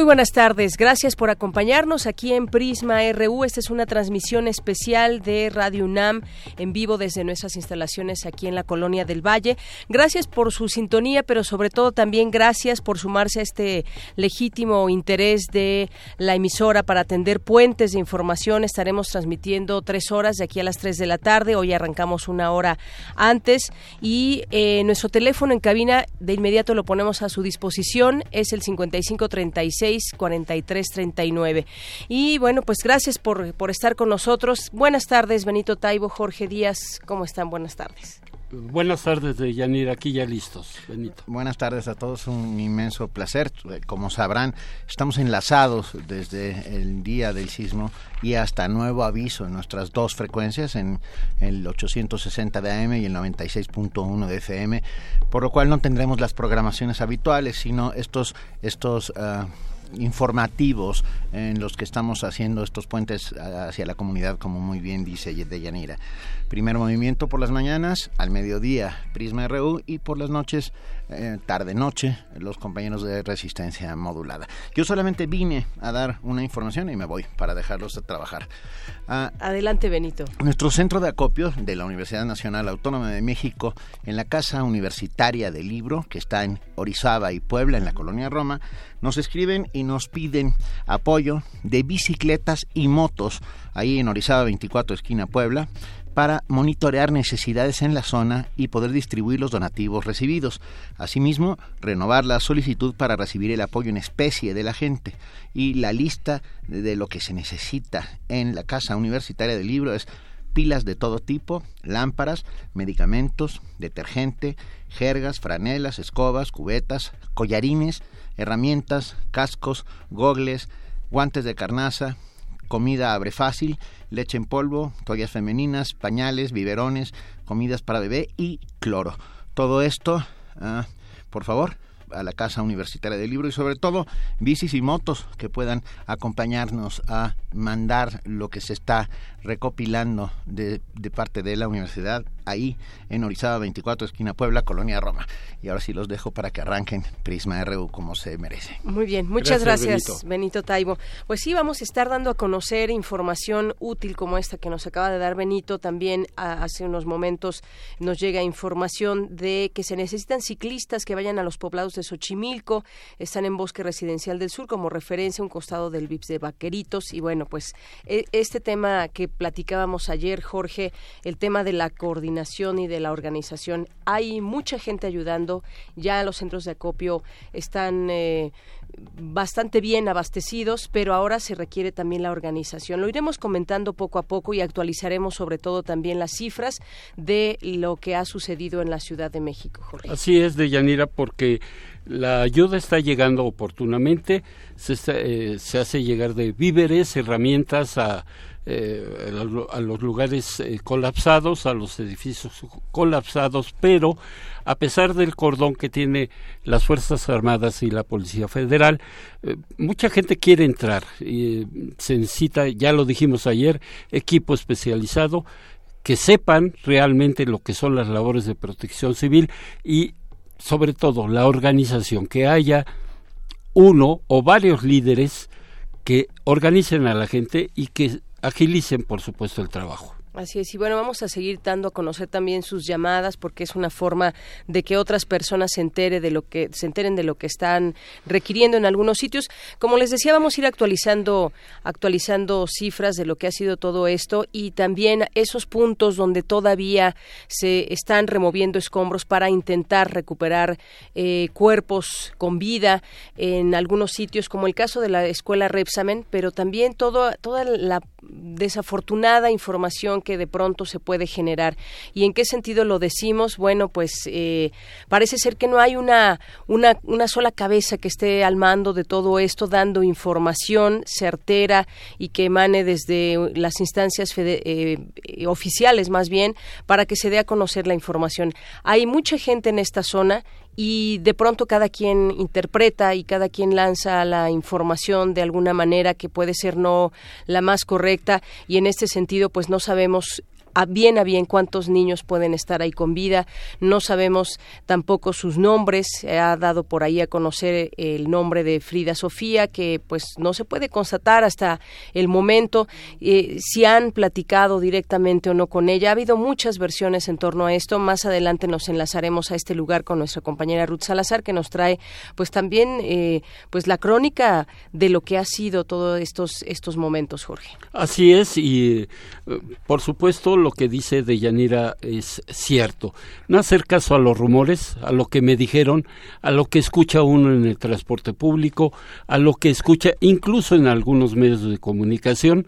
Muy buenas tardes, gracias por acompañarnos aquí en Prisma RU. Esta es una transmisión especial de Radio UNAM en vivo desde nuestras instalaciones aquí en la Colonia del Valle. Gracias por su sintonía, pero sobre todo también gracias por sumarse a este legítimo interés de la emisora para atender puentes de información. Estaremos transmitiendo tres horas de aquí a las tres de la tarde. Hoy arrancamos una hora antes y eh, nuestro teléfono en cabina de inmediato lo ponemos a su disposición. Es el 5536 4339. Y bueno, pues gracias por, por estar con nosotros. Buenas tardes, Benito Taibo, Jorge Díaz. ¿Cómo están? Buenas tardes. Buenas tardes, de Yanir, aquí ya listos, Benito. Buenas tardes a todos, un inmenso placer. Como sabrán, estamos enlazados desde el día del sismo y hasta nuevo aviso en nuestras dos frecuencias, en el 860 de AM y el 96.1 de FM, por lo cual no tendremos las programaciones habituales, sino estos, estos ah, informativos en los que estamos haciendo estos puentes hacia la comunidad, como muy bien dice Deyanira. Primer movimiento por las mañanas, al mediodía Prisma RU y por las noches, eh, tarde-noche, los compañeros de resistencia modulada. Yo solamente vine a dar una información y me voy para dejarlos de trabajar. Ah, Adelante, Benito. Nuestro centro de acopio de la Universidad Nacional Autónoma de México, en la Casa Universitaria del Libro, que está en Orizaba y Puebla, en la colonia Roma, nos escriben y nos piden apoyo de bicicletas y motos ahí en Orizaba 24, esquina Puebla para monitorear necesidades en la zona y poder distribuir los donativos recibidos. Asimismo, renovar la solicitud para recibir el apoyo en especie de la gente. Y la lista de lo que se necesita en la Casa Universitaria del Libro es pilas de todo tipo, lámparas, medicamentos, detergente, jergas, franelas, escobas, cubetas, collarines, herramientas, cascos, gogles, guantes de carnaza, comida abre fácil, leche en polvo, toallas femeninas, pañales, biberones, comidas para bebé y cloro. Todo esto, ah, por favor, a la Casa Universitaria del Libro y sobre todo bicis y motos que puedan acompañarnos a mandar lo que se está recopilando de, de parte de la universidad ahí en Orizaba 24, esquina Puebla, Colonia Roma. Y ahora sí los dejo para que arranquen Prisma RU como se merece. Muy bien, muchas gracias, Benito. Taibo. Pues sí, vamos a estar dando a conocer información útil como esta que nos acaba de dar Benito. También hace unos momentos nos llega información de que se necesitan ciclistas que vayan a los poblados de Xochimilco. Están en Bosque Residencial del Sur como referencia, un costado del VIPS de Vaqueritos. Y bueno, pues e, este tema que platicábamos ayer, Jorge, el tema de la coordinación y de la organización. Hay mucha gente ayudando, ya los centros de acopio están eh, bastante bien abastecidos, pero ahora se requiere también la organización. Lo iremos comentando poco a poco y actualizaremos sobre todo también las cifras de lo que ha sucedido en la Ciudad de México, Jorge. Así es, Deyanira, porque la ayuda está llegando oportunamente, se, eh, se hace llegar de víveres, herramientas a eh, a, los lugares eh, colapsados, a los edificios colapsados, pero a pesar del cordón que tiene las Fuerzas Armadas y la Policía Federal, eh, mucha gente quiere entrar. y se necesita, ya lo dijimos ayer, equipo especializado que sepan realmente lo que son las labores de protección civil y sobre todo la organización, que haya uno o varios líderes que organicen a la gente y que agilicen, por supuesto, el trabajo. Así es, y bueno, vamos a seguir dando a conocer también sus llamadas porque es una forma de que otras personas se entere de lo que se enteren de lo que están requiriendo en algunos sitios. Como les decía, vamos a ir actualizando actualizando cifras de lo que ha sido todo esto y también esos puntos donde todavía se están removiendo escombros para intentar recuperar eh, cuerpos con vida en algunos sitios, como el caso de la escuela Repsamen, pero también toda la desafortunada información que de pronto se puede generar. ¿Y en qué sentido lo decimos? Bueno, pues eh, parece ser que no hay una, una, una sola cabeza que esté al mando de todo esto, dando información certera y que emane desde las instancias eh, oficiales más bien, para que se dé a conocer la información. Hay mucha gente en esta zona y de pronto cada quien interpreta y cada quien lanza la información de alguna manera que puede ser no la más correcta y en este sentido pues no sabemos a bien a bien cuántos niños pueden estar ahí con vida. No sabemos tampoco sus nombres. Se ha dado por ahí a conocer el nombre de Frida Sofía, que pues no se puede constatar hasta el momento eh, si han platicado directamente o no con ella. Ha habido muchas versiones en torno a esto. Más adelante nos enlazaremos a este lugar con nuestra compañera Ruth Salazar, que nos trae pues también eh, pues la crónica de lo que ha sido todos estos estos momentos, Jorge. Así es y eh, por supuesto lo que dice Deyanira es cierto. No hacer caso a los rumores, a lo que me dijeron, a lo que escucha uno en el transporte público, a lo que escucha incluso en algunos medios de comunicación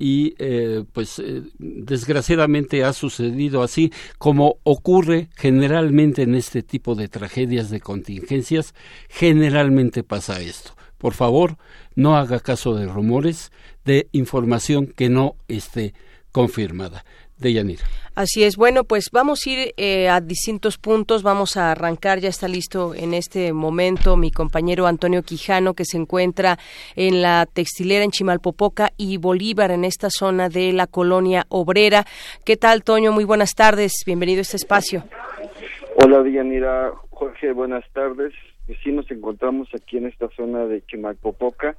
y eh, pues eh, desgraciadamente ha sucedido así como ocurre generalmente en este tipo de tragedias de contingencias generalmente pasa esto por favor no haga caso de rumores de información que no esté confirmada de Así es. Bueno, pues vamos a ir eh, a distintos puntos. Vamos a arrancar. Ya está listo en este momento mi compañero Antonio Quijano, que se encuentra en la textilera en Chimalpopoca y Bolívar, en esta zona de la colonia obrera. ¿Qué tal, Toño? Muy buenas tardes. Bienvenido a este espacio. Hola, Deyanira. Jorge, buenas tardes. Sí, nos encontramos aquí en esta zona de Chimalpopoca.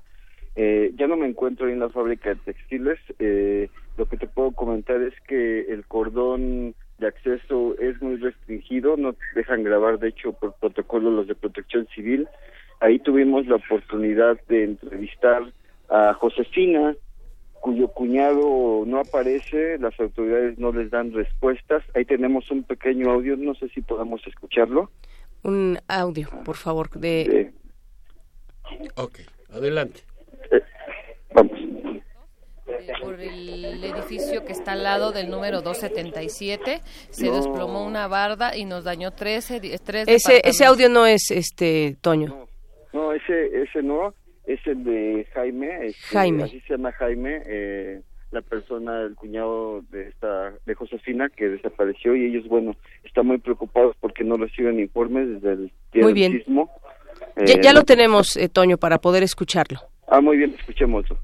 Eh, ya no me encuentro en la fábrica de textiles. Eh, lo que te puedo comentar es que el cordón de acceso es muy restringido, no dejan grabar, de hecho, por protocolo los de protección civil. Ahí tuvimos la oportunidad de entrevistar a Josefina, cuyo cuñado no aparece, las autoridades no les dan respuestas. Ahí tenemos un pequeño audio, no sé si podamos escucharlo. Un audio, por favor, de... Ok, adelante. Eh, vamos por el edificio que está al lado del número 277. Se desplomó una barda y nos dañó 13, tres ese, ese audio no es este Toño. No, ese, ese no, es el de Jaime. Este, Jaime. Así se llama Jaime. Eh, la persona, el cuñado de esta de Josefina que desapareció y ellos, bueno, están muy preocupados porque no reciben informes desde el día muy bien. ya, lo eh, tenemos, eh, Toño, para poder escucharlo. Ah, muy bien, escuchémoslo.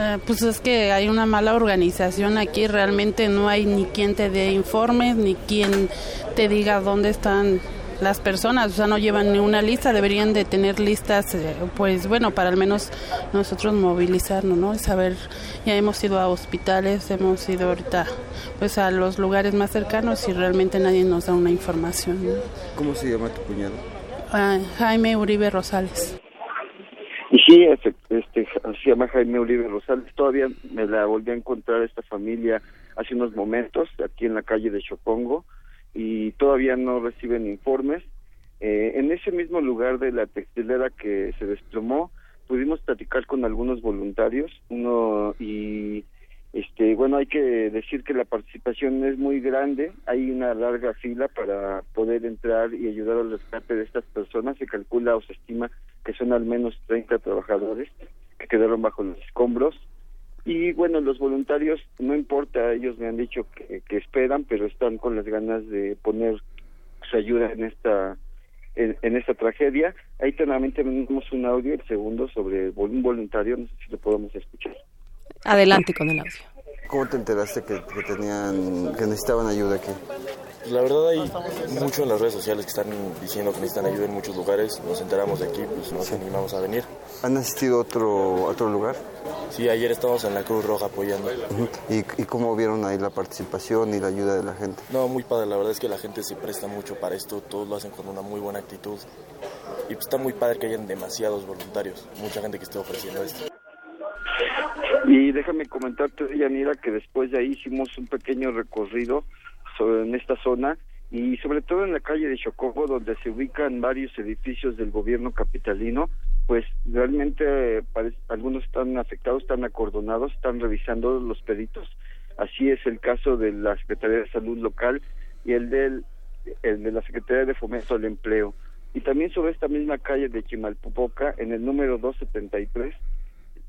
Eh, pues es que hay una mala organización aquí, realmente no hay ni quien te dé informes, ni quien te diga dónde están las personas, o sea, no llevan ni una lista, deberían de tener listas, eh, pues bueno, para al menos nosotros movilizarnos, ¿no? Y saber, ya hemos ido a hospitales, hemos ido ahorita pues a los lugares más cercanos y realmente nadie nos da una información. ¿Cómo se llama tu cuñado? Ah, Jaime Uribe Rosales. Y sí, este, se llama Jaime Uribe Rosales. Todavía me la volví a encontrar esta familia hace unos momentos, aquí en la calle de Chopongo, y todavía no reciben informes. Eh, en ese mismo lugar de la textilera que se desplomó, pudimos platicar con algunos voluntarios, uno y este, bueno, hay que decir que la participación es muy grande, hay una larga fila para poder entrar y ayudar al rescate de estas personas, se calcula o se estima que son al menos 30 trabajadores que quedaron bajo los escombros. Y bueno, los voluntarios, no importa, ellos me han dicho que, esperan, pero están con las ganas de poner su ayuda en esta en, esta tragedia. Ahí también tenemos un audio, el segundo, sobre un voluntario, no sé si lo podemos escuchar. Adelante con el audio. ¿Cómo te enteraste que, tenían, que necesitaban ayuda aquí? La verdad hay mucho en las redes sociales que están diciendo que necesitan ayuda en muchos lugares. Nos enteramos de aquí, pues nos animamos a venir. ¿Han asistido a otro, otro lugar? Sí, ayer estábamos en la Cruz Roja apoyando. ¿Y, ¿Y, cómo vieron ahí la participación y la ayuda de la gente? No, muy padre, la verdad es que la gente se presta mucho para esto, todos lo hacen con una muy buena actitud. Y pues está muy padre que hayan demasiados voluntarios, mucha gente que esté ofreciendo esto. Y déjame comentarte, Yanira, que después de ahí hicimos un pequeño recorrido sobre, en esta zona y sobre todo en la calle de Chocobo, donde se ubican varios edificios del gobierno capitalino, pues realmente algunos están afectados, están acordonados, están revisando los peditos. Así es el caso de la Secretaría de Salud local y el del el de la Secretaría de Fomento al Empleo. Y también sobre esta misma calle de Chimalpopoca, en el número 273,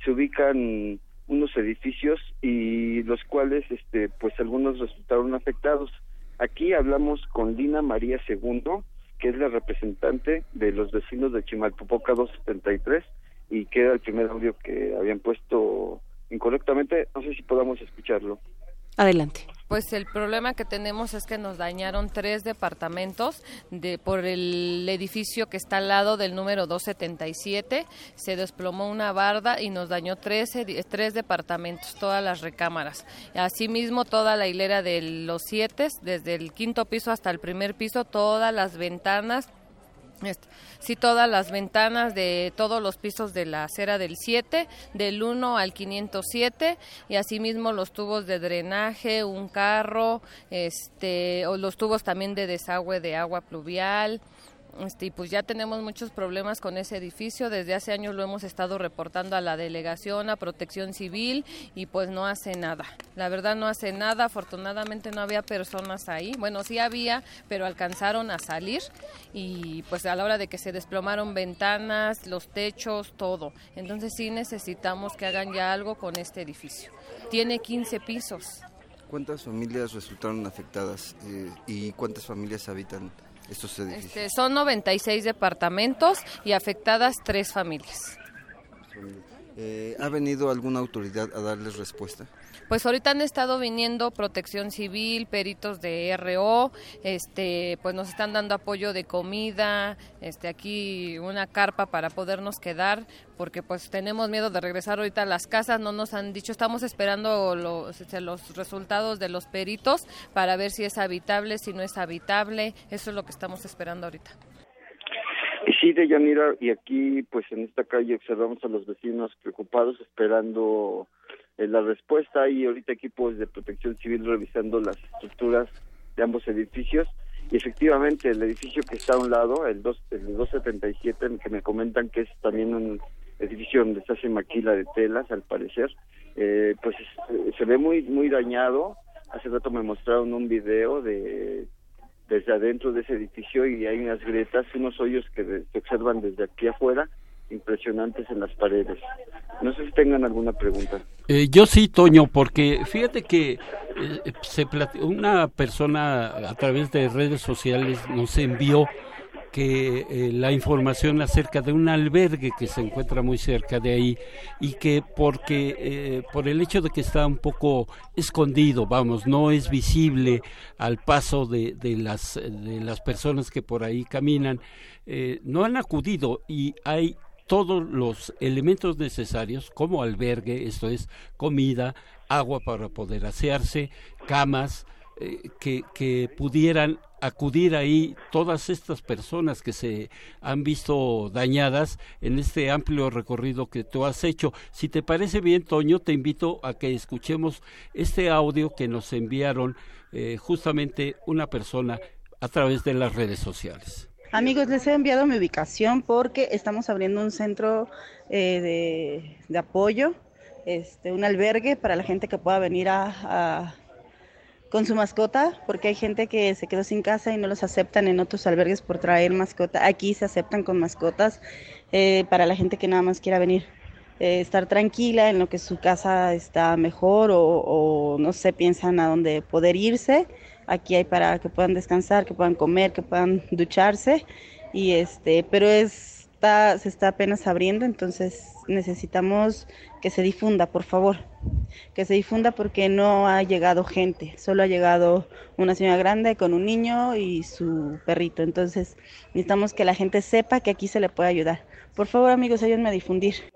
se ubican unos edificios y los cuales este pues algunos resultaron afectados. Aquí hablamos con Lina María Segundo, que es la representante de los vecinos de Chimalpopoca 273 y que era el primer audio que habían puesto incorrectamente. No sé si podamos escucharlo. Adelante. Pues el problema que tenemos es que nos dañaron tres departamentos de, por el edificio que está al lado del número 277. Se desplomó una barda y nos dañó tres, tres departamentos, todas las recámaras. Asimismo, toda la hilera de los siete, desde el quinto piso hasta el primer piso, todas las ventanas Sí, todas las ventanas de todos los pisos de la acera del 7, del 1 al 507 y asimismo los tubos de drenaje, un carro, este, o los tubos también de desagüe de agua pluvial, este, pues ya tenemos muchos problemas con ese edificio. Desde hace años lo hemos estado reportando a la delegación, a Protección Civil y pues no hace nada. La verdad no hace nada. Afortunadamente no había personas ahí. Bueno, sí había, pero alcanzaron a salir y pues a la hora de que se desplomaron ventanas, los techos, todo. Entonces sí necesitamos que hagan ya algo con este edificio. Tiene 15 pisos. ¿Cuántas familias resultaron afectadas eh, y cuántas familias habitan estos edificios? Este, son 96 departamentos y afectadas tres familias. Eh, ¿Ha venido alguna autoridad a darles respuesta? Pues ahorita han estado viniendo Protección Civil, peritos de RO, este, pues nos están dando apoyo de comida, este, aquí una carpa para podernos quedar, porque pues tenemos miedo de regresar ahorita a las casas, no nos han dicho, estamos esperando los, este, resultados de los peritos para ver si es habitable, si no es habitable, eso es lo que estamos esperando ahorita. Sí, de Yanira, y aquí pues en esta calle observamos a los vecinos preocupados esperando la respuesta. Hay ahorita equipos de protección civil revisando las estructuras de ambos edificios y efectivamente el edificio que está a un lado, el, dos, el 277, que me comentan que es también un edificio donde se hace maquila de telas, al parecer, eh, pues se ve muy muy dañado. Hace rato me mostraron un video de desde adentro de ese edificio y hay unas grietas, unos hoyos que se observan desde aquí afuera impresionantes en las paredes. No sé si tengan alguna pregunta. Eh, yo sí, Toño, porque fíjate que eh, se una persona a través de redes sociales nos envió que eh, la información acerca de un albergue que se encuentra muy cerca de ahí y que porque por el hecho de que está un poco escondido, vamos, no es visible al paso de, de las de las personas que por ahí caminan, no han acudido y hay todos los elementos necesarios como albergue, esto es comida, agua para poder asearse, camas, eh, que, pudieran acudir ahí todas estas personas que se han visto dañadas en este amplio recorrido que tú has hecho. Si te parece bien, Toño, te invito a que escuchemos este audio que nos enviaron eh, justamente una persona a través de las redes sociales. Amigos, les he enviado mi ubicación porque estamos abriendo un centro eh, de, apoyo, este, un albergue para la gente que pueda venir a, con su mascota, porque hay gente que se quedó sin casa y no los aceptan en otros albergues por traer mascota. Aquí se aceptan con mascotas eh, para la gente que nada más quiera venir. Eh, estar tranquila en lo que su casa está mejor o, o no sé, piensan a dónde poder irse Aquí hay para que puedan descansar, que puedan comer, que puedan ducharse. Y este, pero está, se está apenas abriendo, entonces necesitamos que se difunda, por favor. Que se difunda porque no ha llegado gente, solo ha llegado una señora grande con un niño y su perrito. Entonces necesitamos que la gente sepa que aquí se le puede ayudar. Por favor, amigos, ayúdenme a difundir.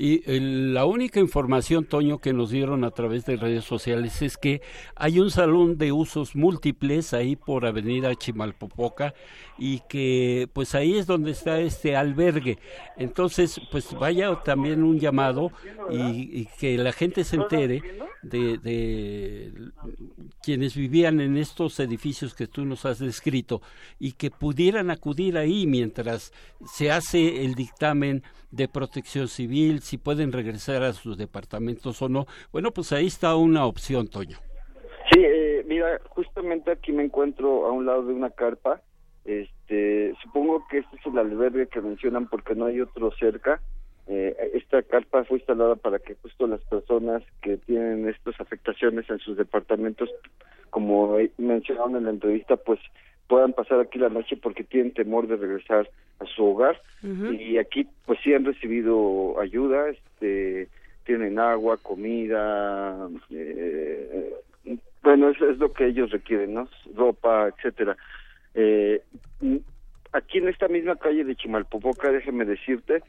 Y la única información, Toño, que nos dieron a través de redes sociales es que hay un salón de usos múltiples ahí por Avenida Chimalpopoca y que pues ahí es donde está este albergue. Entonces, pues vaya también un llamado y, que la gente se entere de, de quienes vivían en estos edificios que tú nos has descrito y que pudieran acudir ahí mientras se hace el dictamen de protección civil, si pueden regresar a sus departamentos o no. Bueno, pues ahí está una opción, Toño. Sí, eh, mira, justamente aquí me encuentro a un lado de una carpa. Este, supongo que este es el albergue que mencionan porque no hay otro cerca. Eh, esta carpa fue instalada para que justo las personas que tienen estas afectaciones en sus departamentos, como mencionaron en la entrevista, pues puedan pasar aquí la noche porque tienen temor de regresar a su hogar. Y aquí pues sí han recibido ayuda este tienen agua comida eh, bueno eso es lo que ellos requieren no ropa etcétera. Eh, aquí en esta misma calle de Chimalpopoca déjeme decirte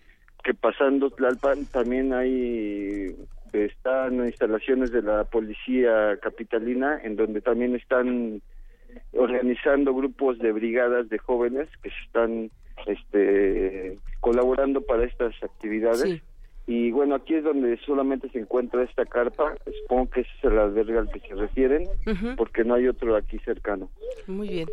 que pasando Tlalpan también hay están instalaciones de la policía capitalina en donde también están organizando grupos de brigadas de jóvenes que se están este colaborando para estas actividades y bueno aquí es donde solamente se encuentra esta carpa. Supongo que ese es el albergue al que se refieren porque no hay otro aquí cercano. Muy bien.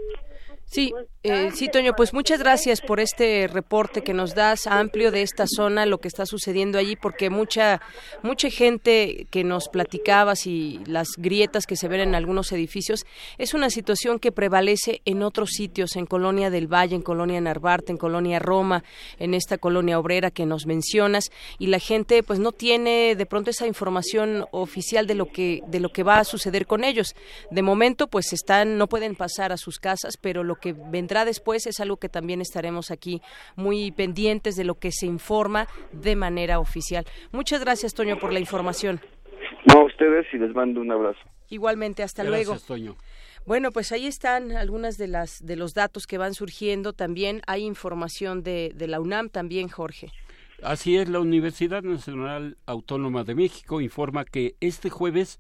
Sí, eh, sí, Toño, pues muchas gracias por este reporte que nos das amplio de esta zona, lo que está sucediendo allí, porque mucha, mucha gente que nos platicabas y las grietas que se ven en algunos edificios, es una situación que prevalece en otros sitios, en Colonia del Valle, en Colonia Narvarte, en Colonia Roma, en esta colonia obrera que nos mencionas, y la gente pues no tiene de pronto esa información oficial de lo que, de lo que va a suceder con ellos. De momento, pues están, no pueden pasar a sus casas, pero lo que vendrá después es algo que también estaremos aquí muy pendientes de lo que se informa de manera oficial. Muchas gracias, Toño, por la información. No, a ustedes y les mando un abrazo. Igualmente, hasta gracias, luego. Toño. Bueno, pues ahí están algunas de las de los datos que van surgiendo. También hay información de, de la UNAM, también Jorge. Así es, la Universidad Nacional Autónoma de México informa que este jueves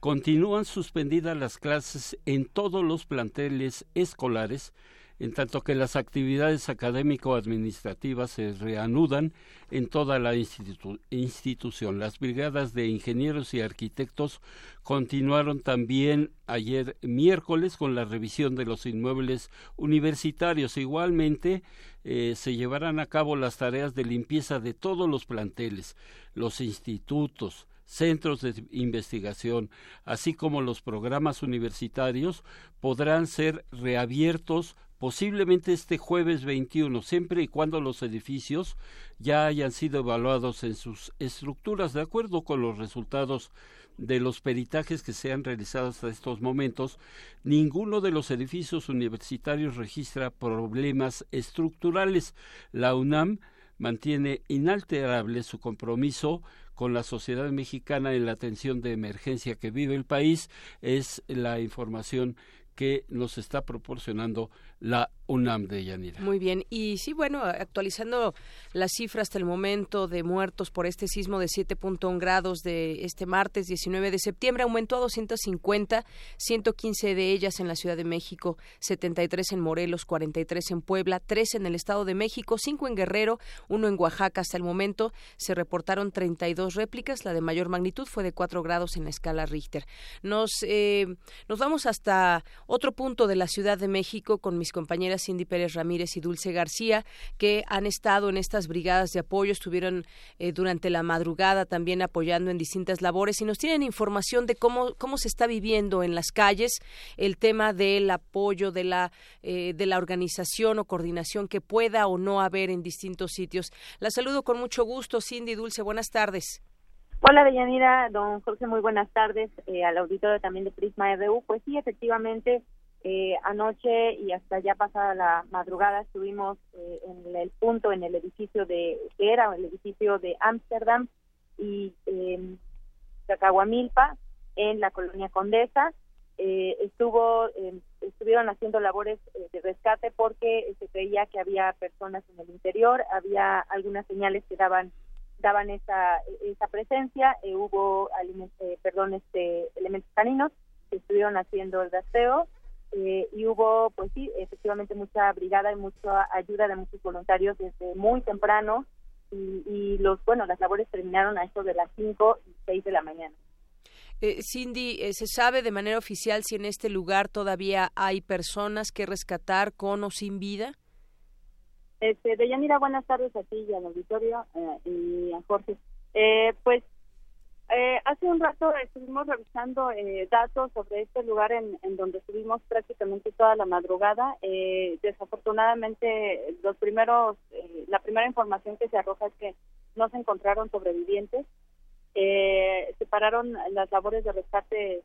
Continúan suspendidas las clases en todos los planteles escolares, en tanto que las actividades académico-administrativas se reanudan en toda la institución. Las brigadas de ingenieros y arquitectos continuaron también ayer miércoles con la revisión de los inmuebles universitarios. Igualmente, eh, se llevarán a cabo las tareas de limpieza de todos los planteles, los institutos, centros de investigación, así como los programas universitarios, podrán ser reabiertos posiblemente este jueves 21, siempre y cuando los edificios ya hayan sido evaluados en sus estructuras de acuerdo con los resultados de los peritajes que se han realizado hasta estos momentos, ninguno de los edificios universitarios registra problemas estructurales. La UNAM mantiene inalterable su compromiso con la sociedad mexicana en la atención de emergencia que vive el país es la información que nos está proporcionando la UNAM de Yanira. Muy bien, y sí, bueno, actualizando las cifras hasta el momento de muertos por este sismo de 7.1 grados de este martes 19 de septiembre, aumentó a 250, 115 de ellas en la Ciudad de México, 73 en Morelos, 43 en Puebla, 3 en el Estado de México, 5 en Guerrero, 1 en Oaxaca. Hasta el momento se reportaron 32 réplicas, la de mayor magnitud fue de 4 grados en la escala Richter. Nos, eh, nos vamos hasta otro punto de la Ciudad de México con mis compañeras Cindy Pérez Ramírez y Dulce García, que han estado en estas brigadas de apoyo, estuvieron eh, durante la madrugada también apoyando en distintas labores y nos tienen información de cómo, cómo se está viviendo en las calles el tema del apoyo de la, eh, de la organización o coordinación que pueda o no haber en distintos sitios. La saludo con mucho gusto, Cindy Dulce, buenas tardes. Hola, Deyanira, don Jorge, muy buenas tardes. Eh, al auditorio también de Prisma RU. Pues sí, efectivamente, eh, anoche y hasta ya pasada la madrugada estuvimos eh, en el punto, en el edificio de, que era el edificio de Ámsterdam y eh, Cacahuamilpa, en la colonia Condesa. Eh, estuvo, em, estuvieron haciendo labores eh, de rescate porque se creía que había personas en el interior, había algunas señales que daban daban esa, esa presencia, hubo perdón, este, elementos caninos que estuvieron haciendo el rastreo y hubo, pues sí, efectivamente mucha brigada y mucha ayuda de muchos voluntarios desde muy temprano y, los, bueno, las labores terminaron a eso de las 5 y 6 de la mañana. Eh, Cindy, eh, ¿se sabe de manera oficial si en este lugar todavía hay personas que rescatar con o sin vida? Este, Deyanira, buenas tardes a ti y al auditorio eh, y a Jorge. Eh, pues eh, hace un rato estuvimos revisando eh, datos sobre este lugar en, donde estuvimos prácticamente toda la madrugada. Eh, desafortunadamente, los primeros, la primera información que se arroja es que no se encontraron sobrevivientes. se pararon las labores de rescate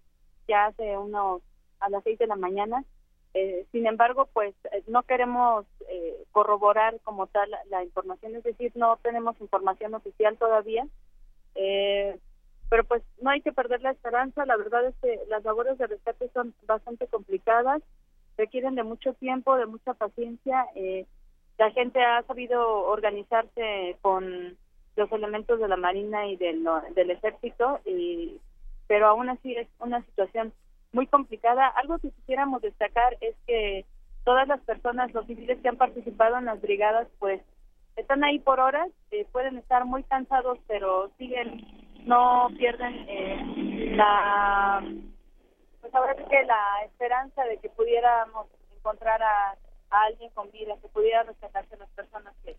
ya hace unos a las seis de la mañana. sin embargo, pues no queremos corroborar como tal la, la, información, es decir, no tenemos información oficial todavía. Eh, pero pues no hay que perder la esperanza. La verdad es que las labores de rescate son bastante complicadas, requieren de mucho tiempo, de mucha paciencia. Eh, la gente ha sabido organizarse con los elementos de la Marina y del, Ejército, y, pero aún así es una situación muy complicada. Algo que quisiéramos destacar es que todas las personas, los civiles que han participado en las brigadas, pues están ahí por horas, eh, pueden estar muy cansados, pero siguen no pierden eh, la pues ahora que la esperanza de que pudiéramos encontrar a, alguien con vida, que pudiera rescatarse las personas que,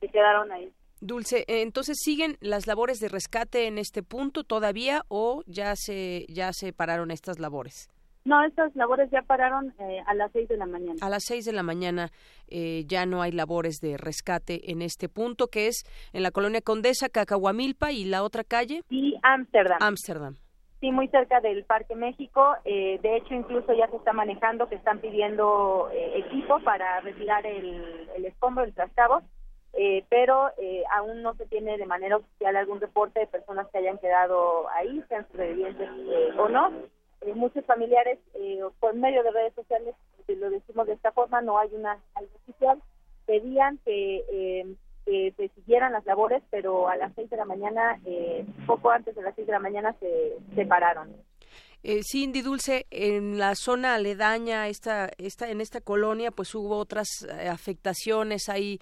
que quedaron ahí. Dulce, entonces siguen las labores de rescate en este punto todavía o ya se ya se pararon estas labores. No, estas labores ya pararon eh, a las seis de la mañana. A las seis de la mañana eh, ya no hay labores de rescate en este punto, que es en la colonia Condesa, Cacahuamilpa y la otra calle. Y Ámsterdam. Ámsterdam. Sí, muy cerca del Parque México. Eh, de hecho, incluso ya se está manejando que están pidiendo equipo para retirar el, el escombro, el trascabo. pero aún no se tiene de manera oficial algún reporte de personas que hayan quedado ahí, sean sobrevivientes o no eh, muchos familiares eh, por medio de redes sociales, lo decimos de esta forma, no hay una algo oficial, pedían que, eh, que se siguieran las labores, pero a las seis de la mañana, eh, poco antes de las seis de la mañana, se separaron. Eh, Cindy Dulce, en la zona aledaña, esta, esta, en esta colonia, pues hubo otras afectaciones. Hay,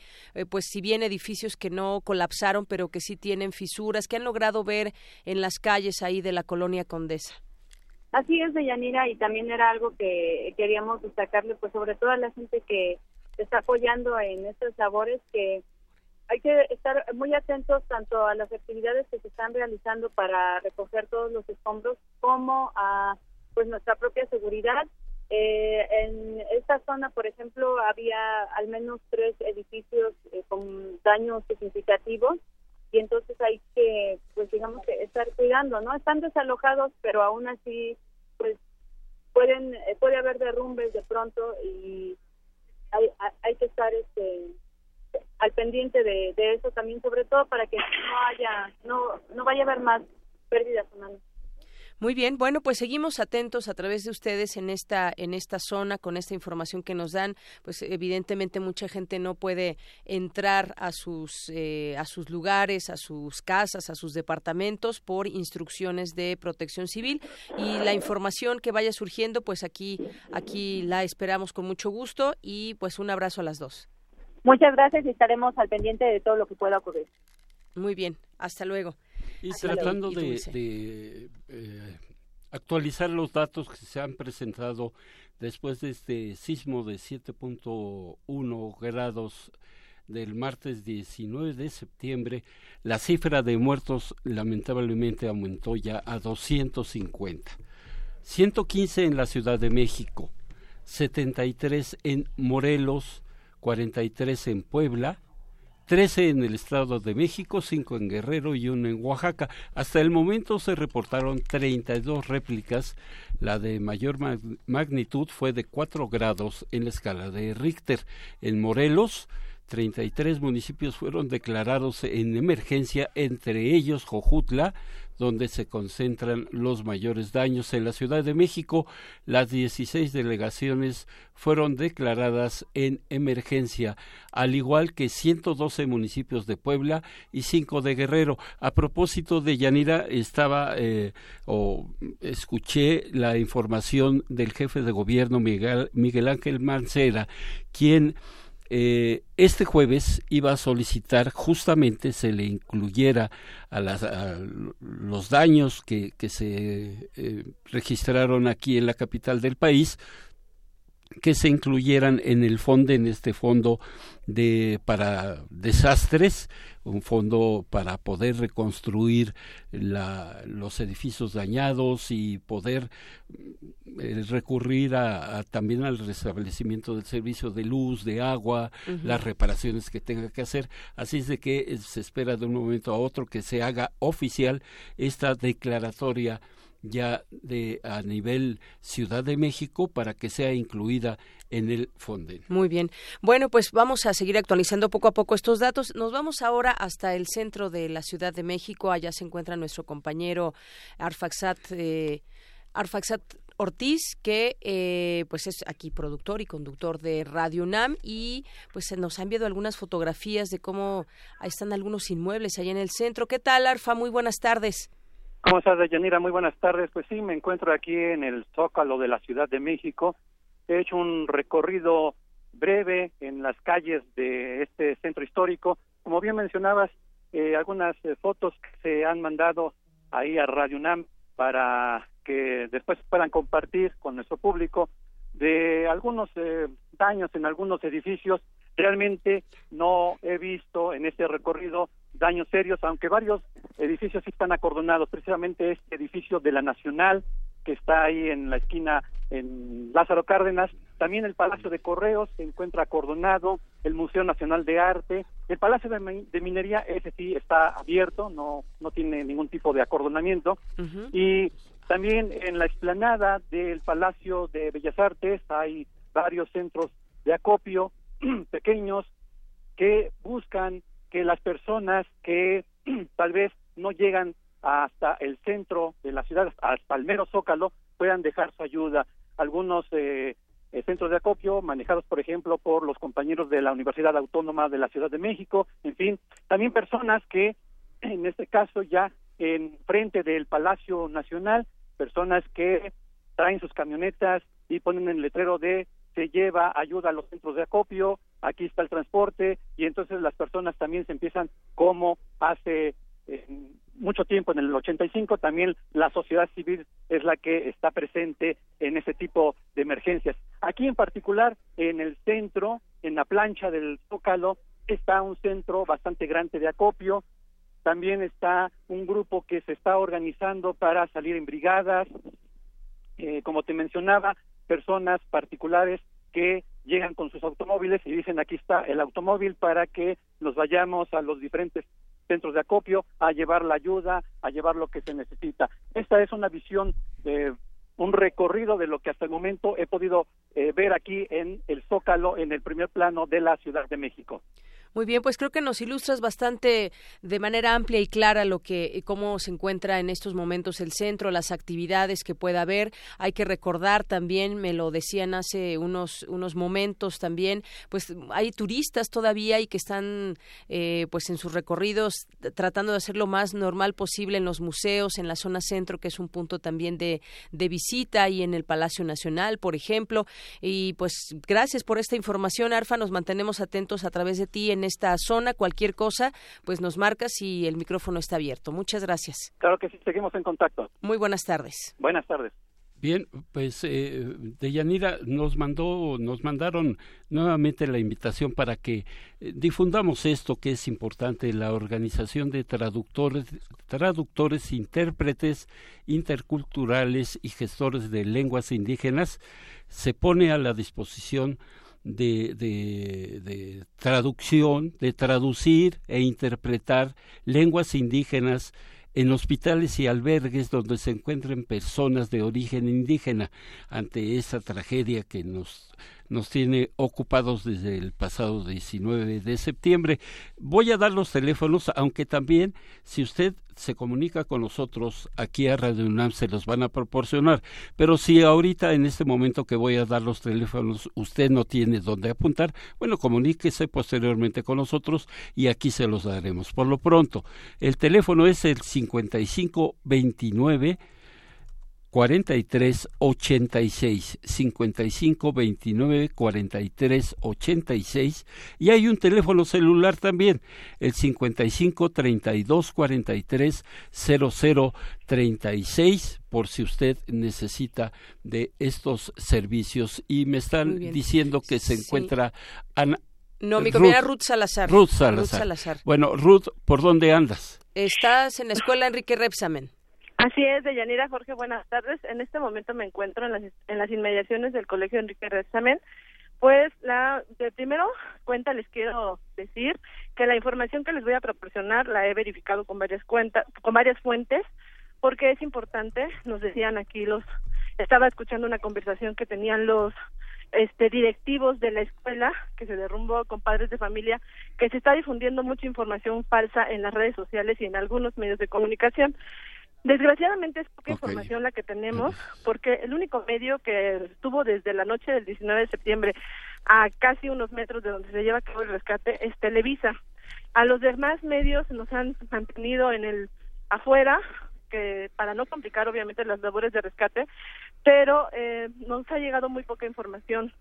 pues si bien edificios que no colapsaron, pero que sí tienen fisuras, que han logrado ver en las calles ahí de la colonia Condesa. Así es, Deyanira, y también era algo que queríamos destacarle, pues sobre todo a la gente que está apoyando en estas labores, que hay que estar muy atentos tanto a las actividades que se están realizando para recoger todos los escombros, como a pues nuestra propia seguridad. Eh, en esta zona, por ejemplo, había al menos tres edificios eh, con daños significativos y entonces hay que, pues digamos que estar cuidando, ¿no? Están desalojados, pero aún así pues pueden eh, puede haber derrumbes de pronto y hay, hay que estar este al pendiente de, de eso también sobre todo para que no haya no no vaya a haber más pérdidas humanas muy bien, bueno, pues seguimos atentos a través de ustedes en esta en esta zona con esta información que nos dan. Pues evidentemente mucha gente no puede entrar a sus eh, a sus lugares, a sus casas, a sus departamentos por instrucciones de Protección Civil y la información que vaya surgiendo, pues aquí aquí la esperamos con mucho gusto y pues un abrazo a las dos. Muchas gracias y estaremos al pendiente de todo lo que pueda ocurrir. Muy bien, hasta luego. Y tratando de, eh, actualizar los datos que se han presentado después de este sismo de 7.1 grados del martes 19 de septiembre, la cifra de muertos lamentablemente aumentó ya a 250. 115 en la Ciudad de México, 73 en Morelos, 43 en Puebla, 13 en el Estado de México, 5 en Guerrero y 1 en Oaxaca. Hasta el momento se reportaron 32 réplicas. La de mayor magnitud fue de 4 grados en la escala de Richter. En Morelos, 33 municipios fueron declarados en emergencia, entre ellos Jojutla, donde se concentran los mayores daños. En la Ciudad de México, las 16 delegaciones fueron declaradas en emergencia, al igual que 112 municipios de Puebla y 5 de Guerrero. A propósito de Yanira, estaba eh, o escuché la información del jefe de gobierno Miguel, Miguel Ángel Mancera, quien eh, este jueves iba a solicitar justamente se le incluyera a, los daños que, se eh, registraron aquí en la capital del país que se incluyeran en el fondo en este fondo de para desastres un fondo para poder reconstruir los edificios dañados y poder eh, recurrir a, también al restablecimiento del servicio de luz, de agua, las reparaciones que tenga que hacer. Así es de que eh, se espera de un momento a otro que se haga oficial esta declaratoria ya de a nivel Ciudad de México para que sea incluida en el Fonden. Muy bien. Bueno, pues vamos a seguir actualizando poco a poco estos datos. Nos vamos ahora hasta el centro de la Ciudad de México. Allá se encuentra nuestro compañero Arfaxat, eh, Arfaxat Ortiz, que eh, pues es aquí productor y conductor de Radio UNAM y pues nos ha enviado algunas fotografías de cómo están algunos inmuebles allá en el centro. ¿Qué tal, Arfa? Muy buenas tardes. ¿Cómo estás, Yanira? Muy buenas tardes. Pues sí, me encuentro aquí en el Zócalo de la Ciudad de México. He hecho un recorrido breve en las calles de este centro histórico. Como bien mencionabas, eh, algunas eh, fotos que se han mandado ahí a Radio UNAM para que después puedan compartir con nuestro público de algunos eh, daños en algunos edificios. Realmente no he visto en este recorrido daños serios, aunque varios edificios sí están acordonados, precisamente este edificio de la Nacional, que está ahí en la esquina en Lázaro Cárdenas, también el Palacio de Correos se encuentra acordonado, el Museo Nacional de Arte, el Palacio de, Minería, ese sí está abierto, no, no tiene ningún tipo de acordonamiento, y también en la explanada del Palacio de Bellas Artes hay varios centros de acopio pequeños que buscan que las personas que tal vez no llegan hasta el centro de la ciudad, hasta el mero zócalo, puedan dejar su ayuda. Algunos eh, eh, centros de acopio manejados, por ejemplo, por los compañeros de la Universidad Autónoma de la Ciudad de México, en fin, también personas que, en este caso, ya en frente del Palacio Nacional, personas que traen sus camionetas y ponen el letrero de se lleva ayuda a los centros de acopio, aquí está el transporte y entonces las personas también se empiezan como hace eh, mucho tiempo en el 85 también la sociedad civil es la que está presente en ese tipo de emergencias. Aquí en particular en el centro, en la plancha del Zócalo, está un centro bastante grande de acopio, también está un grupo que se está organizando para salir en brigadas, eh, como te mencionaba, personas particulares que llegan con sus automóviles y dicen aquí está el automóvil para que nos vayamos a los diferentes centros de acopio a llevar la ayuda, a llevar lo que se necesita. Esta es una visión de un recorrido de lo que hasta el momento he podido eh, ver aquí en el Zócalo, en el primer plano de la Ciudad de México. Muy bien, pues creo que nos ilustras bastante de manera amplia y clara lo que cómo se encuentra en estos momentos el centro, las actividades que pueda haber. Hay que recordar también, me lo decían hace unos unos momentos también, pues hay turistas todavía y que están eh, pues en sus recorridos tratando de hacer lo más normal posible en los museos, en la zona centro que es un punto también de, de visita y en el Palacio Nacional, por ejemplo. Y pues gracias por esta información, Arfa. Nos mantenemos atentos a través de ti en esta zona. Cualquier cosa, pues nos marcas y el micrófono está abierto. Muchas gracias. Claro que sí, seguimos en contacto. Muy buenas tardes. Buenas tardes. Bien, pues eh, Deyanira nos mandó, nos mandaron nuevamente la invitación para que eh, difundamos esto que es importante, la organización de traductores, traductores, intérpretes interculturales y gestores de lenguas indígenas se pone a la disposición de, de, traducción, de traducir e interpretar lenguas indígenas en hospitales y albergues donde se encuentren personas de origen indígena. Ante esa tragedia que nos nos tiene ocupados desde el pasado 19 de septiembre. Voy a dar los teléfonos, aunque también si usted se comunica con nosotros aquí a Radio UNAM se los van a proporcionar. Pero si ahorita en este momento que voy a dar los teléfonos usted no tiene dónde apuntar, bueno, comuníquese posteriormente con nosotros y aquí se los daremos. Por lo pronto, el teléfono es el 5529 43 86 55 29 43 86 y hay un teléfono celular también el 55 32 43 00 36 por si usted necesita de estos servicios y me están diciendo que se encuentra Ana, no, mi compañera Ruth, Salazar. Ruth Salazar. Ruth Salazar. Bueno, Ruth, ¿por dónde andas? Estás en la escuela Enrique Repsamen. Así es, Deyanira Jorge, buenas tardes. En este momento me encuentro en las, en las inmediaciones del Colegio Enrique Rezamen. Pues la de primero cuenta les quiero decir que la información que les voy a proporcionar la he verificado con varias cuentas, con varias fuentes, porque es importante. Nos decían aquí los, estaba escuchando una conversación que tenían los este directivos de la escuela que se derrumbó con padres de familia que se está difundiendo mucha información falsa en las redes sociales y en algunos medios de comunicación Desgraciadamente es poca información la que tenemos, porque el único medio que estuvo desde la noche del 19 de septiembre a casi unos metros de donde se lleva a cabo el rescate es Televisa. A los demás medios nos han mantenido en el afuera, que para no complicar obviamente las labores de rescate, pero eh, nos ha llegado muy poca información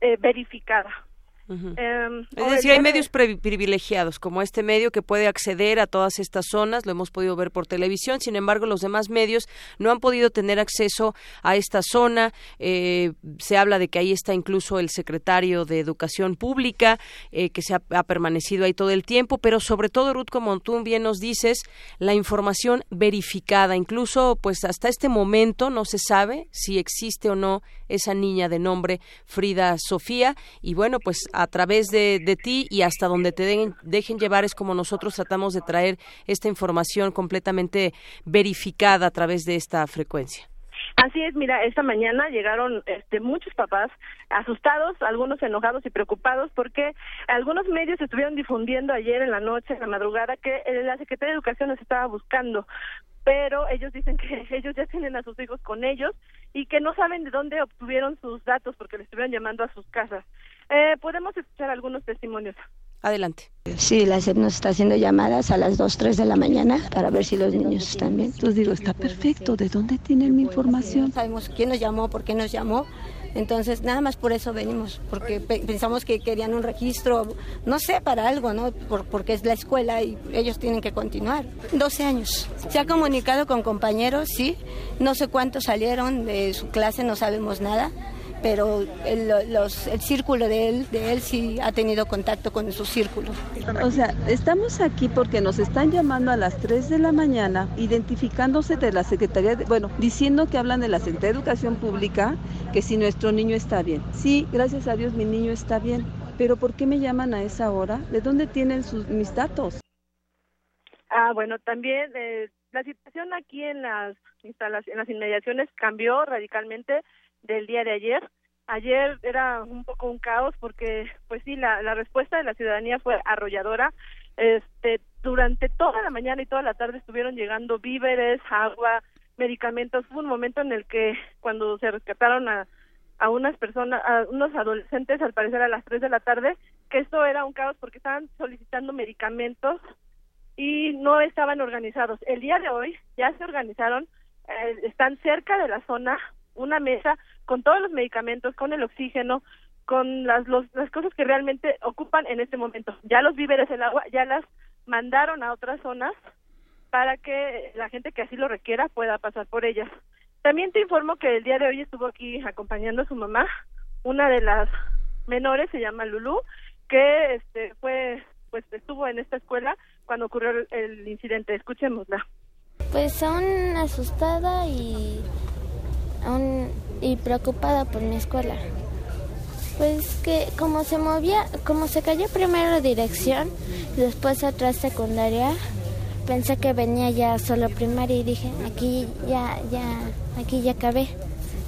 eh, verificada. Em, es decir, hay medios privilegiados, como este medio que puede acceder a todas estas zonas, lo hemos podido ver por televisión, sin embargo, los demás medios no han podido tener acceso a esta zona. Eh, se habla de que ahí está incluso el secretario de Educación Pública, eh, que se ha, ha, permanecido ahí todo el tiempo, pero sobre todo, Ruth, como tú bien nos dices, la información verificada, incluso pues hasta este momento no se sabe si existe o no esa niña de nombre Frida Sofía, y bueno, pues a través de, de ti y hasta donde te dejen llevar es como nosotros tratamos de traer esta información completamente verificada a través de esta frecuencia. Así es, mira, esta mañana llegaron este, muchos papás asustados, algunos enojados y preocupados porque algunos medios estuvieron difundiendo ayer en la noche, en la madrugada, que la Secretaría de Educación nos estaba buscando pero ellos dicen que ellos ya tienen a sus hijos con ellos y que no saben de dónde obtuvieron sus datos porque le estuvieron llamando a sus casas. Eh, podemos escuchar algunos testimonios. Adelante. Sí, la SEP nos está haciendo llamadas a las 2, 3 de la mañana para ver si los niños están bien. Entonces digo, está perfecto, ¿de dónde tienen mi información? sabemos quién nos llamó, por qué nos llamó. Entonces, nada más por eso venimos, porque pensamos que querían un registro, no sé, para algo, ¿no? porque es la escuela y ellos tienen que continuar. 12 años. Se ha comunicado con compañeros, sí. No sé cuántos salieron de su clase, no sabemos nada pero el, el círculo de él, de él sí ha tenido contacto con su círculo. O sea, estamos aquí porque nos están llamando a las 3 de la mañana, identificándose de la Secretaría, de, bueno, diciendo que hablan de la Secretaría de Educación Pública, que si nuestro niño está bien. Sí, gracias a Dios mi niño está bien, pero ¿por qué me llaman a esa hora? ¿De dónde tienen sus, mis datos? Ah, bueno, también eh, la situación aquí en las instalaciones, en las inmediaciones cambió radicalmente del día de ayer. Ayer era un poco un caos porque, pues sí, la, la respuesta de la ciudadanía fue arrolladora. Este, durante toda la mañana y toda la tarde estuvieron llegando víveres, agua, medicamentos. Hubo un momento en el que cuando se rescataron a, a unas personas, a unos adolescentes, al parecer a las 3 de la tarde, que esto era un caos porque estaban solicitando medicamentos y no estaban organizados. El día de hoy ya se organizaron, eh, están cerca de la zona una mesa con todos los medicamentos, con el oxígeno, con las, las cosas que realmente ocupan en este momento. Ya los víveres, el agua, ya las mandaron a otras zonas para que la gente que así lo requiera pueda pasar por ellas. También te informo que el día de hoy estuvo aquí acompañando a su mamá, una de las menores se llama Lulu, que este fue pues estuvo en esta escuela cuando ocurrió el incidente. Escuchémosla. Pues aún asustada y y preocupada por mi escuela. Pues que como se movía, como se cayó primero dirección después atrás secundaria, pensé que venía ya solo primaria y dije, aquí ya, ya, aquí ya acabé.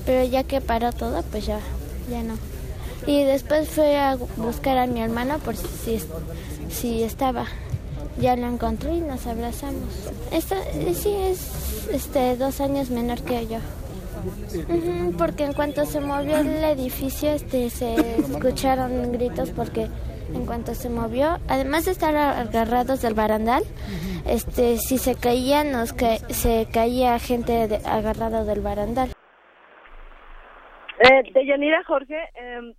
Pero ya que paró todo, pues ya, ya no. y después fui a buscar a mi hermano por si, si estaba. Ya lo encontré y nos abrazamos. Esta, sí, es este, dos años menor que yo. Porque en cuanto se movió el edificio este, se escucharon gritos porque en cuanto se movió, además de estar agarrados del barandal, este, si se caía, nos se caía gente de, agarrado del barandal. Eh, de Yanira Jorge, eh,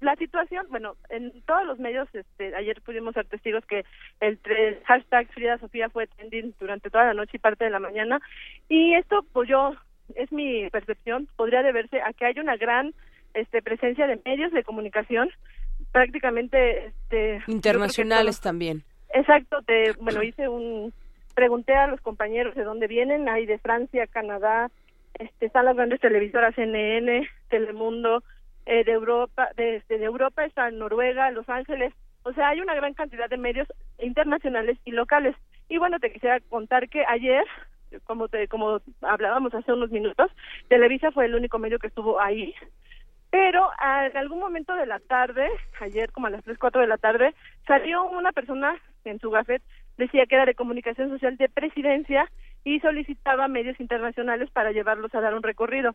la situación, bueno, en todos los medios, este, ayer pudimos ser testigos que el, hashtag Frida Sofía fue trending durante toda la noche y parte de la mañana, y esto, pues yo, es mi percepción, podría deberse a que hay una gran este, presencia de medios de comunicación, prácticamente... Este, Internacionales también. Exacto, te, bueno, hice un, pregunté a los compañeros de dónde vienen, hay de Francia, Canadá, este, están las grandes televisoras CNN, Telemundo, eh, de Europa, de, este, de Europa está Noruega, Los Ángeles, o sea, hay una gran cantidad de medios internacionales y locales. Y bueno, te quisiera contar que ayer, como te, como hablábamos hace unos minutos, Televisa fue el único medio que estuvo ahí. Pero en algún momento de la tarde, ayer como a las 3, 4 de la tarde, salió una persona en su gafet, decía que era de comunicación social de presidencia y solicitaba medios internacionales para llevarlos a dar un recorrido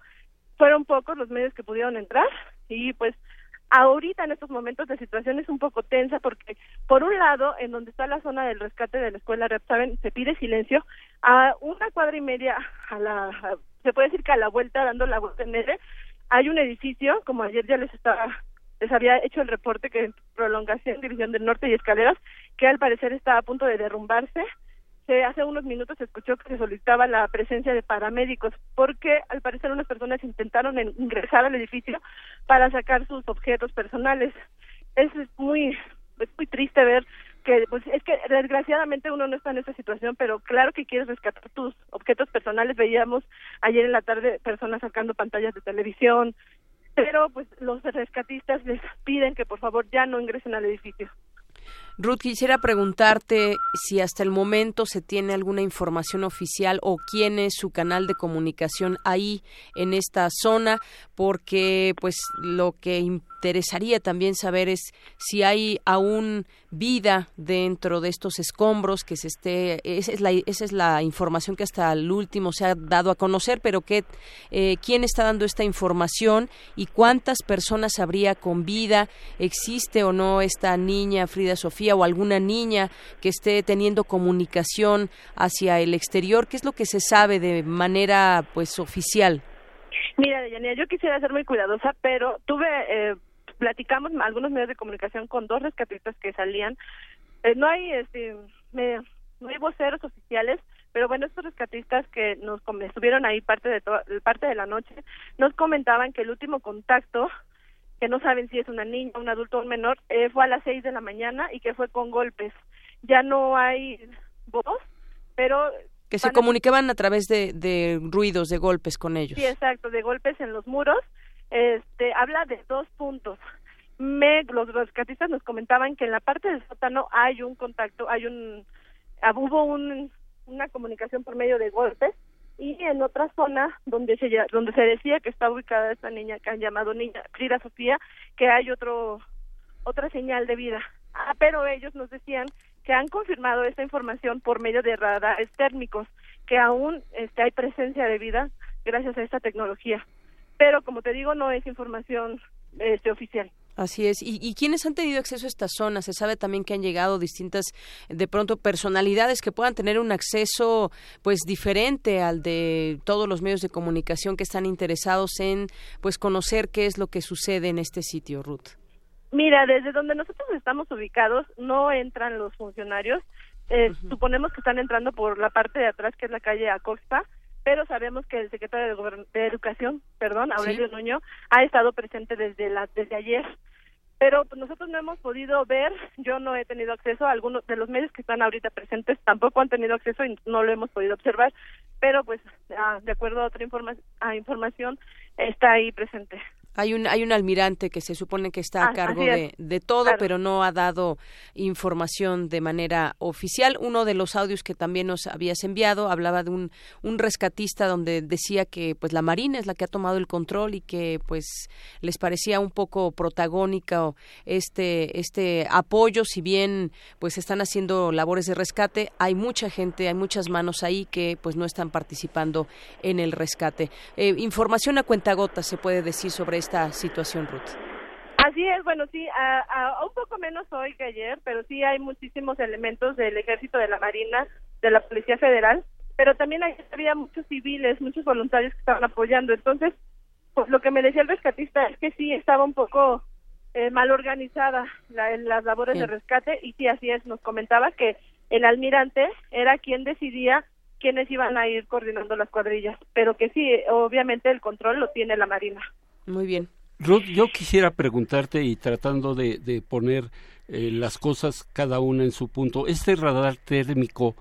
fueron pocos los medios que pudieron entrar y pues ahorita en estos momentos la situación es un poco tensa porque por un lado en donde está la zona del rescate de la escuela saben se pide silencio a una cuadra y media a la se puede decir que a la vuelta dando la vuelta en L hay un edificio como ayer ya les estaba les había hecho el reporte que prolongación división del norte y escaleras que al parecer está a punto de derrumbarse hace unos minutos se escuchó que se solicitaba la presencia de paramédicos porque al parecer unas personas intentaron ingresar al edificio para sacar sus objetos personales. Es muy es muy triste ver que pues es que desgraciadamente uno no está en esa situación, pero claro que quieres rescatar tus objetos personales. Veíamos ayer en la tarde personas sacando pantallas de televisión, pero pues los rescatistas les piden que por favor ya no ingresen al edificio. Ruth, quisiera preguntarte si hasta el momento se tiene alguna información oficial o quién es su canal de comunicación ahí en esta zona, porque pues lo que interesaría también saber es si hay aún vida dentro de estos escombros que se esté esa es la, esa es la información que hasta el último se ha dado a conocer pero que eh, quién está dando esta información y cuántas personas habría con vida existe o no esta niña Frida Sofía o alguna niña que esté teniendo comunicación hacia el exterior qué es lo que se sabe de manera pues oficial Mira, Deyanira, yo quisiera ser muy cuidadosa, pero tuve eh, platicamos algunos medios de comunicación con dos rescatistas que salían. Eh, no hay este no hay voceros oficiales, pero bueno, estos rescatistas que nos estuvieron ahí parte de parte de la noche nos comentaban que el último contacto que no saben si es una niña, un adulto o un menor, eh, fue a las seis de la mañana y que fue con golpes. Ya no hay voz, pero que se comunicaban a través de, de ruidos, de golpes con ellos. Sí, exacto, de golpes en los muros este, habla de dos puntos. Me, los rescatistas nos comentaban que en la parte del sótano hay un contacto, hay un, hubo un, una comunicación por medio de golpes y en otra zona donde se donde se decía que está ubicada esta niña que han llamado niña Frida Sofía que hay otro otra señal de vida ah, pero ellos nos decían que han confirmado esta información por medio de radares térmicos que aún este, hay presencia de vida gracias a esta tecnología pero como te digo no es información este, oficial. Así es. ¿Y, ¿Y quiénes han tenido acceso a esta zona? Se sabe también que han llegado distintas, de pronto, personalidades que puedan tener un acceso, pues, diferente al de todos los medios de comunicación que están interesados en, pues, conocer qué es lo que sucede en este sitio, Ruth. Mira, desde donde nosotros estamos ubicados no entran los funcionarios. Eh, suponemos que están entrando por la parte de atrás, que es la calle Acosta, pero sabemos que el secretario de, Educación, perdón, Aurelio Nuño, ha estado presente desde la desde ayer. Pero pues, nosotros no hemos podido ver, yo no he tenido acceso, a algunos de los medios que están ahorita presentes tampoco han tenido acceso y no lo hemos podido observar, pero pues de acuerdo a otra informa a información está ahí presente. Hay un, hay un almirante que se supone que está a ah, cargo de, de, todo, pero no ha dado información de manera oficial. Uno de los audios que también nos habías enviado hablaba de un, un rescatista donde decía que pues la Marina es la que ha tomado el control y que pues les parecía un poco protagónica este, este apoyo, si bien pues están haciendo labores de rescate, hay mucha gente, hay muchas manos ahí que pues no están participando en el rescate. Eh, información a cuentagotas se puede decir sobre esto esta situación, Ruth. Así es, bueno, sí, a, un poco menos hoy que ayer, pero sí hay muchísimos elementos del Ejército, de la Marina, de la Policía Federal, pero también había muchos civiles, muchos voluntarios que estaban apoyando. Entonces, pues lo que me decía el rescatista es que sí estaba un poco eh, mal organizada la, las labores de rescate y sí, así es, nos comentaba que el almirante era quien decidía quiénes iban a ir coordinando las cuadrillas, pero que sí, obviamente el control lo tiene la Marina. Muy bien. Ruth, yo quisiera preguntarte y tratando de, poner eh, las cosas cada una en su punto, este radar térmico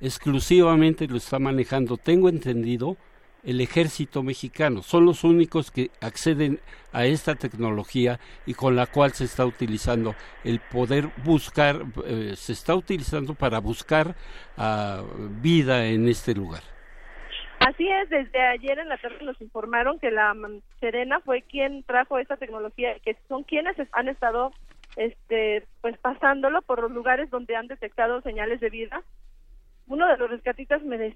exclusivamente lo está manejando, tengo entendido, el ejército mexicano. Son los únicos que acceden a esta tecnología y con la cual se está utilizando el poder buscar, eh, se está utilizando para buscar ah, vida en este lugar. Así es, desde ayer en la tarde nos informaron que la Serena fue quien trajo esta tecnología, que son quienes han estado este pues pasándolo por los lugares donde han detectado señales de vida. Uno de los rescatistas me,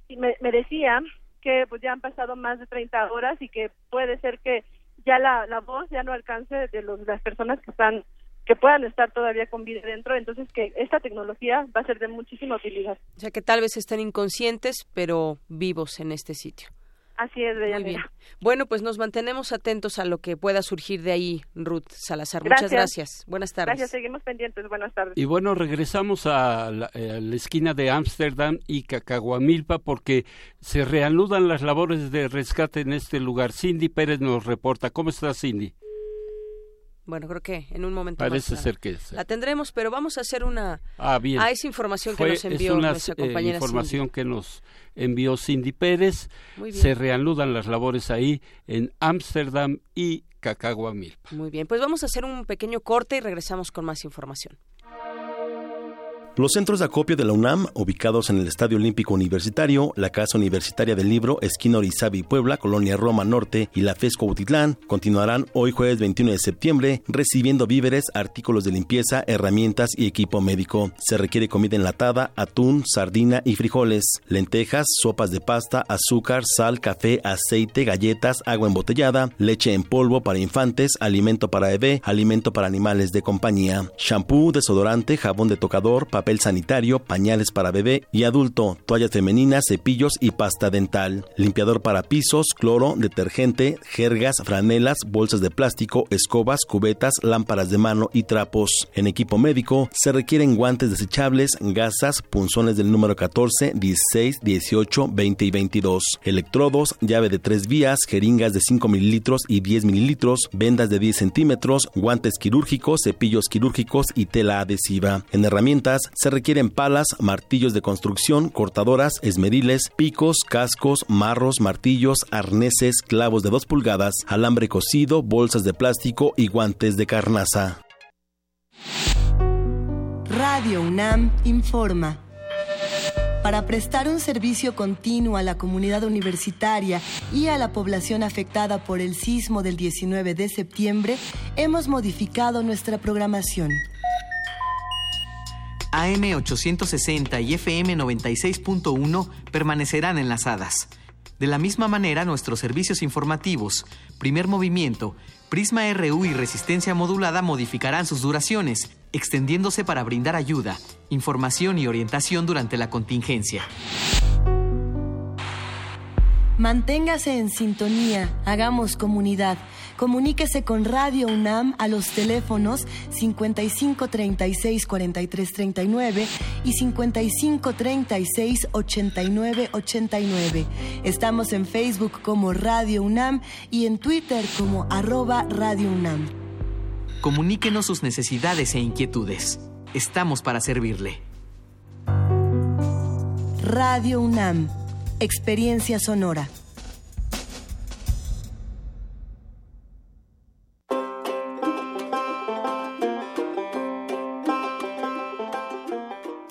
decía que pues ya han pasado más de 30 horas y que puede ser que ya la, voz ya no alcance de los, las personas que están que puedan estar todavía con vida dentro, entonces que esta tecnología va a ser de muchísima utilidad. O sea que tal vez estén inconscientes, pero vivos en este sitio. Así es, Muy bien. Bueno, pues nos mantenemos atentos a lo que pueda surgir de ahí, Ruth Salazar. Muchas gracias. Buenas tardes. Gracias, seguimos pendientes. Buenas tardes. Y bueno, regresamos a la, eh, a la esquina de Ámsterdam y Cacahuamilpa porque se reanudan las labores de rescate en este lugar. Cindy Pérez nos reporta. ¿Cómo estás, Cindy? Bueno, creo que en un momento Parece más ser que la tendremos, pero vamos a hacer una ah, bien. a esa información que nos envió es una, nuestra eh, compañera información que nos envió Cindy Pérez. Se reanudan las labores ahí en Ámsterdam y Cacahuamilpa. Muy bien, pues vamos a hacer un pequeño corte y regresamos con más información. Los centros de acopio de la UNAM, ubicados en el Estadio Olímpico Universitario, la Casa Universitaria del Libro, esquina Orizabi Puebla, Colonia Roma Norte y la FESCO Utitlán, continuarán hoy jueves 21 de septiembre recibiendo víveres, artículos de limpieza, herramientas y equipo médico. Se requiere comida enlatada, atún, sardina y frijoles, lentejas, sopas de pasta, azúcar, sal, café, aceite, galletas, agua embotellada, leche en polvo para infantes, alimento para bebé, alimento para animales de compañía, shampoo, desodorante, jabón de tocador, papel papel sanitario, pañales para bebé y adulto, toallas femeninas, cepillos y pasta dental, limpiador para pisos, cloro, detergente, jergas, franelas, bolsas de plástico, escobas, cubetas, lámparas de mano y trapos. En equipo médico se requieren guantes desechables, gasas, punzones del número 14, 16, 18, 20 y 22, electrodos, llave de tres vías, jeringas de 5 mililitros y 10 mililitros, vendas de 10 centímetros, guantes quirúrgicos, cepillos quirúrgicos y tela adhesiva. En herramientas se requieren palas, martillos de construcción, cortadoras, esmeriles, picos, cascos, marros, martillos, arneses, clavos de 2 pulgadas, alambre cocido, bolsas de plástico y guantes de carnaza. Radio UNAM informa. Para prestar un servicio continuo a la comunidad universitaria y a la población afectada por el sismo del 19 de septiembre, hemos modificado nuestra programación. AM860 y FM 96.1 permanecerán enlazadas. De la misma manera, nuestros servicios informativos, primer movimiento, Prisma RU y resistencia modulada modificarán sus duraciones, extendiéndose para brindar ayuda, información y orientación durante la contingencia. Manténgase en sintonía, hagamos comunidad. Comuníquese con Radio UNAM a los teléfonos 55 36 43 39 y 55 36 89 89. Estamos en Facebook como Radio UNAM y en Twitter como arroba Radio UNAM. Comuníquenos sus necesidades e inquietudes. Estamos para servirle. Radio UNAM, Experiencia Sonora.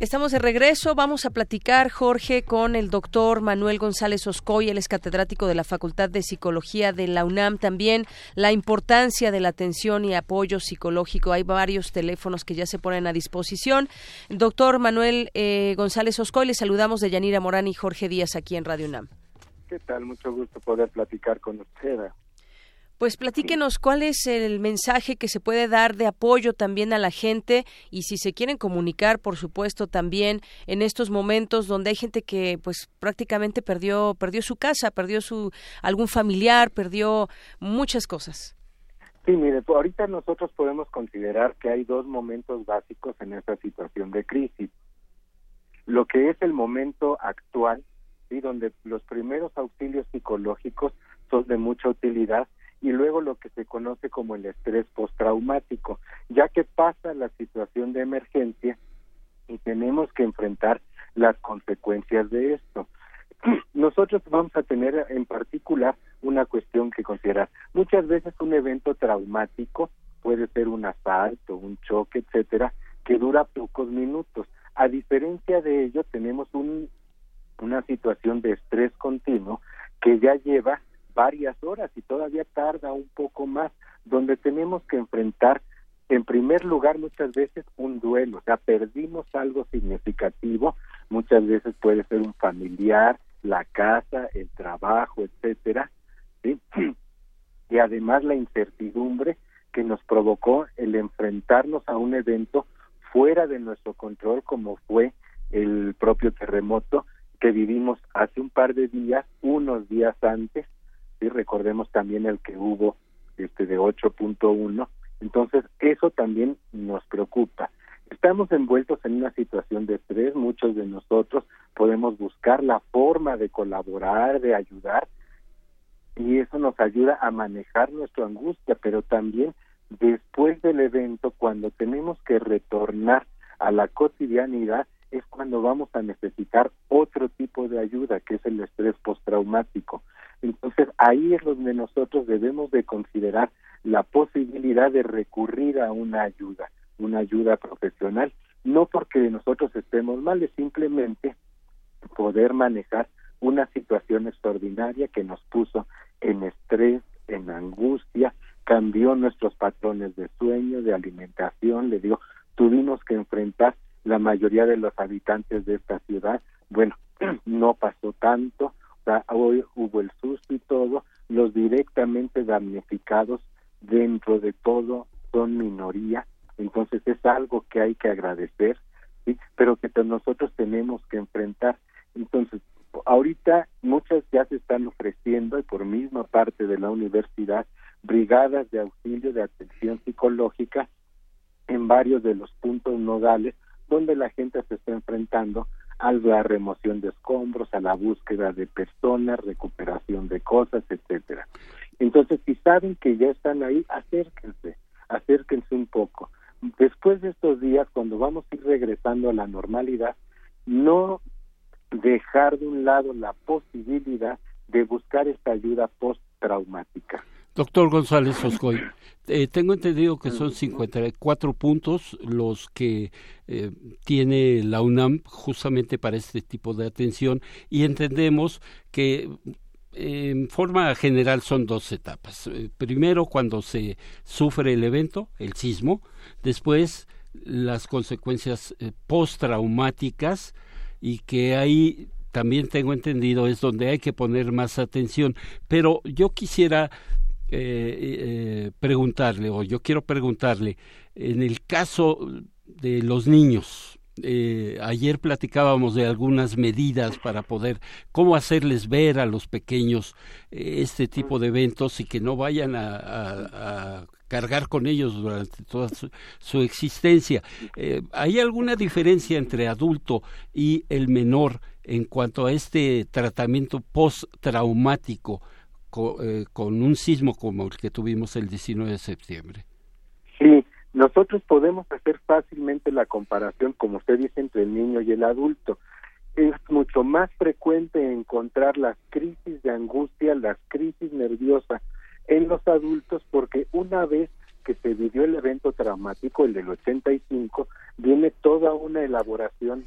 Estamos de regreso. Vamos a platicar, Jorge, con el doctor Manuel González Oscoy. Él es catedrático de la Facultad de Psicología de la UNAM. También la importancia de la atención y apoyo psicológico. Hay varios teléfonos que ya se ponen a disposición. Doctor Manuel eh, González Oscoy, le saludamos de Yanira Morán y Jorge Díaz aquí en Radio UNAM. ¿Qué tal? Mucho gusto poder platicar con usted. Pues platíquenos cuál es el mensaje que se puede dar de apoyo también a la gente y si se quieren comunicar, por supuesto, también en estos momentos donde hay gente que pues prácticamente perdió perdió su casa, perdió su algún familiar, perdió muchas cosas. Sí, mire, pues, ahorita nosotros podemos considerar que hay dos momentos básicos en esta situación de crisis. Lo que es el momento actual, sí, donde los primeros auxilios psicológicos son de mucha utilidad y luego lo que se conoce como el estrés postraumático, ya que pasa la situación de emergencia y tenemos que enfrentar las consecuencias de esto. Nosotros vamos a tener en particular una cuestión que considerar. Muchas veces un evento traumático puede ser un asalto, un choque, etcétera, que dura pocos minutos. A diferencia de ello, tenemos un, una situación de estrés continuo que ya lleva varias horas y todavía tarda un poco más, donde tenemos que enfrentar en primer lugar muchas veces un duelo, o sea, perdimos algo significativo, muchas veces puede ser un familiar, la casa, el trabajo, etcétera, y además la incertidumbre que nos provocó el enfrentarnos a un evento fuera de nuestro control como fue el propio terremoto que vivimos hace un par de días, unos días antes, y recordemos también el que hubo este de 8.1 entonces eso también nos preocupa. Estamos envueltos en una situación de estrés muchos de nosotros podemos buscar la forma de colaborar de ayudar y eso nos ayuda a manejar nuestra angustia pero también después del evento cuando tenemos que retornar a la cotidianidad es cuando vamos a necesitar otro tipo de ayuda que es el estrés postraumático entonces ahí es donde nosotros debemos de considerar la posibilidad de recurrir a una ayuda, una ayuda profesional, no porque nosotros estemos mal, es simplemente poder manejar una situación extraordinaria que nos puso en estrés, en angustia, cambió nuestros patrones de sueño, de alimentación, le digo, tuvimos que enfrentar la mayoría de los habitantes de esta ciudad, bueno, no pasó tanto, hoy hubo el susto y todo, los directamente damnificados dentro de todo son minoría, entonces es algo que hay que agradecer, pero que nosotros tenemos que enfrentar. Entonces, ahorita muchas ya se están ofreciendo y por misma parte de la universidad brigadas de auxilio de atención psicológica en varios de los puntos nodales donde la gente se está enfrentando a la remoción de escombros, a la búsqueda de personas, recuperación de cosas, etcétera. Entonces, si saben que ya están ahí, acérquense, acérquense un poco. Después de estos días, cuando vamos a ir regresando a la normalidad, no dejar de un lado la posibilidad de buscar esta ayuda post-traumática. Doctor González Oscoy, eh, tengo entendido que son 54 puntos los que eh, tiene la UNAM justamente para este tipo de atención y entendemos que en forma general son dos etapas. Eh, primero cuando se sufre el evento, el sismo, después las consecuencias eh, postraumáticas y que ahí también tengo entendido es donde hay que poner más atención. Pero yo quisiera eh, preguntarle, o yo quiero preguntarle, en el caso de los niños, eh, ayer platicábamos de algunas medidas para poder cómo hacerles ver a los pequeños eh, este tipo de eventos y que no vayan a, cargar con ellos durante toda su, existencia. Eh, ¿Hay alguna diferencia entre adulto y el menor en cuanto a este tratamiento postraumático con un sismo como el que tuvimos el 19 de septiembre? Sí, nosotros podemos hacer fácilmente la comparación, como usted dice, entre el niño y el adulto. Es mucho más frecuente encontrar las crisis de angustia, las crisis nerviosas en los adultos porque una vez que se vivió el evento traumático, el del 85, viene toda una elaboración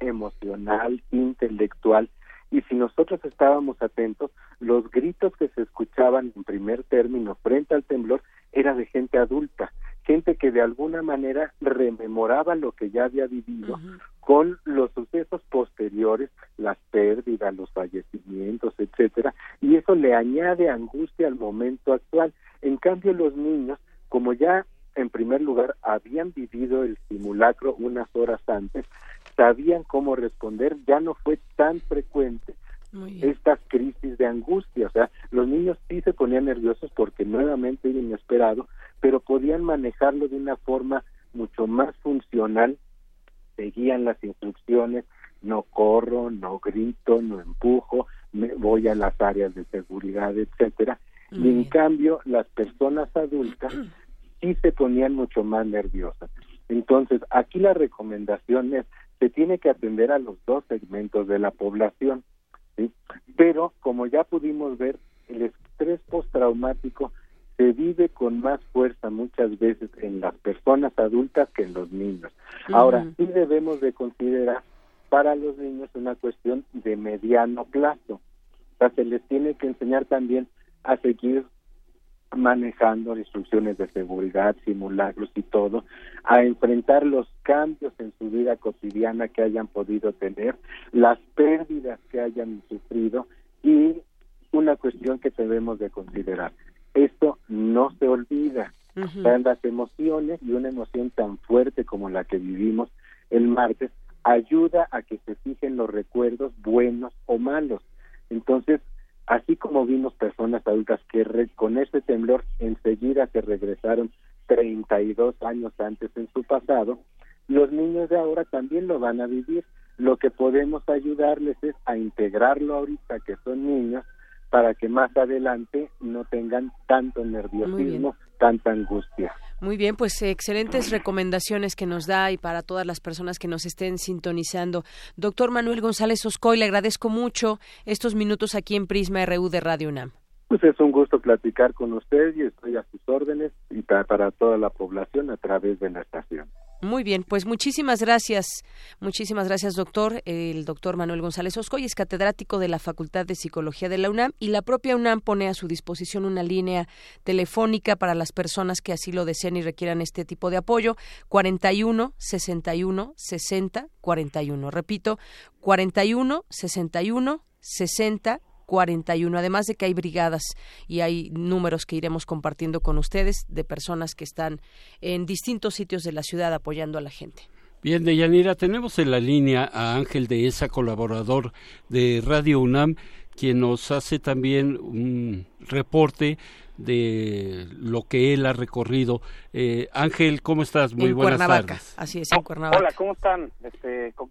emocional, intelectual, y si nosotros estábamos atentos, los gritos que se escuchaban en primer término frente al temblor era de gente adulta, gente que de alguna manera rememoraba lo que ya había vivido con los sucesos posteriores, las pérdidas, los fallecimientos, etcétera, y eso le añade angustia al momento actual. En cambio, los niños, como ya en primer lugar habían vivido el simulacro unas horas antes, sabían cómo responder, ya no fue tan frecuente estas crisis de angustia. O sea, los niños sí se ponían nerviosos porque nuevamente era inesperado, pero podían manejarlo de una forma mucho más funcional, seguían las instrucciones, no corro, no grito, no empujo, me voy a las áreas de seguridad, etcétera. Y en cambio, las personas adultas sí se ponían mucho más nerviosas. Entonces, aquí la recomendación es, se tiene que atender a los dos segmentos de la población, ¿sí? Pero, como ya pudimos ver, el estrés postraumático se vive con más fuerza muchas veces en las personas adultas que en los niños. Ahora, sí debemos de considerar para los niños una cuestión de mediano plazo. O sea, se les tiene que enseñar también a seguir manejando instrucciones de seguridad, simulacros y todo, a enfrentar los cambios en su vida cotidiana que hayan podido tener, las pérdidas que hayan sufrido y una cuestión que debemos de considerar esto no se olvida. las emociones y una emoción tan fuerte como la que vivimos el martes ayuda a que se fijen los recuerdos buenos o malos. Entonces, así como vimos personas adultas que con este temblor enseguida se regresaron 32 años antes en su pasado, los niños de ahora también lo van a vivir. Lo que podemos ayudarles es a integrarlo ahorita que son niños para que más adelante no tengan tanto nerviosismo, tanta angustia. Muy bien, pues excelentes recomendaciones que nos da y para todas las personas que nos estén sintonizando. Doctor Manuel González Oscoy, le agradezco mucho estos minutos aquí en Prisma RU de Radio UNAM. Pues es un gusto platicar con usted y estoy a sus órdenes y para toda la población a través de la estación. Muy bien, pues muchísimas gracias. Muchísimas gracias, doctor. El doctor Manuel González Oscoy es catedrático de la Facultad de Psicología de la UNAM y la propia UNAM pone a su disposición una línea telefónica para las personas que así lo deseen y requieran este tipo de apoyo. 41 61 60 41. Repito, 41 61 60 41. Además de que hay brigadas y hay números que iremos compartiendo con ustedes de personas que están en distintos sitios de la ciudad apoyando a la gente. Bien, Deyanira, tenemos en la línea a Ángel de esa colaborador de Radio UNAM, quien nos hace también un reporte de lo que él ha recorrido. Eh, Ángel, ¿cómo estás? Muy buenas tardes. Así es, en Cuernavaca. Hola, ¿cómo están? Este, ¿con,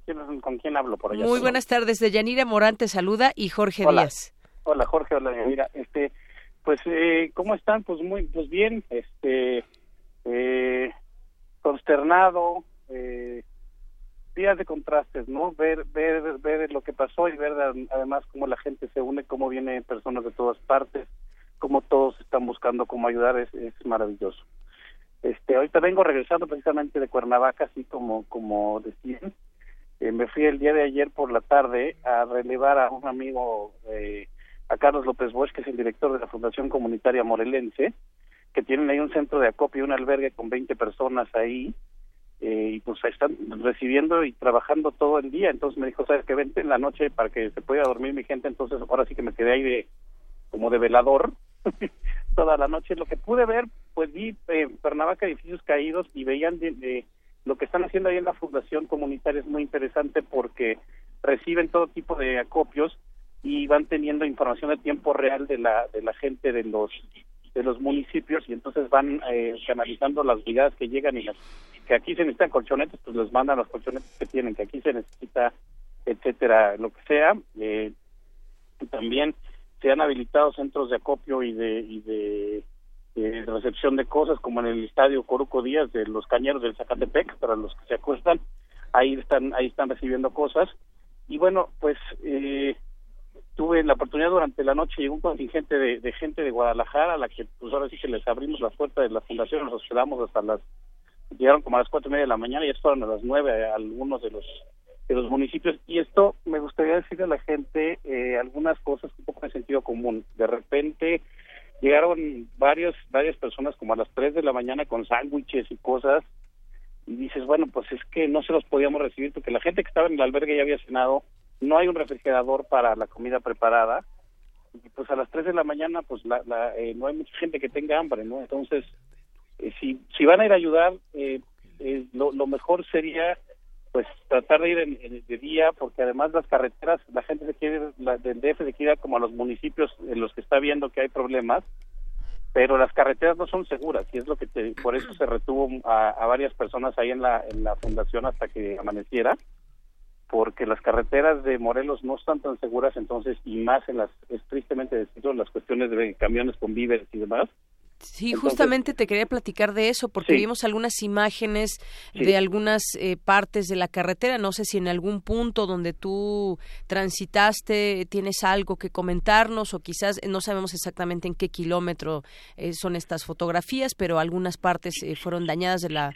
quién, hablo por allá? Muy buenas tardes. De Yanira Morante saluda y Jorge Díaz. Hola, Jorge. Hola, Yanira. Este, pues, eh, ¿cómo están? Pues muy, pues bien. Este, eh, consternado. Eh, días de contrastes, ¿no? Ver, ver, ver lo que pasó y ver además cómo la gente se une, cómo vienen personas de todas partes como todos están buscando cómo ayudar es, es maravilloso. Este, ahorita vengo regresando precisamente de Cuernavaca, así como como decían. Eh, me fui el día de ayer por la tarde a relevar a un amigo eh, a Carlos López Bosch, que es el director de la Fundación Comunitaria Morelense, que tienen ahí un centro de acopio, un albergue con 20 personas ahí, eh, y pues están recibiendo y trabajando todo el día. Entonces me dijo, ¿sabes que Vente en la noche para que se pueda dormir mi gente. Entonces ahora sí que me quedé ahí de como de velador toda la noche. Lo que pude ver, pues vi eh, Pernavaca edificios caídos y veían de, lo que están haciendo ahí en la Fundación Comunitaria es muy interesante porque reciben todo tipo de acopios y van teniendo información de tiempo real de la de la gente de los de los municipios y entonces van eh, canalizando las brigadas que llegan y las que aquí se necesitan colchonetes pues les mandan los colchonetes que tienen que aquí se necesita etcétera lo que sea eh, también se han habilitado centros de acopio y de y de, recepción de cosas como en el estadio Coruco Díaz de los Cañeros del Zacatepec para los que se acuestan ahí están ahí están recibiendo cosas. Y bueno pues eh, tuve la oportunidad durante la noche llegó un contingente de, gente de Guadalajara a la que pues ahora sí que les abrimos las puertas de la fundación nos hospedamos hasta las llegaron como a las cuatro y media de la mañana y ya fueron a las nueve algunos de los de los municipios. Y esto me gustaría decirle a la gente eh, algunas cosas un poco de sentido común. De repente llegaron varios varias personas como a las tres de la mañana con sándwiches y cosas y dices bueno pues es que no se los podíamos recibir porque la gente que estaba en el albergue ya había cenado no hay un refrigerador para la comida preparada y pues a las 3 de la mañana pues la, eh, no hay mucha gente que tenga hambre no entonces eh, si si van a ir a ayudar eh, lo, lo, mejor sería pues tratar de ir en, de día porque además las carreteras la gente se quiere la, del DF se quiere ir como a los municipios en los que está viendo que hay problemas pero las carreteras no son seguras y es lo que por eso se retuvo a, a varias personas ahí en la en la fundación hasta que amaneciera porque las carreteras de Morelos no están tan seguras entonces y más en las es tristemente decirlo las cuestiones de camiones con víveres y demás Sí, justamente te quería platicar de eso porque vimos algunas imágenes de algunas eh, partes de la carretera. No sé si en algún punto donde tú transitaste tienes algo que comentarnos o quizás no sabemos exactamente en qué kilómetro eh, son estas fotografías, pero algunas partes eh, fueron dañadas de la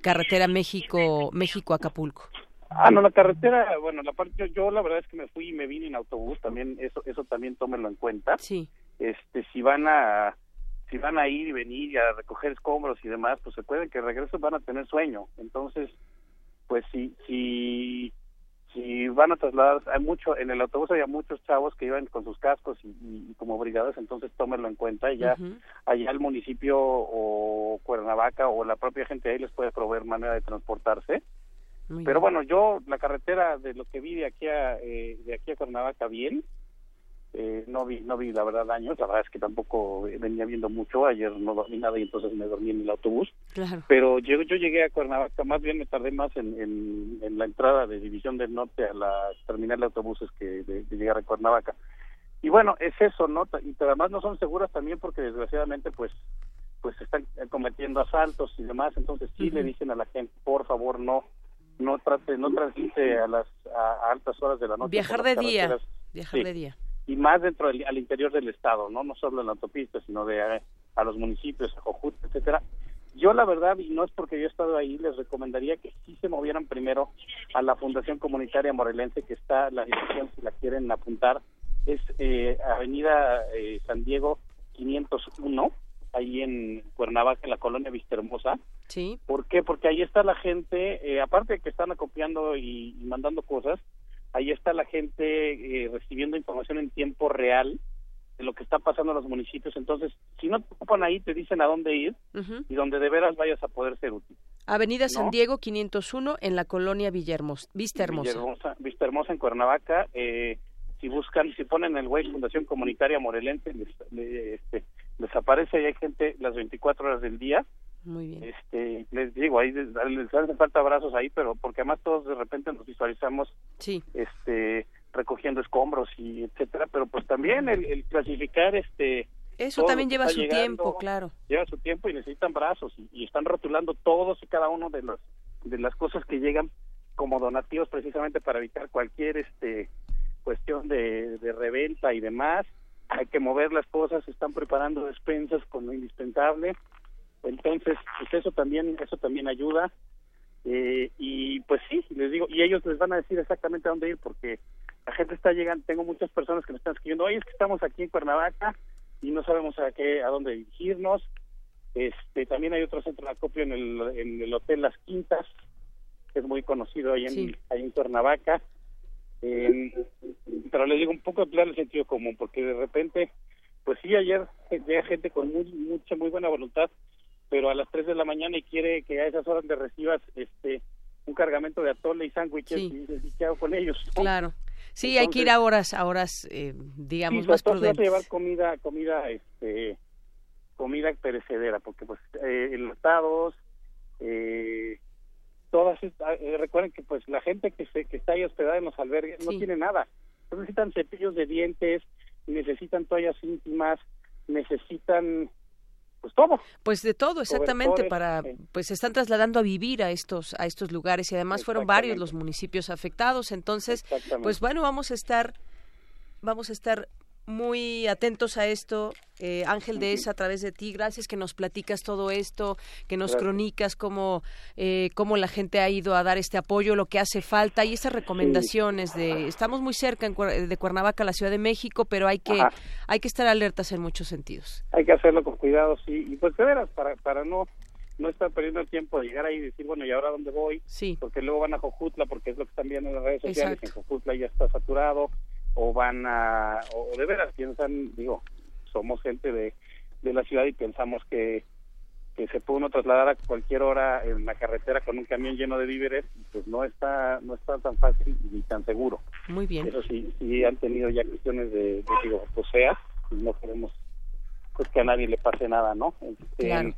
carretera México México Acapulco. Ah, no, la carretera, bueno, la parte, yo, la verdad es que me fui y me vine en autobús, también eso eso también tómenlo en cuenta. Sí. Este, si van a si van a ir y venir y a recoger escombros y demás, pues se puede que regresen van a tener sueño. Entonces, pues si si si van a trasladar, hay mucho en el autobús había muchos chavos que iban con sus cascos y, como brigadas, entonces tómenlo en cuenta y ya allá el municipio o Cuernavaca o la propia gente ahí les puede proveer manera de transportarse. Pero bueno, yo la carretera de lo que vi de aquí a eh, de aquí a Cuernavaca bien, eh, no vi no vi la verdad daños, la verdad es que tampoco venía viendo mucho, ayer no dormí nada y entonces me dormí en el autobús. Claro. Pero yo, yo llegué a Cuernavaca, más bien me tardé más en, en, la entrada de División del Norte a la terminal de autobuses que de, llegar a Cuernavaca. Y bueno, es eso, ¿no? Y además no son seguras también porque desgraciadamente pues pues están cometiendo asaltos y demás, entonces sí le dicen a la gente, por favor, no no trate, no transite a las a, altas horas de la noche. Viajar de día, viajar de día. Y más dentro del, al interior del estado, no no solo en la autopista, sino de a, los municipios, a Jojut, etcétera. Yo la verdad, y no es porque yo he estado ahí, les recomendaría que sí se movieran primero a la Fundación Comunitaria Morelense, que está, la dirección, si la quieren apuntar, es eh, Avenida eh, San Diego 501, ahí en Cuernavaca, en la colonia Vistahermosa. Sí. ¿Por qué? Porque ahí está la gente, eh, aparte de que están acopiando y, mandando cosas, ahí está la gente eh, recibiendo información en tiempo real de lo que está pasando en los municipios. Entonces, si no te ocupan ahí, te dicen a dónde ir y donde de veras vayas a poder ser útil. Avenida San Diego 501 en la colonia Villahermosa, Vista Hermosa. Vista Hermosa en Cuernavaca. Eh, si buscan, si ponen el web Fundación Comunitaria Morelense, les, este, les aparece y hay gente las 24 horas del día. Muy bien. Este, les digo, ahí les, hacen falta abrazos ahí, pero porque además todos de repente nos visualizamos sí. este recogiendo escombros y etcétera, pero pues también el, clasificar este eso también lleva su tiempo, claro. Lleva su tiempo y necesitan brazos y, y, están rotulando todos y cada uno de los de las cosas que llegan como donativos precisamente para evitar cualquier este cuestión de, de reventa y demás. Hay que mover las cosas, están preparando despensas con lo indispensable. Entonces, pues eso también, eso también ayuda. Eh, y pues sí, les digo, y ellos les van a decir exactamente a dónde ir porque la gente está llegando, tengo muchas personas que me están escribiendo, oye, es que estamos aquí en Cuernavaca y no sabemos a qué, a dónde dirigirnos. Este, también hay otro centro de acopio en el, en el Hotel Las Quintas, que es muy conocido ahí en, ahí en Cuernavaca. pero les digo un poco plan el sentido común, porque de repente, pues sí, ayer llega gente con muy, mucha, muy buena voluntad, pero a las 3 de la mañana y quiere que a esas horas le recibas este un cargamento de atole y sándwiches y dices, ¿qué hago con ellos? Claro. Sí, hay que ir a horas, a horas, eh, digamos, más prudentes. llevar comida, comida, este, comida perecedera, porque pues eh, enlatados, eh, todas, eh, recuerden que pues la gente que se, que está ahí hospedada en los albergues no tiene nada, necesitan cepillos de dientes, necesitan toallas íntimas, necesitan pues todo. Pues de todo, exactamente, para pues se están trasladando a vivir a estos a estos lugares y además fueron varios los municipios afectados, entonces pues bueno, vamos a estar vamos a estar muy atentos a esto. Eh, Ángel de esa a través de ti, gracias que nos platicas todo esto, que nos cronicas cómo, eh, cómo la gente ha ido a dar este apoyo, lo que hace falta y esas recomendaciones de, estamos muy cerca de Cuernavaca, la Ciudad de México, pero hay que, hay que estar alertas en muchos sentidos. Hay que hacerlo con cuidado, sí, y pues de veras, para, para no no estar perdiendo el tiempo de llegar ahí y decir, bueno, ¿y ahora dónde voy? Sí. Porque luego van a Jojutla, porque es lo que están viendo en las redes sociales, en Jojutla ya está saturado, o van a, o de veras piensan, digo, somos gente de, de la ciudad y pensamos que, que se puede uno trasladar a cualquier hora en la carretera con un camión lleno de víveres, pues no está, no está tan fácil ni tan seguro. Muy bien. Eso sí, sí han tenido ya cuestiones de, digo, pues sea, no queremos pues que a nadie le pase nada, ¿no? claro.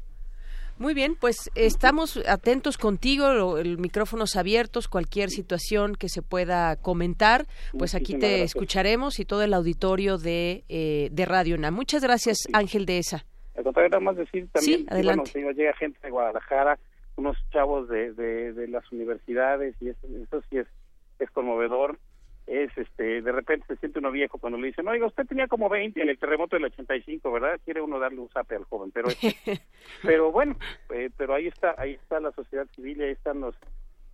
Muy bien, pues estamos atentos contigo, el micrófonos abiertos, cualquier situación que se pueda comentar, pues aquí te escucharemos y todo el auditorio de, eh, de Radio UNAM. Muchas gracias, Ángel de esa. Al contrario, nada más decir también, sí, adelante. llega gente de Guadalajara, unos chavos de, de, las universidades y eso, eso sí es, es conmovedor es este de repente se siente uno viejo cuando le dicen oiga usted tenía como 20 en el terremoto del 85 verdad quiere uno darle un zape al joven pero pero bueno eh, pero ahí está ahí está la sociedad civil y ahí están los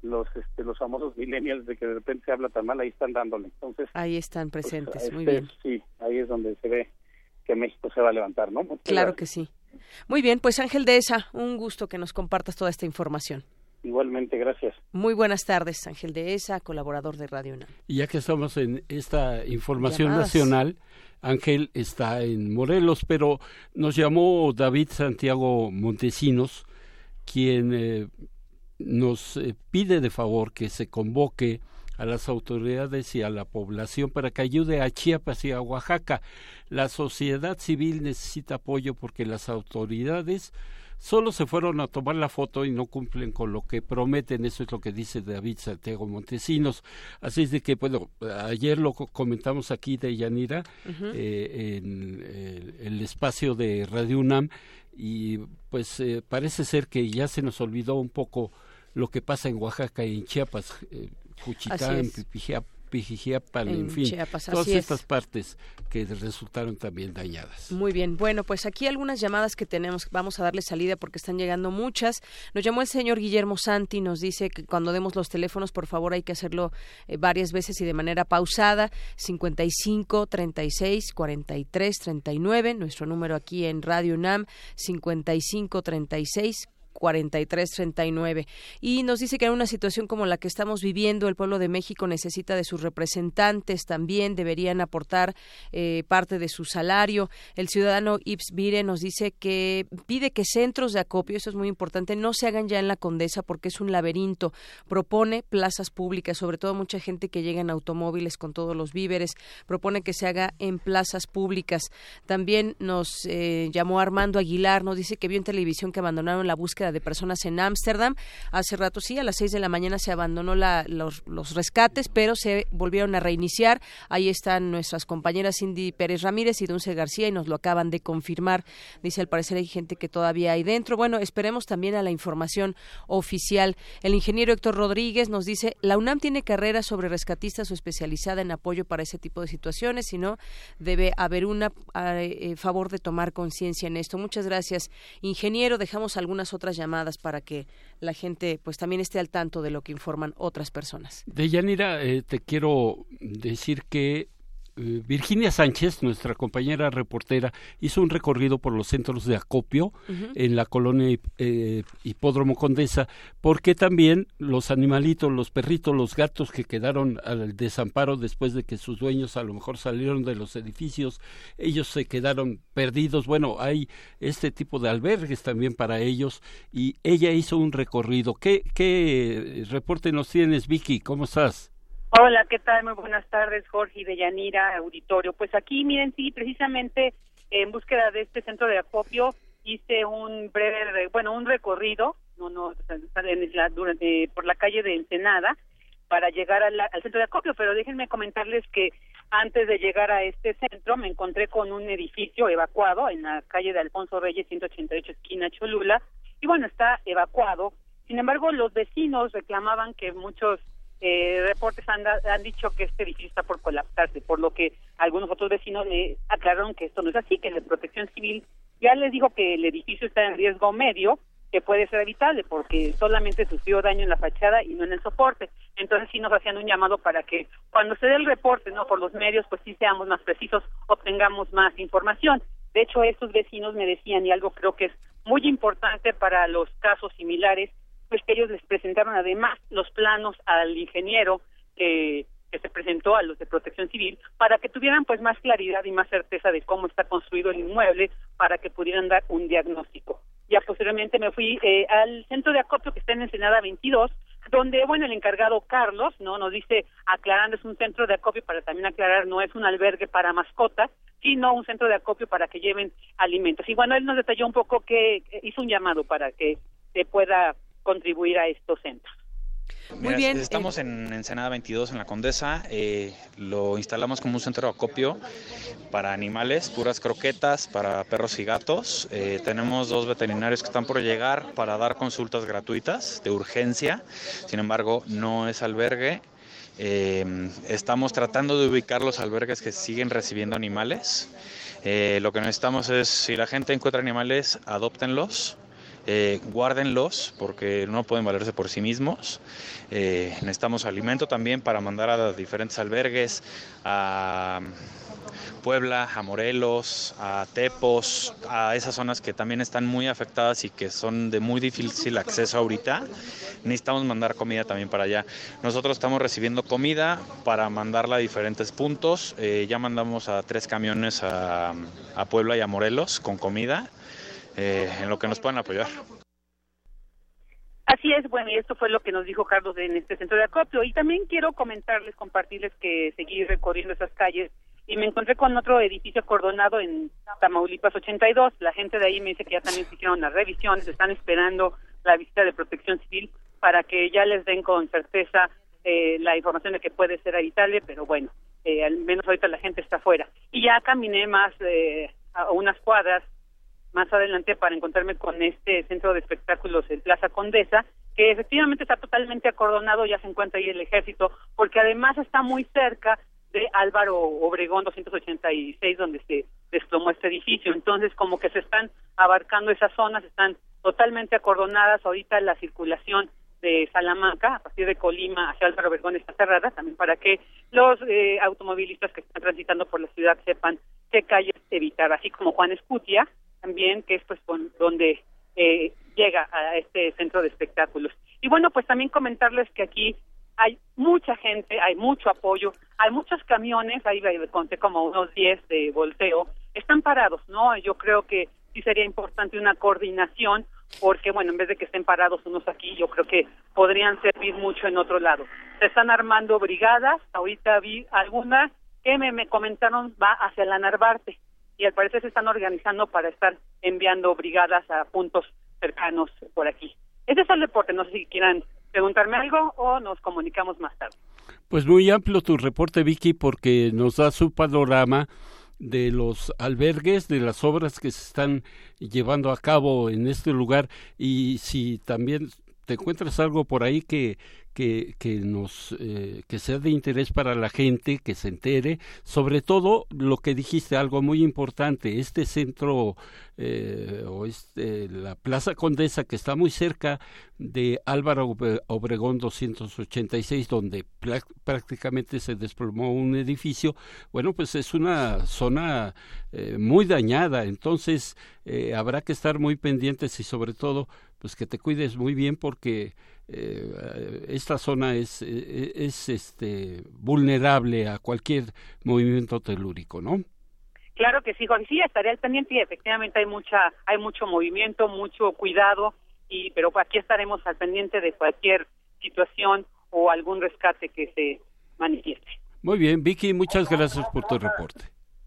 los este los famosos millennials de que de repente se habla tan mal ahí están dándole. Entonces ahí están pues, presentes muy este, bien. sí ahí es donde se ve que México se va a levantar no claro que sí. Muy bien pues Ángel de esa un gusto que nos compartas toda esta información Igualmente, gracias. Muy buenas tardes, Ángel de Esa, colaborador de Radio UNAM. Y ya que estamos en esta información nacional, Ángel está en Morelos, pero nos llamó David Santiago Montesinos, quien eh, nos eh, pide de favor que se convoque a las autoridades y a la población para que ayude a Chiapas y a Oaxaca. La sociedad civil necesita apoyo porque las autoridades solo se fueron a tomar la foto y no cumplen con lo que prometen, eso es lo que dice David Santiago Montesinos. Así es de que, bueno, ayer lo comentamos aquí de Yanira eh, en el, espacio de Radio UNAM. Y pues eh, parece ser que ya se nos olvidó un poco lo que pasa en Oaxaca y en Chiapas, eh, Juchitán, Pijijiapan, en, fin, todas estas partes que resultaron también dañadas. Muy bien, bueno, pues aquí algunas llamadas que tenemos, vamos a darle salida porque están llegando muchas. Nos llamó el señor Guillermo Santi, nos dice que cuando demos los teléfonos, por favor, hay que hacerlo eh, varias veces y de manera pausada. 55 36 43 39, nuestro número aquí en Radio UNAM, 55 36 4339 y nos dice que en una situación como la que estamos viviendo el pueblo de México necesita de sus representantes también deberían aportar eh, parte de su salario. El ciudadano Ips Vire nos dice que pide que centros de acopio eso es muy importante no se hagan ya en la Condesa porque es un laberinto. Propone plazas públicas sobre todo mucha gente que llega en automóviles con todos los víveres propone que se haga en plazas públicas. También nos eh, llamó Armando Aguilar nos dice que vio en televisión que abandonaron la búsqueda de personas en Ámsterdam. Hace rato sí, a las seis de la mañana se abandonó los, rescates, pero se volvieron a reiniciar. Ahí están nuestras compañeras Cindy Pérez Ramírez y Dulce García y nos lo acaban de confirmar. Dice, al parecer hay gente que todavía hay dentro. Bueno, esperemos también a la información oficial. El ingeniero Héctor Rodríguez nos dice, la UNAM tiene carrera sobre rescatistas o especializada en apoyo para ese tipo de situaciones, si no, debe haber una a, eh, favor de tomar conciencia en esto. Muchas gracias, ingeniero. Dejamos algunas otras llamadas para que la gente pues también esté al tanto de lo que informan otras personas. De Yanira, eh, te quiero decir que Virginia Sánchez, nuestra compañera reportera, hizo un recorrido por los centros de acopio en la colonia eh, Hipódromo Condesa, porque también los animalitos, los perritos, los gatos que quedaron al desamparo después de que sus dueños a lo mejor salieron de los edificios, ellos se quedaron perdidos. Bueno, hay este tipo de albergues también para ellos y ella hizo un recorrido. ¿Qué, qué reporte nos tienes, Vicky? ¿Cómo estás? Hola, ¿qué tal? Muy buenas tardes, Jorge y Deyanira, auditorio. Pues aquí, miren, sí, precisamente en búsqueda de este centro de acopio hice un breve, bueno, un recorrido, no, no, durante, por la calle de Ensenada para llegar al centro de acopio, pero déjenme comentarles que antes de llegar a este centro me encontré con un edificio evacuado en la calle de Alfonso Reyes 188 esquina Cholula y bueno, está evacuado. Sin embargo, los vecinos reclamaban que muchos eh, reportes han, han dicho que este edificio está por colapsarse, por lo que algunos otros vecinos le aclararon que esto no es así, que la protección civil ya les dijo que el edificio está en riesgo medio, que puede ser evitable porque solamente sufrió daño en la fachada y no en el soporte. Entonces sí nos hacían un llamado para que cuando se dé el reporte, no por los medios, pues sí seamos más precisos, obtengamos más información. De hecho, estos vecinos me decían, y algo creo que es muy importante para los casos similares, pues que ellos les presentaron además los planos al ingeniero que, que se presentó a los de Protección Civil para que tuvieran pues más claridad y más certeza de cómo está construido el inmueble para que pudieran dar un diagnóstico. Ya posteriormente me fui eh, al centro de acopio que está en Ensenada 22, donde, bueno, el encargado Carlos, ¿no? Nos dice, aclarando, es un centro de acopio para también aclarar, no es un albergue para mascotas, sino un centro de acopio para que lleven alimentos. Y bueno, él nos detalló un poco que hizo un llamado para que se pueda contribuir a estos centros. Muy bien. Estamos eh, en Ensenada 22, en la Condesa. Eh, lo instalamos como un centro de acopio para animales, puras croquetas para perros y gatos. Eh, tenemos dos veterinarios que están por llegar para dar consultas gratuitas de urgencia. Sin embargo, no es albergue. estamos tratando de ubicar los albergues que siguen recibiendo animales. lo que necesitamos es, si la gente encuentra animales, adóptenlos eh, guárdenlos porque no pueden valerse por sí mismos. Eh, necesitamos alimento también para mandar a diferentes albergues, a Puebla, a Morelos, a Tepos, a esas zonas que también están muy afectadas y que son de muy difícil acceso ahorita. Necesitamos mandar comida también para allá. Nosotros estamos recibiendo comida para mandarla a diferentes puntos. Eh, ya mandamos a tres camiones a, a Puebla y a Morelos con comida eh, en lo que nos puedan apoyar. Así es, bueno, y esto fue lo que nos dijo Carlos en este centro de acopio. Y también quiero comentarles, compartirles que seguí recorriendo esas calles y me encontré con otro edificio acordonado en Tamaulipas 82. La gente de ahí me dice que ya también se hicieron las revisiones, están esperando la visita de protección civil para que ya les den con certeza eh, la información de que puede ser habitable, pero bueno, eh, al menos ahorita la gente está afuera. Y ya caminé más eh, a unas cuadras más adelante para encontrarme con este centro de espectáculos en Plaza Condesa, que efectivamente está totalmente acordonado, ya se encuentra ahí el ejército, porque además está muy cerca de Álvaro Obregón 286, donde se desplomó este edificio. Entonces, como que se están abarcando esas zonas, están totalmente acordonadas. Ahorita la circulación de Salamanca, a partir de Colima hacia Álvaro Obregón, está cerrada, también para que los eh, automovilistas que están transitando por la ciudad sepan qué calles evitar, así como Juan Escutia, también, que es pues donde eh, llega a este centro de espectáculos. Y bueno, pues también comentarles que aquí hay mucha gente, hay mucho apoyo, hay muchos camiones, ahí conté como unos 10 de volteo, están parados, ¿no? Yo creo que sí sería importante una coordinación porque, bueno, en vez de que estén parados unos aquí, yo creo que podrían servir mucho en otro lado. Se están armando brigadas, ahorita vi algunas que me, me comentaron va hacia la Narvarte, y al parecer se están organizando para estar enviando brigadas a puntos cercanos por aquí. Ese es el reporte, no sé si quieran preguntarme algo o nos comunicamos más tarde. Pues muy amplio tu reporte, Vicky, porque nos da su panorama de los albergues, de las obras que se están llevando a cabo en este lugar y si también te encuentras algo por ahí que, que, que nos eh, que sea de interés para la gente que se entere. Sobre todo lo que dijiste algo muy importante este centro eh, o este, la Plaza Condesa que está muy cerca de Álvaro Obregón 286 donde prácticamente se desplomó un edificio bueno pues es una zona eh, muy dañada. Entonces habrá que estar muy pendientes y sobre todo pues que te cuides muy bien porque eh, esta zona es, eh, es este, vulnerable a cualquier movimiento telúrico, ¿no? Claro que sí, Juan. Sí, estaré al pendiente y efectivamente hay mucha, hay mucho movimiento, mucho cuidado, y pero aquí estaremos al pendiente de cualquier situación o algún rescate que se manifieste. Muy bien, Vicky, muchas gracias por tu reporte.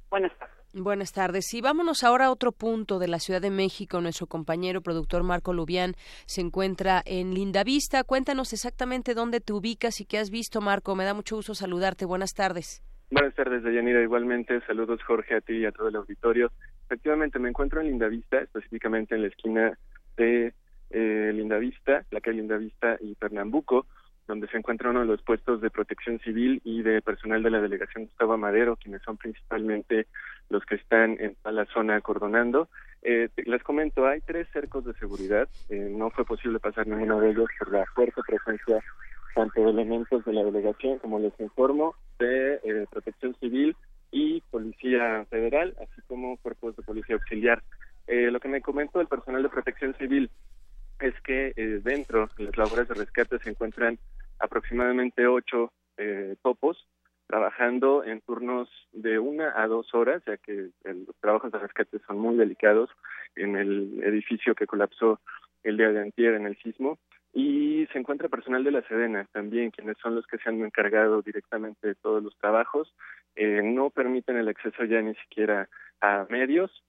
Buenas tardes. Buenas tardes. Y vámonos ahora a otro punto de la Ciudad de México. Nuestro compañero productor Marco Lubián se encuentra en Lindavista. Cuéntanos exactamente dónde te ubicas y qué has visto, Marco. Me da mucho gusto saludarte. Buenas tardes. Buenas tardes, Deyanira. Igualmente, saludos, Jorge, a ti y a todo el auditorio. Efectivamente, me encuentro en Lindavista, específicamente en la esquina de eh, Lindavista, la calle Lindavista y Pernambuco donde se encuentra uno de los puestos de protección civil y de personal de la delegación Gustavo Madero, quienes son principalmente los que están en la zona acordonando. Eh, les comento, hay tres cercos de seguridad. Eh, no fue posible pasar ninguno de ellos por la fuerte presencia tanto de elementos de la delegación, como les informo, de eh, protección civil y policía federal, así como cuerpos de policía auxiliar. Eh, lo que me comentó el personal de protección civil es que dentro de las labores de rescate se encuentran aproximadamente ocho eh, topos trabajando en turnos de una a dos horas, ya que los trabajos de rescate son muy delicados en el edificio que colapsó el día de antier en el sismo. Y se encuentra personal de la Sedena también, quienes son los que se han encargado directamente de todos los trabajos. Eh, no permiten el acceso ya ni siquiera a medios,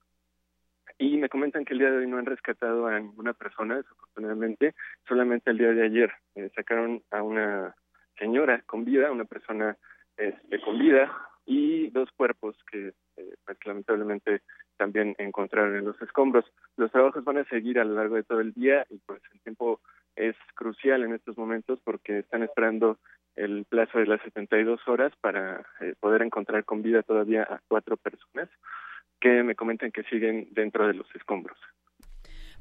y me comentan que el día de hoy no han rescatado a ninguna persona, desafortunadamente, solamente el día de ayer eh, sacaron a una señora con vida, una persona este, con vida y dos cuerpos que eh, pues, lamentablemente también encontraron en los escombros. Los trabajos van a seguir a lo largo de todo el día y pues el tiempo es crucial en estos momentos porque están esperando el plazo de las 72 horas para eh, poder encontrar con vida todavía a cuatro personas que me comentan que siguen dentro de los escombros.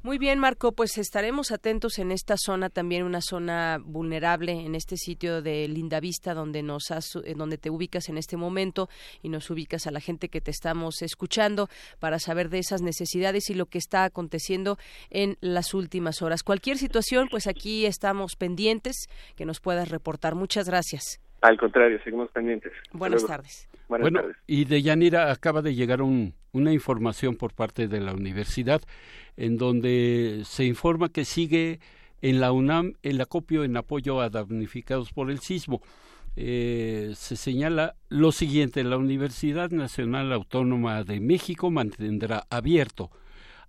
Muy bien, Marco, pues estaremos atentos en esta zona, también una zona vulnerable, en este sitio de Lindavista, donde nos has, eh, donde te ubicas en este momento y nos ubicas a la gente que te estamos escuchando para saber de esas necesidades y lo que está aconteciendo en las últimas horas. Cualquier situación, pues aquí estamos pendientes que nos puedas reportar. Muchas gracias. Al contrario, seguimos pendientes. Buenas tardes. bueno, y de Yanira acaba de llegar una información por parte de la universidad en donde se informa que sigue en la UNAM el acopio en apoyo a damnificados por el sismo. Eh, se señala lo siguiente, la Universidad Nacional Autónoma de México mantendrá abierto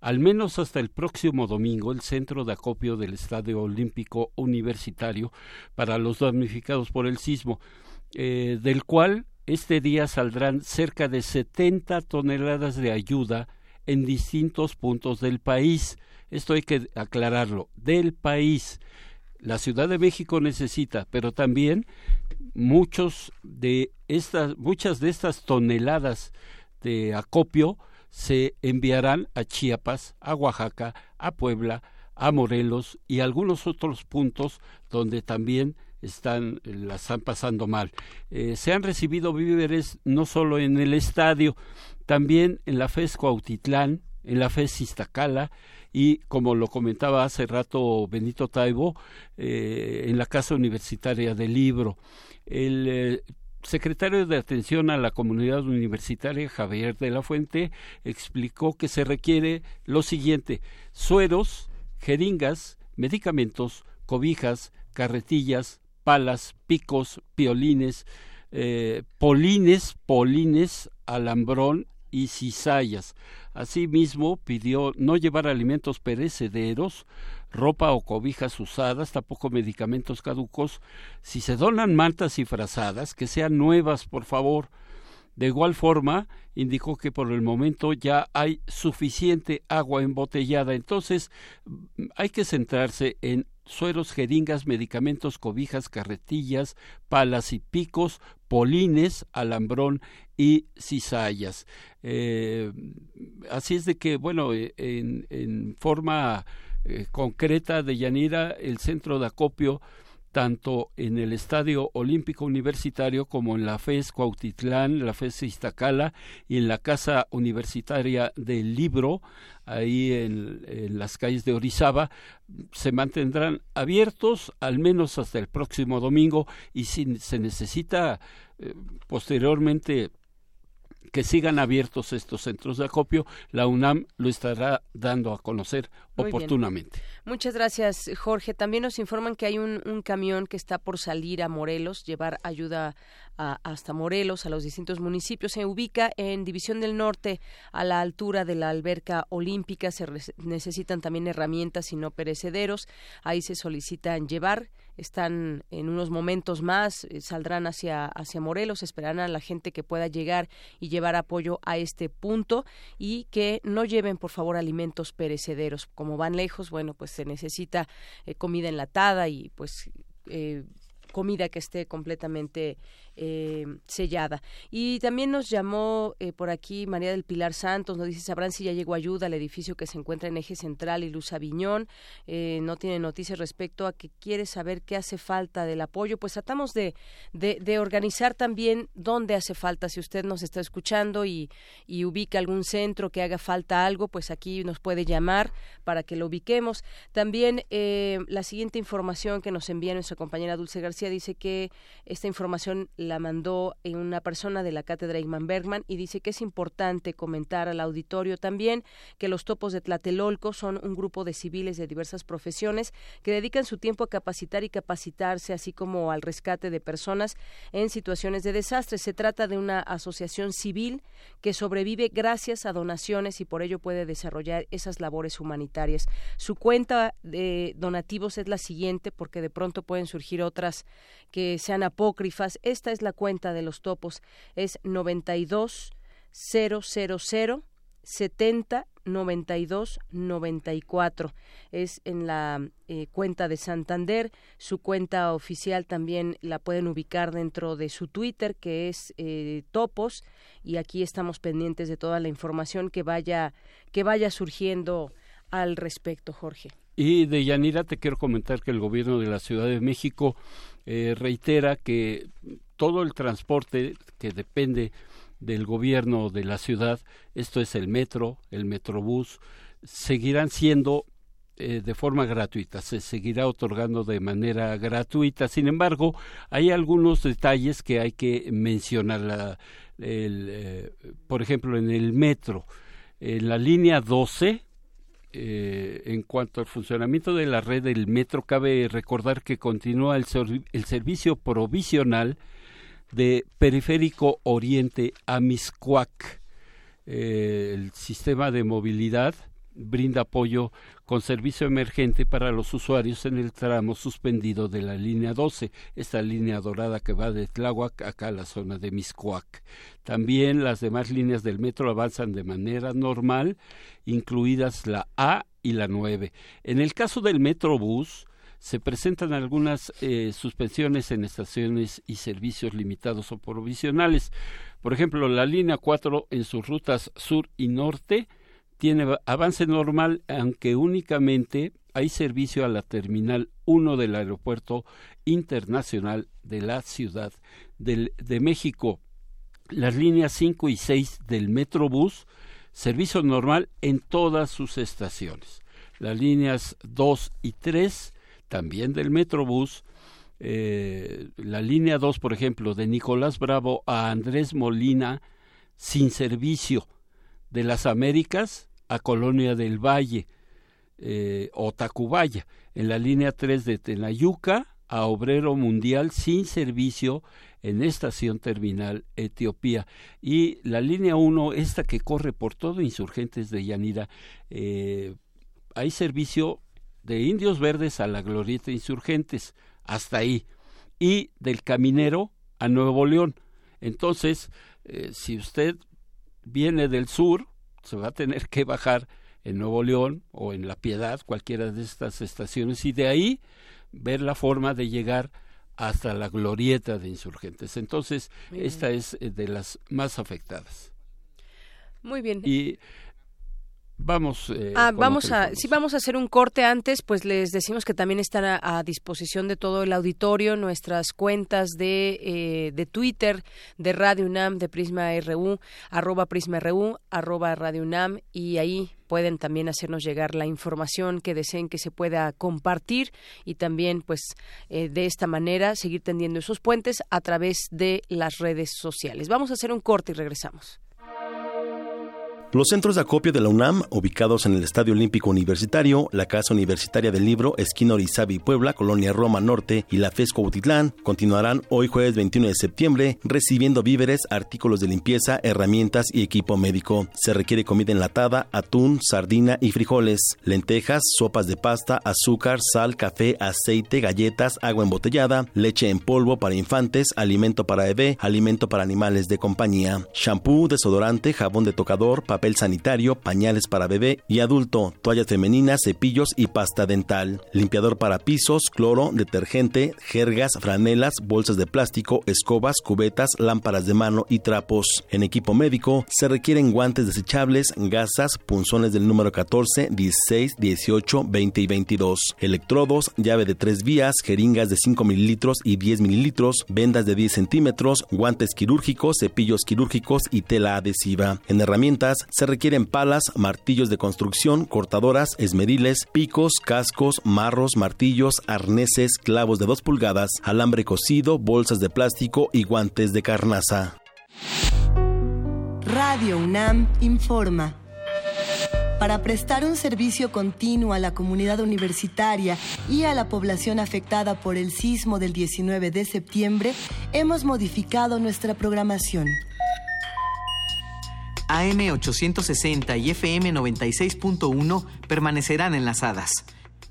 al menos hasta el próximo domingo, el centro de acopio del Estadio Olímpico Universitario para los damnificados por el sismo, eh, del cual este día saldrán cerca de 70 toneladas de ayuda en distintos puntos del país. Esto hay que aclararlo, del país. La Ciudad de México necesita, pero también muchos de estas, muchas de estas toneladas de acopio se enviarán a Chiapas, a Oaxaca, a Puebla, a Morelos y algunos otros puntos donde también están la están pasando mal. Eh, se han recibido víveres no solo en el estadio, también en la FES Cuautitlán, en la FES Iztacala y, como lo comentaba hace rato Benito Taibo, eh, en la Casa Universitaria del Libro. El eh, secretario de Atención a la Comunidad Universitaria, Javier de la Fuente, explicó que se requiere lo siguiente, sueros, jeringas, medicamentos, cobijas, carretillas, palas, picos, piolines, eh, polines, polines, alambrón y cizallas. Asimismo, pidió no llevar alimentos perecederos, ropa o cobijas usadas, tampoco medicamentos caducos. Si se donan mantas y frazadas, que sean nuevas, por favor. De igual forma, indicó que por el momento ya hay suficiente agua embotellada, entonces hay que centrarse en sueros, jeringas, medicamentos, cobijas, carretillas, palas y picos, polines, alambrón y cizallas. Eh, así es de que, bueno, eh, en, forma eh, concreta de Yanira, el centro de acopio tanto en el Estadio Olímpico Universitario como en la FES Cuautitlán, la FES Iztacala y en la Casa Universitaria del Libro, ahí en, las calles de Orizaba, se mantendrán abiertos al menos hasta el próximo domingo y si se necesita eh, posteriormente que sigan abiertos estos centros de acopio, la UNAM lo estará dando a conocer oportunamente. Muchas gracias, Jorge. También nos informan que hay un, un, camión que está por salir a Morelos, llevar ayuda hasta Morelos, a los distintos municipios. Se ubica en División del Norte, a la altura de la alberca olímpica. Se necesitan también herramientas y no perecederos. Ahí se solicitan llevar están en unos momentos más, eh, saldrán hacia, hacia Morelos, esperarán a la gente que pueda llegar y llevar apoyo a este punto y que no lleven, por favor, alimentos perecederos. Como van lejos, bueno, pues se necesita eh, comida enlatada y pues eh, comida que esté completamente eh, sellada. Y también nos llamó eh, por aquí María del Pilar Santos, nos dice, sabrán si ya llegó ayuda al edificio que se encuentra en Eje Central y Luz Aviñón. Eh, no tiene noticias respecto a que quiere saber qué hace falta del apoyo. Pues tratamos de, de, organizar también dónde hace falta. Si usted nos está escuchando y, y ubica algún centro que haga falta algo, pues aquí nos puede llamar para que lo ubiquemos. También la siguiente información que nos envía nuestra compañera Dulce García dice que esta información la mandó una persona de la cátedra Igman Bergman y dice que es importante comentar al auditorio también que los topos de Tlatelolco son un grupo de civiles de diversas profesiones que dedican su tiempo a capacitar y capacitarse, así como al rescate de personas en situaciones de desastre. Se trata de una asociación civil que sobrevive gracias a donaciones y por ello puede desarrollar esas labores humanitarias. Su cuenta de donativos es la siguiente porque de pronto pueden surgir otras que sean apócrifas. Esta es la cuenta de los topos. Es 92 000 70 92 94 es en la eh, cuenta de Santander su cuenta oficial también la pueden ubicar dentro de su Twitter que es eh, topos y aquí estamos pendientes de toda la información que vaya que vaya surgiendo al respecto Jorge y de Yanira te quiero comentar que el gobierno de la Ciudad de México eh, reitera que todo el transporte que depende del gobierno de la ciudad, esto es el metro, el metrobús, seguirán siendo eh, de forma gratuita, se seguirá otorgando de manera gratuita. Sin embargo, hay algunos detalles que hay que mencionar. Eh, por ejemplo, en el metro, en la línea 12, eh, en cuanto al funcionamiento de la red del metro, cabe recordar que continúa el, servicio provisional de Periférico Oriente a Miscuac. Eh, el sistema de movilidad brinda apoyo con servicio emergente para los usuarios en el tramo suspendido de la línea 12, esta línea dorada que va de Tláhuac acá a la zona de Miscuac. También las demás líneas del metro avanzan de manera normal, incluidas la A y la 9. En el caso del Metrobús, se presentan algunas eh, suspensiones en estaciones y servicios limitados o provisionales. Por ejemplo, la línea 4 en sus rutas sur y norte tiene avance normal, aunque únicamente hay servicio a la terminal 1 del Aeropuerto Internacional de la Ciudad de México. Las líneas 5 y 6 del Metrobús, servicio normal en todas sus estaciones. Las líneas 2 y 3 también del Metrobús, eh, la línea 2, por ejemplo, de Nicolás Bravo a Andrés Molina, sin servicio, de las Américas a Colonia del Valle eh, o Tacubaya, en la línea 3 de Tenayuca a Obrero Mundial sin servicio en Estación Terminal Etiopía. Y la línea 1, esta que corre por todo Insurgentes de Yanira, eh, hay servicio de Indios Verdes a la Glorieta Insurgentes, hasta ahí, y del Caminero a Nuevo León. Entonces, eh, si usted viene del sur, se va a tener que bajar en Nuevo León o en La Piedad, cualquiera de estas estaciones, y de ahí ver la forma de llegar hasta la glorieta de insurgentes. Entonces, esta es eh, de las más afectadas. Muy bien. Y Vamos. Eh, ah, vamos a, sí, vamos a hacer un corte antes, pues les decimos que también están a, disposición de todo el auditorio nuestras cuentas de, eh, de Twitter, de Radio UNAM, de Prisma RU, arroba Prisma RU, arroba Radio UNAM, y ahí pueden también hacernos llegar la información que deseen que se pueda compartir y también, pues, eh, de esta manera seguir tendiendo esos puentes a través de las redes sociales. Vamos a hacer un corte y regresamos. Los centros de acopio de la UNAM, ubicados en el Estadio Olímpico Universitario, la Casa Universitaria del Libro, esquina Orizabi Puebla, Colonia Roma Norte y la FESCO Utitlán, continuarán hoy jueves 21 de septiembre recibiendo víveres, artículos de limpieza, herramientas y equipo médico. Se requiere comida enlatada, atún, sardina y frijoles, lentejas, sopas de pasta, azúcar, sal, café, aceite, galletas, agua embotellada, leche en polvo para infantes, alimento para bebé, alimento para animales de compañía, shampoo, desodorante, jabón de tocador, papel papel sanitario, pañales para bebé y adulto, toallas femeninas, cepillos y pasta dental, limpiador para pisos, cloro, detergente, jergas, franelas, bolsas de plástico, escobas, cubetas, lámparas de mano y trapos. En equipo médico se requieren guantes desechables, gasas, punzones del número 14, 16, 18, 20 y 22, electrodos, llave de tres vías, jeringas de 5 mililitros y 10 mililitros, vendas de 10 centímetros, guantes quirúrgicos, cepillos quirúrgicos y tela adhesiva. En herramientas se requieren palas, martillos de construcción, cortadoras, esmeriles, picos, cascos, marros, martillos, arneses, clavos de 2 pulgadas, alambre cocido, bolsas de plástico y guantes de carnaza. Radio UNAM informa. Para prestar un servicio continuo a la comunidad universitaria y a la población afectada por el sismo del 19 de septiembre, hemos modificado nuestra programación. AM860 y FM 96.1 permanecerán enlazadas.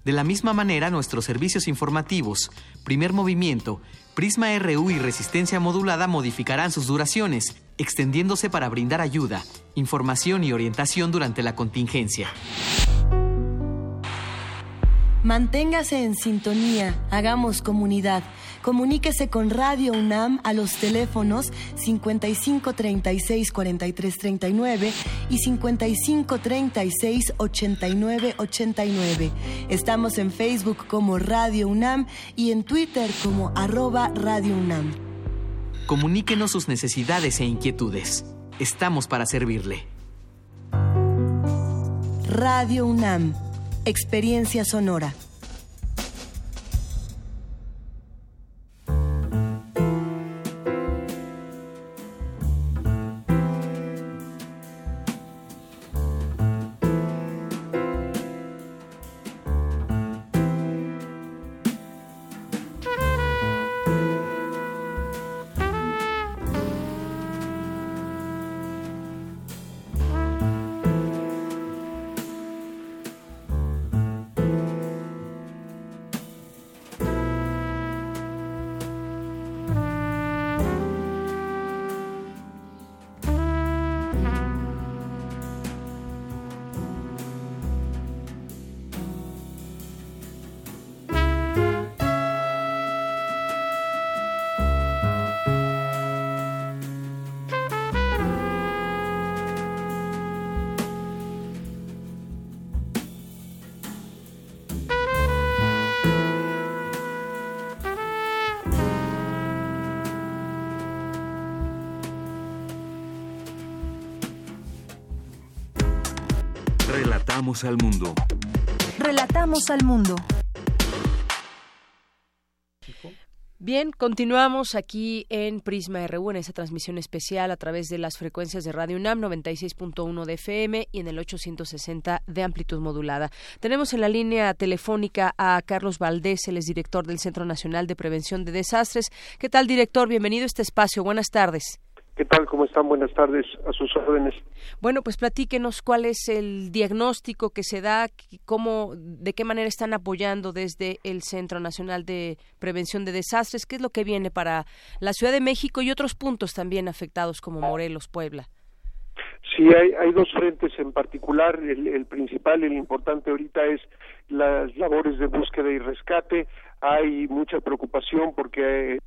De la misma manera, nuestros servicios informativos, primer movimiento, Prisma RU y resistencia modulada modificarán sus duraciones, extendiéndose para brindar ayuda, información y orientación durante la contingencia. Manténgase en sintonía, hagamos comunidad. Comuníquese con Radio UNAM a los teléfonos 55 36 43 39 y 55 36 89 89. Estamos en Facebook como Radio UNAM y en Twitter como arroba Radio UNAM. Comuníquenos sus necesidades e inquietudes. Estamos para servirle. Radio UNAM. Experiencia sonora. Relatamos al mundo. Relatamos al mundo. Bien, continuamos aquí en Prisma RU en esa transmisión especial a través de las frecuencias de Radio UNAM 96.1 de FM y en el 860 de amplitud modulada. Tenemos en la línea telefónica a Carlos Valdés, el es director del Centro Nacional de Prevención de Desastres. ¿Qué tal, director? Bienvenido a este espacio. Buenas tardes. ¿Qué tal? ¿Cómo están? Buenas tardes. A sus órdenes. Bueno, pues platíquenos cuál es el diagnóstico que se da, cómo, de qué manera están apoyando desde el Centro Nacional de Prevención de Desastres, qué es lo que viene para la Ciudad de México y otros puntos también afectados como Morelos, Puebla. Sí, hay, hay dos frentes en particular. El, el principal, el importante ahorita es las labores de búsqueda y rescate. Hay mucha preocupación porque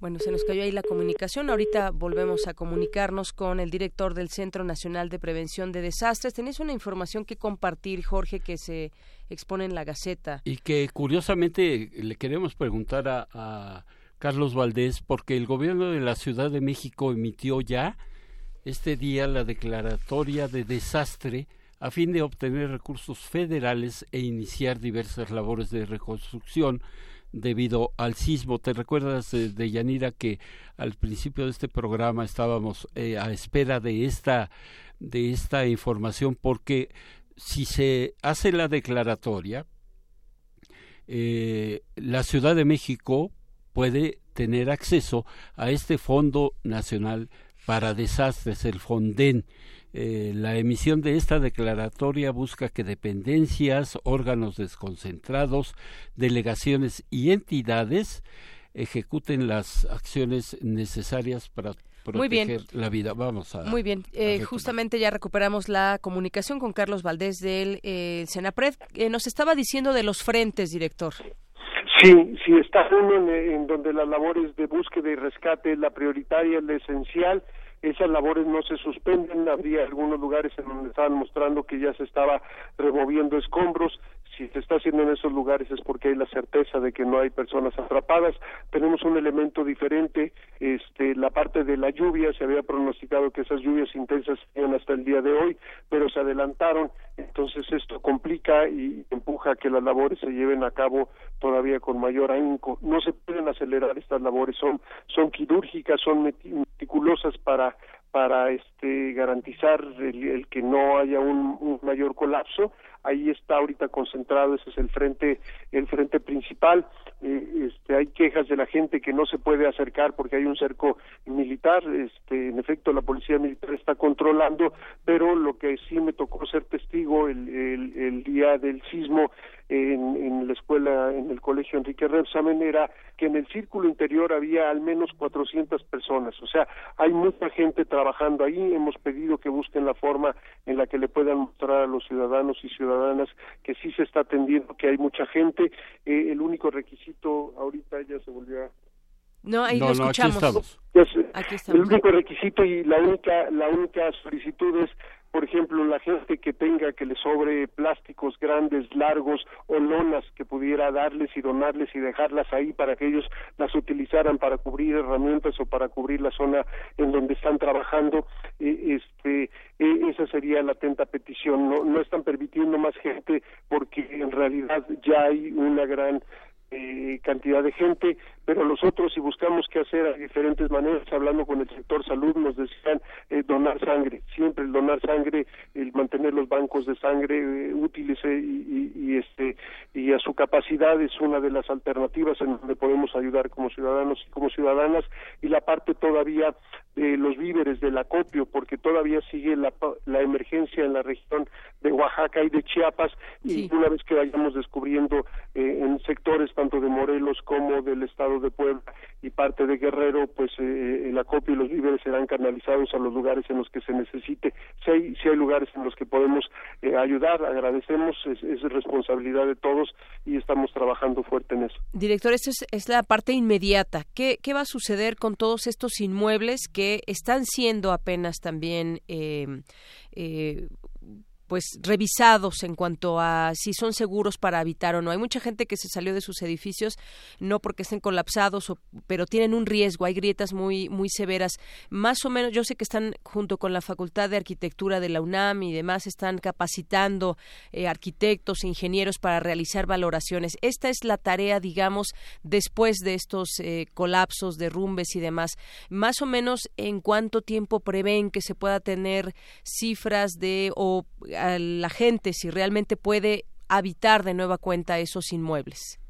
bueno, se nos cayó ahí la comunicación. Ahorita volvemos a comunicarnos con el director del Centro Nacional de Prevención de Desastres. Tenéis una información que compartir, Jorge, que se expone en la Gaceta. Y que curiosamente le queremos preguntar a, a Carlos Valdés, porque el gobierno de la Ciudad de México emitió ya este día la declaratoria de desastre a fin de obtener recursos federales e iniciar diversas labores de reconstrucción debido al sismo. ¿Te recuerdas de, Yanira que al principio de este programa estábamos eh, a espera de esta de esta información porque si se hace la declaratoria eh, la Ciudad de México puede tener acceso a este Fondo Nacional para Desastres, el FONDEN, eh, la emisión de esta declaratoria busca que dependencias, órganos desconcentrados, delegaciones y entidades ejecuten las acciones necesarias para proteger la vida. Vamos a. Muy bien. Eh, justamente ya recuperamos la comunicación con Carlos Valdés del eh, Senapred. nos estaba diciendo de los frentes, director. Sí, sí, está uno en, en, donde las labores de búsqueda y rescate es la prioritaria, la esencial esas labores no se suspenden, habría algunos lugares en donde estaban mostrando que ya se estaba removiendo escombros, si se está haciendo en esos lugares es porque hay la certeza de que no hay personas atrapadas. Tenemos un elemento diferente, este, la parte de la lluvia, se había pronosticado que esas lluvias intensas serían hasta el día de hoy, pero se adelantaron, entonces esto complica y empuja a que las labores se lleven a cabo todavía con mayor ahínco. No se pueden acelerar estas labores, son, son quirúrgicas, son meticulosas para este garantizar el, que no haya un, mayor colapso ahí está ahorita concentrado ese es el frente el frente principal eh, este hay quejas de la gente que no se puede acercar porque hay un cerco militar este en efecto la policía militar está controlando pero lo que sí me tocó ser testigo el, día del sismo en, en, la escuela, en el colegio Enrique Rebsamen, era que en el círculo interior había al menos 400 personas. O sea, hay mucha gente trabajando ahí. Hemos pedido que busquen la forma en la que le puedan mostrar a los ciudadanos y ciudadanas que sí se está atendiendo, que hay mucha gente. Eh, el único requisito, ahorita ya se volvió a no, ahí lo escuchamos. aquí estamos. El único requisito y la única la única solicitud es por ejemplo, la gente que tenga que le sobre plásticos grandes, largos o lonas que pudiera darles y donarles y dejarlas ahí para que ellos las utilizaran para cubrir herramientas o para cubrir la zona en donde están trabajando, eh, este, eh, esa sería la atenta petición. No, no están permitiendo más gente porque en realidad ya hay una gran eh, cantidad de gente, pero nosotros si buscamos qué hacer a diferentes maneras, hablando con el sector salud, nos decían eh, donar sangre, siempre el donar sangre, el mantener los bancos de sangre eh, útiles y, y, este y a su capacidad es una de las alternativas en donde podemos ayudar como ciudadanos y como ciudadanas y la parte todavía de los víveres del acopio, porque todavía sigue la, la emergencia en la región de Oaxaca y de Chiapas y una vez que vayamos descubriendo en sectores tanto de Morelos como del estado de Puebla y parte de Guerrero, pues eh, el acopio y los víveres serán canalizados a los lugares en los que se necesite. Si hay, si hay lugares en los que podemos eh, ayudar, agradecemos, es, responsabilidad de todos y estamos trabajando fuerte en eso. Director, esta es, es la parte inmediata. ¿Qué, ¿Qué va a suceder con todos estos inmuebles que están siendo apenas también eh, eh, pues revisados en cuanto a si son seguros para habitar o no. Hay mucha gente que se salió de sus edificios no porque estén colapsados, o, pero tienen un riesgo, hay grietas muy muy severas. Más o menos, yo sé que están junto con la Facultad de Arquitectura de la UNAM y demás están capacitando eh, arquitectos, ingenieros para realizar valoraciones. Esta es la tarea, digamos, después de estos eh, colapsos, derrumbes y demás. Más o menos, ¿en cuánto tiempo prevén que se pueda tener cifras de o a la gente si realmente puede habitar de nueva cuenta esos inmuebles.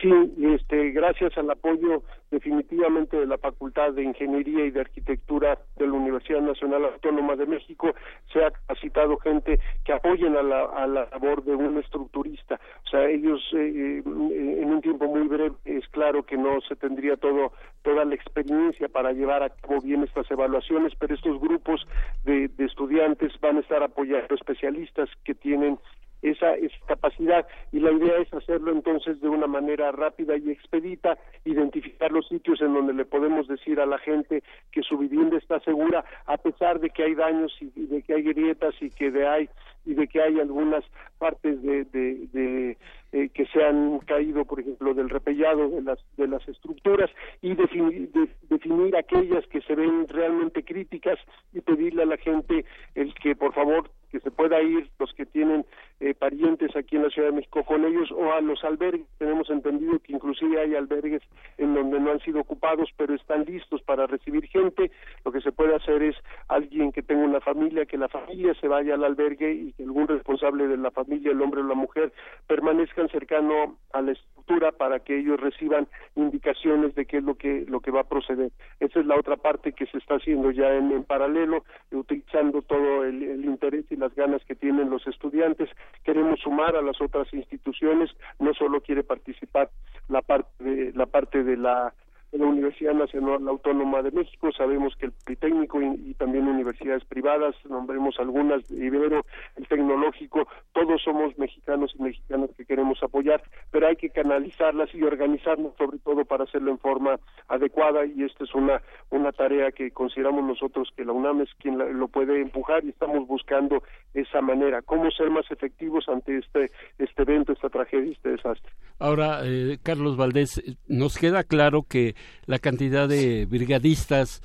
Sí, este, gracias al apoyo definitivamente de la Facultad de Ingeniería y de Arquitectura de la Universidad Nacional Autónoma de México se ha capacitado gente que apoyen a la, labor de un estructurista. O sea, ellos eh, eh, en un tiempo muy breve es claro que no se tendría todo toda la experiencia para llevar a cabo bien estas evaluaciones, pero estos grupos de, de estudiantes van a estar apoyando especialistas que tienen esa, capacidad y la idea es hacerlo entonces de una manera rápida y expedita, identificar los sitios en donde le podemos decir a la gente que su vivienda está segura a pesar de que hay daños y de que hay grietas y que de hay y de que hay algunas partes de, de, eh, que se han caído, por ejemplo, del repellado de las de las estructuras y definir, definir aquellas que se ven realmente críticas y pedirle a la gente el que por favor que se pueda ir los que tienen eh, parientes aquí en la Ciudad de México con ellos o a los albergues. Tenemos entendido que inclusive hay albergues en donde no han sido ocupados, pero están listos para recibir gente. Lo que se puede hacer es alguien que tenga una familia, que la familia se vaya al albergue y que algún responsable de la familia, el hombre o la mujer, permanezcan cercano a la estructura para que ellos reciban indicaciones de qué es lo que lo que va a proceder. Esa es la otra parte que se está haciendo ya en, paralelo, utilizando todo el, interés y la las ganas que tienen los estudiantes. Queremos sumar a las otras instituciones, no solo quiere participar la parte de la parte de la la Universidad Nacional Autónoma de México, sabemos que el Politécnico y, también universidades privadas, nombremos algunas, Ibero, el Tecnológico, todos somos mexicanos y mexicanas que queremos apoyar, pero hay que canalizarlas y organizarnos sobre todo para hacerlo en forma adecuada y esta es una, una tarea que consideramos nosotros que la UNAM es quien lo puede empujar y estamos buscando esa manera, cómo ser más efectivos ante este, este evento, esta tragedia, este desastre. Ahora, eh, Carlos Valdés, nos queda claro que la cantidad de brigadistas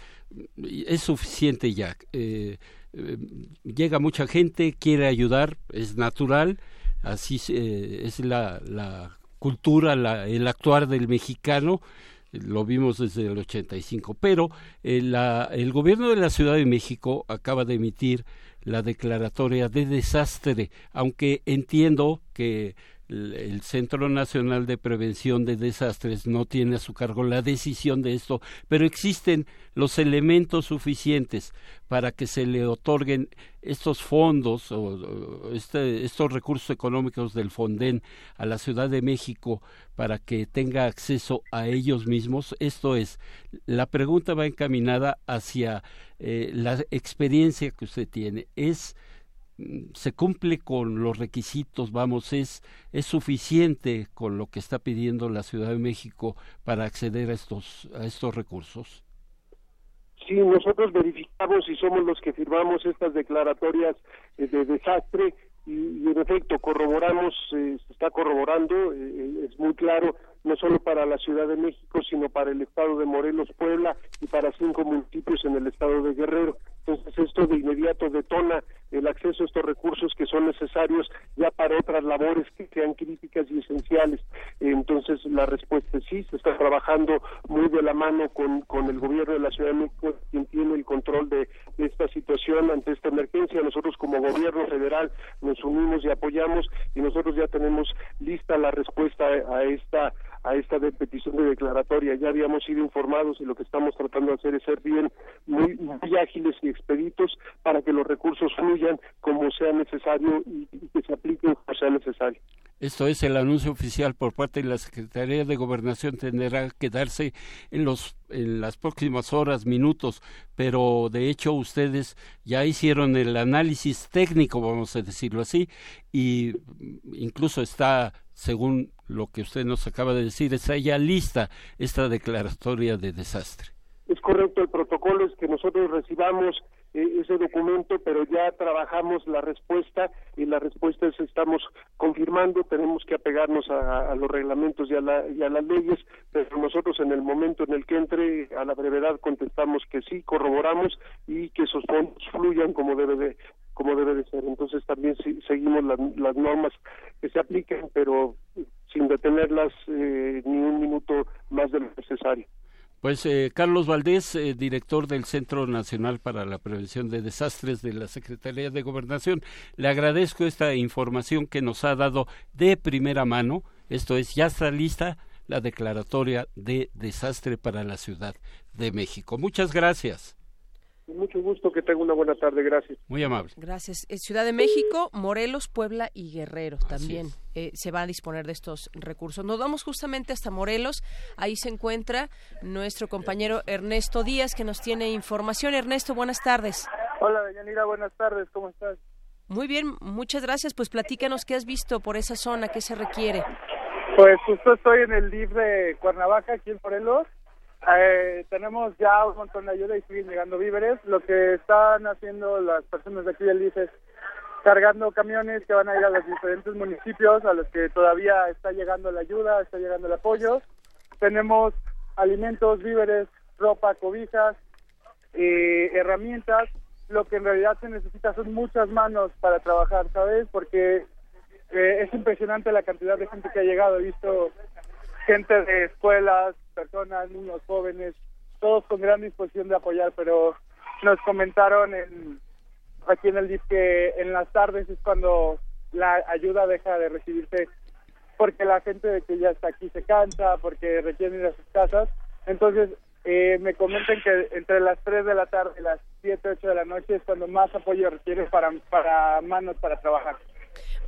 es suficiente ya. Eh, eh, llega mucha gente, quiere ayudar, es natural, así eh, es la, cultura, la, el actuar del mexicano, lo vimos desde el 85, pero el gobierno de la Ciudad de México acaba de emitir la declaratoria de desastre, aunque entiendo que el Centro Nacional de Prevención de Desastres no tiene a su cargo la decisión de esto, pero existen los elementos suficientes para que se le otorguen estos fondos o, este, estos recursos económicos del Fonden a la Ciudad de México para que tenga acceso a ellos mismos. Esto es, la pregunta va encaminada hacia eh, la experiencia que usted tiene. Es se cumple con los requisitos, vamos, es, es suficiente con lo que está pidiendo la Ciudad de México para acceder a estos, a estos recursos? Sí, nosotros verificamos y somos los que firmamos estas declaratorias eh, de desastre y, en efecto corroboramos, eh, se está corroborando, eh, es muy claro, no solo para la Ciudad de México, sino para el estado de Morelos, Puebla y para cinco municipios en el estado de Guerrero. Entonces esto de inmediato detona el acceso a estos recursos que son necesarios ya para otras labores que sean críticas y esenciales. Entonces la respuesta es sí, se está trabajando muy de la mano con, con el gobierno de la Ciudad de México, quien tiene el control de, esta situación ante esta emergencia. Nosotros como gobierno federal nos unimos y apoyamos y nosotros ya tenemos lista la respuesta a esta a esta petición de declaratoria. Ya habíamos sido informados y lo que estamos tratando de hacer es ser bien muy, ágiles y expeditos para que los recursos fluyan como sea necesario y, que se apliquen como sea necesario. Esto es el anuncio oficial por parte de la Secretaría de Gobernación tendrá que darse en los en las próximas horas, minutos, pero de hecho ustedes ya hicieron el análisis técnico, vamos a decirlo así, y incluso está según lo que usted nos acaba de decir, está ya lista esta declaratoria de desastre. Es correcto, el protocolo es que nosotros recibamos ese documento, pero ya trabajamos la respuesta y la respuesta es estamos confirmando, tenemos que apegarnos a, los reglamentos y a, las leyes, pero nosotros en el momento en el que entre a la brevedad contestamos que sí, corroboramos y que esos fondos fluyan como debe de como debe de ser. Entonces también seguimos las normas que se apliquen, pero sin detenerlas eh, ni un minuto más de lo necesario. Pues eh, Carlos Valdés, eh, director del Centro Nacional para la Prevención de Desastres de la Secretaría de Gobernación, le agradezco esta información que nos ha dado de primera mano. Esto es, ya está lista la declaratoria de desastre para la Ciudad de México. Muchas gracias. Mucho gusto, que tenga una buena tarde, gracias. Muy amable. Gracias. Eh, Ciudad de México, Morelos, Puebla y Guerrero también eh, se va a disponer de estos recursos. Nos vamos justamente hasta Morelos. Ahí se encuentra nuestro compañero Ernesto Díaz que nos tiene información. Ernesto, buenas tardes. Hola, Yanira, buenas tardes. ¿Cómo estás? Muy bien, muchas gracias. Pues platícanos qué has visto por esa zona, qué se requiere. Pues justo estoy en el DIF de Cuernavaca, aquí en Morelos. Eh, tenemos ya un montón de ayuda y siguen llegando víveres. Lo que están haciendo las personas de aquí del DIF es cargando camiones que van a ir a los diferentes municipios a los que todavía está llegando la ayuda, está llegando el apoyo. Tenemos alimentos, víveres, ropa, cobijas, eh, herramientas. Lo que en realidad se necesita son muchas manos para trabajar, ¿sabes? Porque eh, es impresionante la cantidad de gente que ha llegado. He visto gente de escuelas, personas, niños jóvenes, todos con gran disposición de apoyar, pero nos comentaron en, aquí en el DIF que en las tardes es cuando la ayuda deja de recibirse porque la gente que ya está aquí se cansa, porque requieren ir a sus casas. Entonces, eh, me comentan que entre las 3 de la tarde y las 7, 8 de la noche es cuando más apoyo requiere para, para manos para trabajar.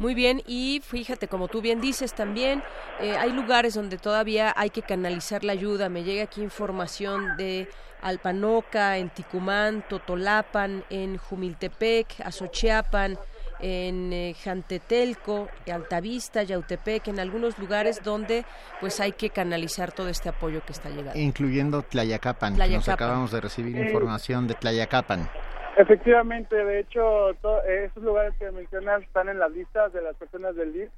Muy bien, y fíjate, como tú bien dices también, eh, hay lugares donde todavía hay que canalizar la ayuda. Me llega aquí información de Alpanoca, en Ticumán, Totolapan, en Jumiltepec, Azochiapan, en eh, Jantetelco, Altavista, Yautepec, en algunos lugares donde pues hay que canalizar todo este apoyo que está llegando. Incluyendo Tlayacapan, Que nos acabamos de recibir información de Tlayacapan. Efectivamente, de hecho, esos lugares que mencionas están en las listas de las personas del DIF.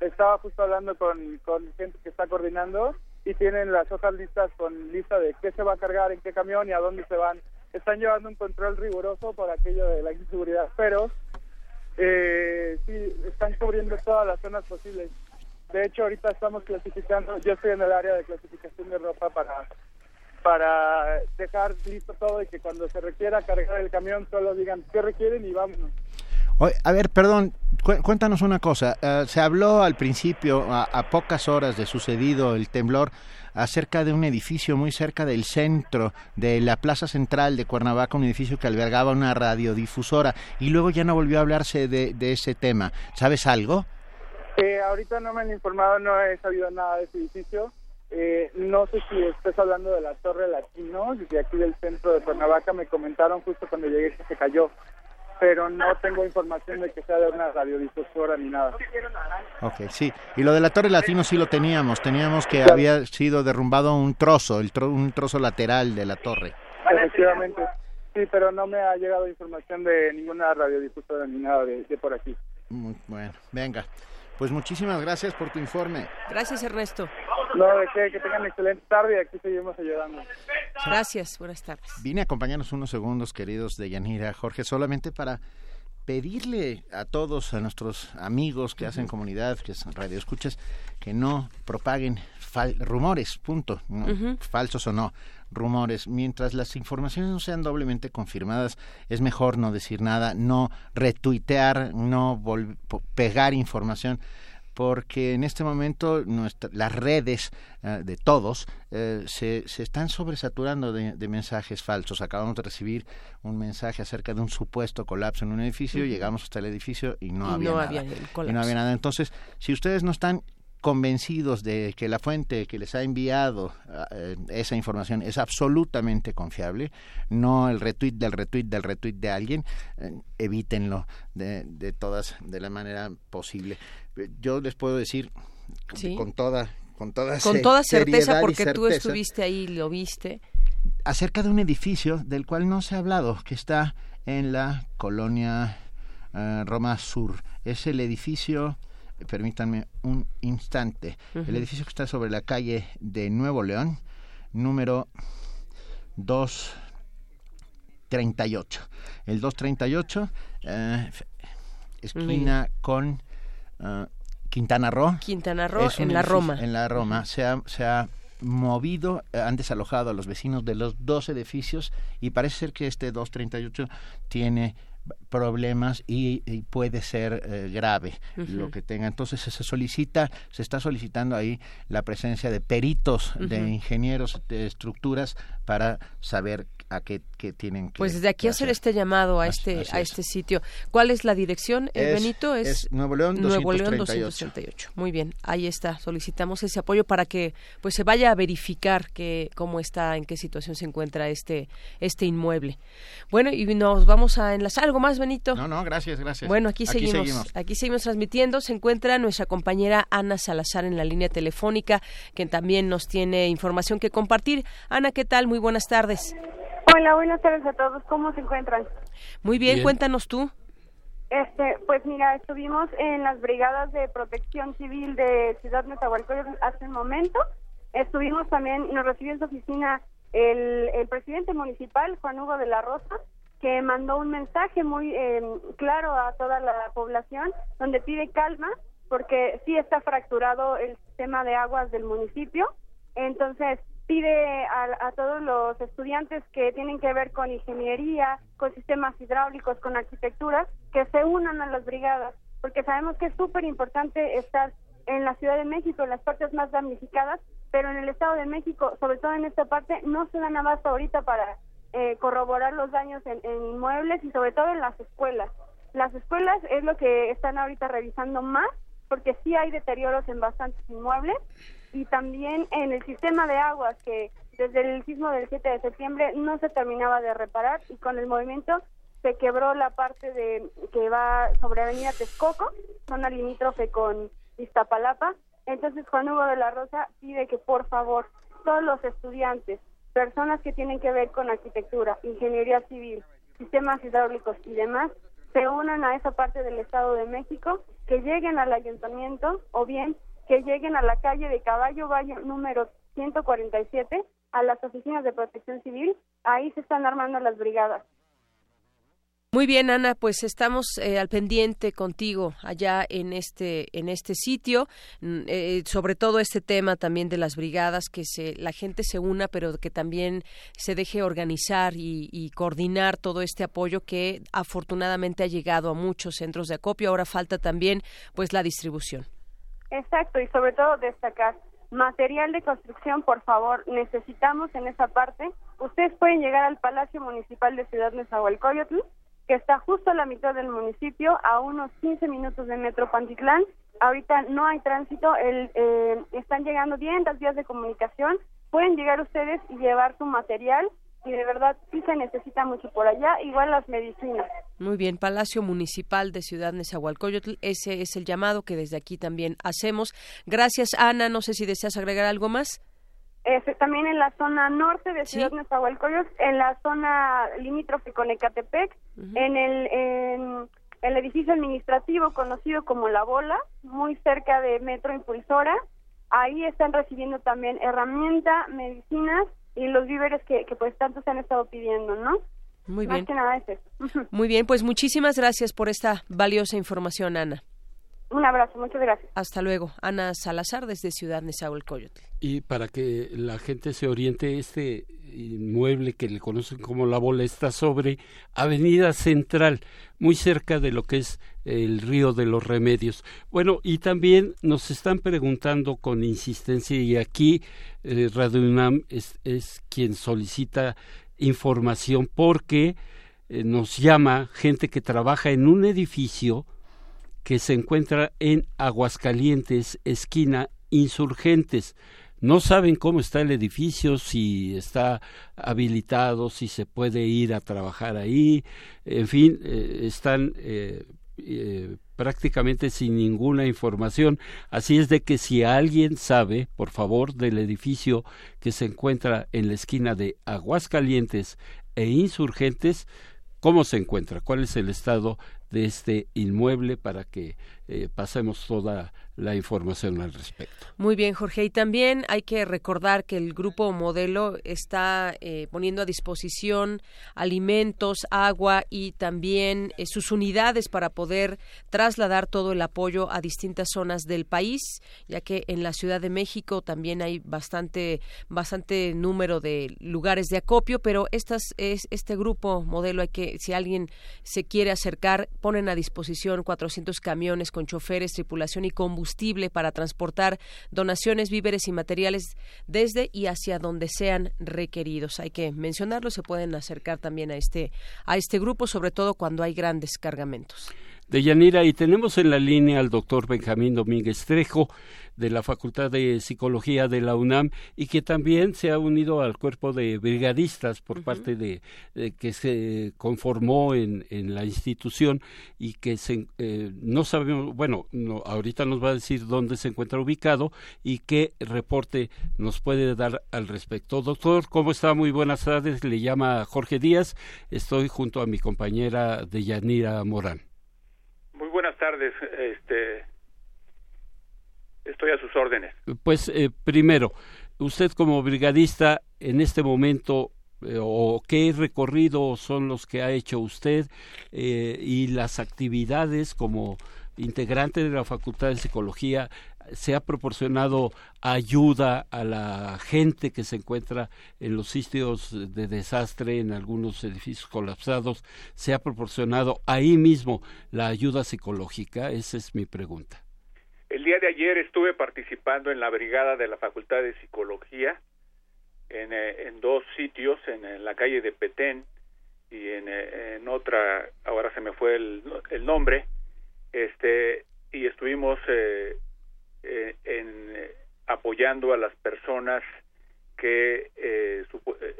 Estaba justo hablando con, con gente que está coordinando y tienen las hojas listas con lista de qué se va a cargar, en qué camión y a dónde se van. Están llevando un control riguroso por aquello de la inseguridad, pero eh, sí, están cubriendo todas las zonas posibles. De hecho, ahorita estamos clasificando, yo estoy en el área de clasificación de ropa para para dejar listo todo y que cuando se requiera cargar el camión solo digan qué requieren y vámonos. A ver, perdón, cuéntanos una cosa. Eh, se habló al principio, a, pocas horas de sucedido el temblor, acerca de un edificio muy cerca del centro de la plaza central de Cuernavaca, un edificio que albergaba una radiodifusora, y luego ya no volvió a hablarse de, ese tema. ¿Sabes algo? Eh, ahorita no me han informado, no he sabido nada de ese edificio. Eh, no sé si estés hablando de la Torre Latino, de aquí del centro de Cuernavaca me comentaron justo cuando llegué que se cayó, pero no tengo información de que sea de una radiodifusora ni nada. Ok, sí. Y lo de la Torre Latino sí lo teníamos, teníamos que había sido derrumbado un trozo, el un trozo lateral de la torre. Efectivamente, sí, pero no me ha llegado información de ninguna radiodifusora ni nada de, de por aquí. Muy bueno, venga. Pues muchísimas gracias por tu informe. Gracias, Ernesto. No, de qué, que tengan excelente tarde y aquí seguimos ayudando. Gracias, buenas tardes. Vine a acompañarnos unos segundos, queridos de Yanira, Jorge, solamente para pedirle a todos, a nuestros amigos que hacen comunidad, que son radioescuchas, que no propaguen rumores, punto, falsos o no, rumores. Mientras las informaciones no sean doblemente confirmadas, es mejor no decir nada, no retuitear, no pegar información porque en este momento las redes eh, de todos eh, se, se, están sobresaturando de, mensajes falsos. Acabamos de recibir un mensaje acerca de un supuesto colapso en un edificio, llegamos hasta el edificio y no había nada. y no había nada. Entonces, si ustedes no están convencidos de que la fuente que les ha enviado eh, esa información es absolutamente confiable, no el retweet del retweet del retweet de alguien, eh, evítenlo de, de, todas, de la manera posible. Yo les puedo decir con toda con toda, con toda certeza porque tú estuviste ahí y lo viste. acerca de un edificio del cual no se ha hablado que está en la colonia eh, Roma Sur. Es el edificio permítanme un instante. El edificio que está sobre la calle de Nuevo León, número 238. El 238, eh, esquina con eh, Quintana Roo. Quintana Roo, en la Roma. En la Roma. se, ha, se ha movido, eh, han desalojado a los vecinos de los dos edificios y parece ser que este 238 tiene problemas y, puede ser eh, grave lo que tenga. Entonces se solicita, se está solicitando ahí la presencia de peritos, de ingenieros de estructuras para saber a qué, tienen que Pues desde aquí hacer, este llamado a este a este sitio. ¿Cuál es la dirección, eh, Benito? Es, Nuevo León 238. Muy bien, ahí está. Solicitamos ese apoyo para que pues se vaya a verificar que cómo está, en qué situación se encuentra este este inmueble. Bueno, y nos vamos a enlazar algo más, Benito. No, no, gracias, gracias. Bueno, aquí, seguimos, Aquí seguimos transmitiendo. Se encuentra nuestra compañera Ana Salazar en la línea telefónica, que también nos tiene información que compartir. Ana, ¿qué tal? Muy buenas tardes. Hola, buenas tardes a todos. ¿Cómo se encuentran? Muy bien, cuéntanos tú. Este, pues mira, estuvimos en las brigadas de protección civil de Ciudad Nezahualcóyotl hace un momento. Estuvimos también, nos recibió en su oficina el, el presidente municipal, Juan Hugo de la Rosa, que mandó un mensaje muy eh, claro a toda la población donde pide calma porque sí está fracturado el sistema de aguas del municipio. Entonces, pide a, todos los estudiantes que tienen que ver con ingeniería, con sistemas hidráulicos, con arquitectura, que se unan a las brigadas, porque sabemos que es súper importante estar en la Ciudad de México, en las partes más damnificadas, pero en el Estado de México, sobre todo en esta parte, no se dan abasto ahorita para eh, corroborar los daños en inmuebles y sobre todo en las escuelas. Las escuelas es lo que están ahorita revisando más, porque sí hay deterioros en bastantes inmuebles y también en el sistema de aguas que desde el sismo del 7 de septiembre no se terminaba de reparar y con el movimiento se quebró la parte de que va sobre Avenida Texcoco, zona limítrofe con Iztapalapa. Entonces Juan Hugo de la Rosa pide que por favor todos los estudiantes, personas que tienen que ver con arquitectura, ingeniería civil, sistemas hidráulicos y demás, se unan a esa parte del Estado de México, que lleguen al ayuntamiento o bien que lleguen a la calle de Caballo Valle número 147 a las oficinas de protección civil. Ahí se están armando las brigadas. Muy bien, Ana, pues estamos eh, al pendiente contigo allá en este en este sitio, mm, eh, sobre todo este tema también de las brigadas, que se, la gente se una, pero que también se deje organizar y, y, coordinar todo este apoyo que afortunadamente ha llegado a muchos centros de acopio. Ahora falta también, pues, la distribución. Exacto, y sobre todo destacar material de construcción, por favor, necesitamos en esa parte. Ustedes pueden llegar al Palacio Municipal de Ciudad Nezahualcóyotl, que está justo a la mitad del municipio, a unos 15 minutos de Metro Pantitlán. Ahorita no hay tránsito, el, eh, están llegando bien las vías de comunicación. Pueden llegar ustedes y llevar su material y de verdad sí se necesita mucho por allá, igual las medicinas. Muy bien, Palacio Municipal de Ciudad Nezahualcóyotl, ese es el llamado que desde aquí también hacemos. Gracias, Ana, no sé si deseas agregar algo más. Este, también en la zona norte de Ciudad Nezahualcóyotl, en la zona limítrofe con Ecatepec, en el en el edificio administrativo conocido como La Bola, muy cerca de Metro Impulsora, ahí están recibiendo también herramienta, medicinas y los víveres que, que pues tanto se han estado pidiendo, ¿no? Muy bien. Más que nada es Muy bien, pues muchísimas gracias por esta valiosa información, Ana. Un abrazo, muchas gracias. Hasta luego. Ana Salazar desde Ciudad Nezahualcóyotl. Y para que la gente se oriente, este inmueble que le conocen como La Bola está sobre Avenida Central, muy cerca de lo que es el río de los Remedios. Bueno, y también nos están preguntando con insistencia, y aquí eh, Radio UNAM es, es, quien solicita información porque eh, nos llama gente que trabaja en un edificio que se encuentra en Aguascalientes, esquina Insurgentes. No saben cómo está el edificio, si está habilitado, si se puede ir a trabajar ahí, en fin, eh, están eh, eh, prácticamente sin ninguna información. Así es de que si alguien sabe, por favor, del edificio que se encuentra en la esquina de Aguascalientes e Insurgentes, cómo se encuentra, cuál es el estado de este inmueble para que eh, pasemos toda la información al respecto. Muy bien, Jorge. Y también hay que recordar que el grupo modelo está eh, poniendo a disposición alimentos, agua y también eh, sus unidades para poder trasladar todo el apoyo a distintas zonas del país, ya que en la Ciudad de México también hay bastante bastante número de lugares de acopio, pero estas es este grupo modelo hay que si alguien se quiere acercar ponen a disposición 400 camiones con choferes, tripulación y combustible para transportar donaciones, víveres y materiales desde y hacia donde sean requeridos. Hay que mencionarlo, se pueden acercar también a este, a este grupo, sobre todo cuando hay grandes cargamentos de Yanira y tenemos en la línea al doctor Benjamín Domínguez Trejo de la Facultad de Psicología de la UNAM y que también se ha unido al cuerpo de brigadistas por parte de, que se conformó en, en, la institución y que se, eh, no sabemos, bueno, no, ahorita nos va a decir dónde se encuentra ubicado y qué reporte nos puede dar al respecto. Doctor, ¿cómo está? Muy buenas tardes. Le llama Jorge Díaz. Estoy junto a mi compañera de Yanira Morán. Tardes. Este, estoy a sus órdenes. Pues eh, primero, usted como brigadista en este momento eh, o qué recorrido son los que ha hecho usted eh, y las actividades como integrante de la Facultad de Psicología se ha proporcionado ayuda a la gente que se encuentra en los sitios de desastre, en algunos edificios colapsados, se ha proporcionado ahí mismo la ayuda psicológica? Esa es mi pregunta. El día de ayer estuve participando en la brigada de la Facultad de Psicología en, eh, dos sitios, en, la calle de Petén y en, eh, en, otra, ahora se me fue el, el nombre, este y estuvimos eh, eh, en, eh, apoyando a las personas que eh,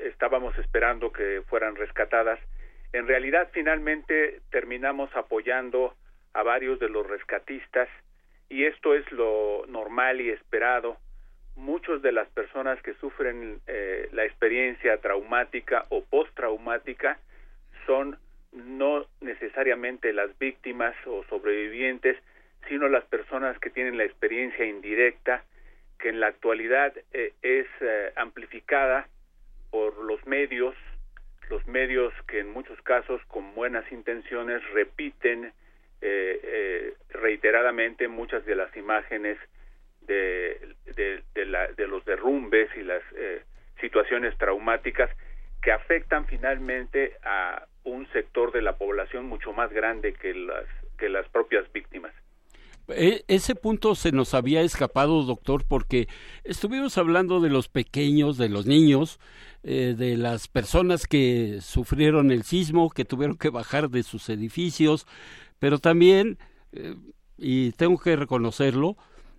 estábamos esperando que fueran rescatadas. En realidad, finalmente terminamos apoyando a varios de los rescatistas y esto es lo normal y esperado. Muchos de las personas que sufren la experiencia traumática o postraumática son no necesariamente las víctimas o sobrevivientes, sino las personas que tienen la experiencia indirecta, que en la actualidad eh, es eh, amplificada por los medios, los medios que en muchos casos con buenas intenciones repiten eh, reiteradamente muchas de las imágenes de, de, de los derrumbes y las situaciones traumáticas que afectan finalmente a un sector de la población mucho más grande que las que las propias víctimas. E, ese punto se nos había escapado, doctor, porque estuvimos hablando de los pequeños, de los niños, eh, de las personas que sufrieron el sismo, que tuvieron que bajar de sus edificios, pero también, eh, y tengo que reconocerlo,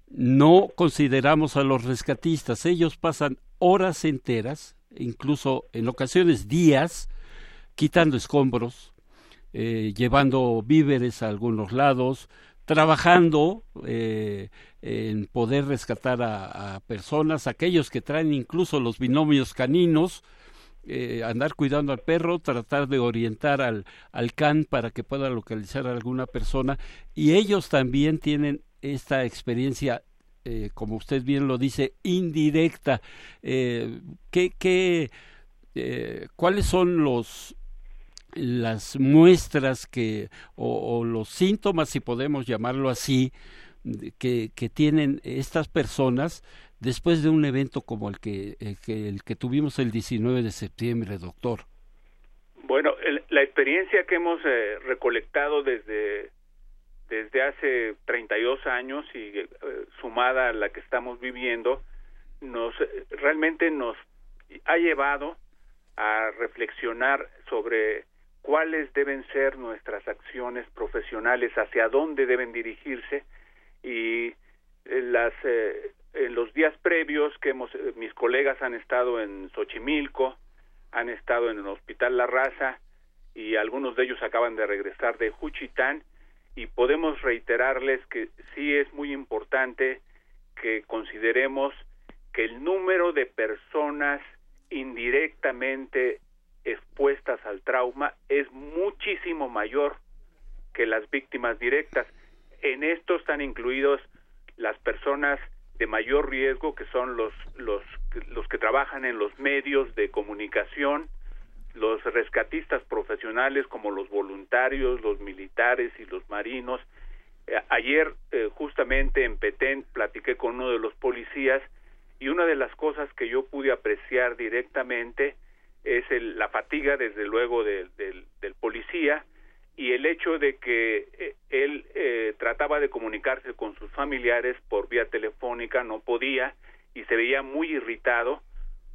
no consideramos a los rescatistas. Ellos pasan horas enteras, incluso en ocasiones días, quitando escombros, eh, llevando víveres a algunos lados, trabajando eh, en poder rescatar a, personas, aquellos que traen incluso los binomios caninos, eh, andar cuidando al perro, tratar de orientar al, al can para que pueda localizar a alguna persona y ellos también tienen esta experiencia como usted bien lo dice, indirecta. ¿qué, ¿Cuáles son los las muestras que o, los síntomas si podemos llamarlo así que, que, tienen estas personas después de un evento como el que, el que, tuvimos el 19 de septiembre, doctor? Bueno, la experiencia que hemos eh, recolectado desde, desde hace 32 años y eh, sumada a la que estamos viviendo, nos realmente nos ha llevado a reflexionar sobre cuáles deben ser nuestras acciones profesionales, hacia dónde deben dirigirse y eh, las eh, en los días previos que hemos eh, mis colegas han estado en Xochimilco, han estado en el Hospital La Raza y algunos de ellos acaban de regresar de Juchitán y podemos reiterarles que sí es muy importante que consideremos que el número de personas indirectamente expuestas al trauma es muchísimo mayor que las víctimas directas. en esto están incluidos las personas de mayor riesgo, que son los, los, los que trabajan en los medios de comunicación, los rescatistas profesionales como los voluntarios, los militares y los marinos. Eh, ayer, eh, justamente en Petén, platiqué con uno de los policías y una de las cosas que yo pude apreciar directamente es la fatiga, desde luego, del, del policía, y el hecho de que eh, él eh, trataba de comunicarse con sus familiares por vía telefónica no podía y se veía muy irritado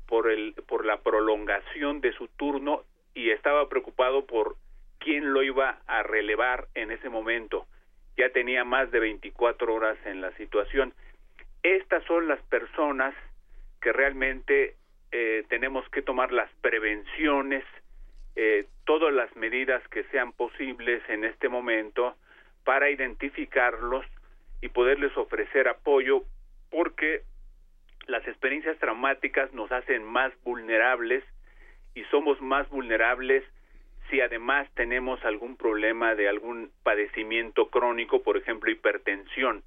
por el por la prolongación de su turno y estaba preocupado por quién lo iba a relevar en ese momento. Ya tenía más de 24 horas en la situación. Estas son las personas que realmente eh, tenemos que tomar las prevenciones eh, todas las medidas que sean posibles en este momento para identificarlos y poderles ofrecer apoyo porque las experiencias traumáticas nos hacen más vulnerables y somos más vulnerables si además tenemos algún problema de algún padecimiento crónico, por ejemplo, hipertensión.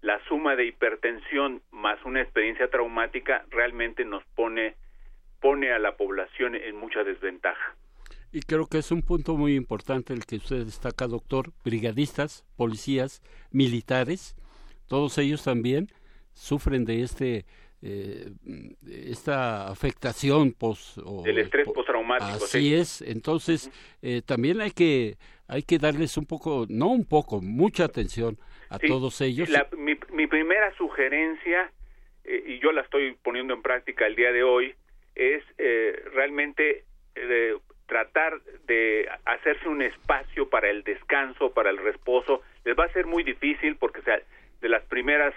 La suma de hipertensión más una experiencia traumática realmente nos pone pone a la población en mucha desventaja. Y creo que es un punto muy importante el que usted destaca, doctor. Brigadistas, policías, militares, todos ellos también sufren de este eh, esta afectación post o, el estrés postraumático así es entonces eh, también hay que hay que darles un poco no un poco mucha atención a todos ellos. mi, mi, primera sugerencia eh, y yo la estoy poniendo en práctica el día de hoy es eh, realmente tratar de hacerse un espacio para el descanso, para el reposo, les va a ser muy difícil porque de las primeras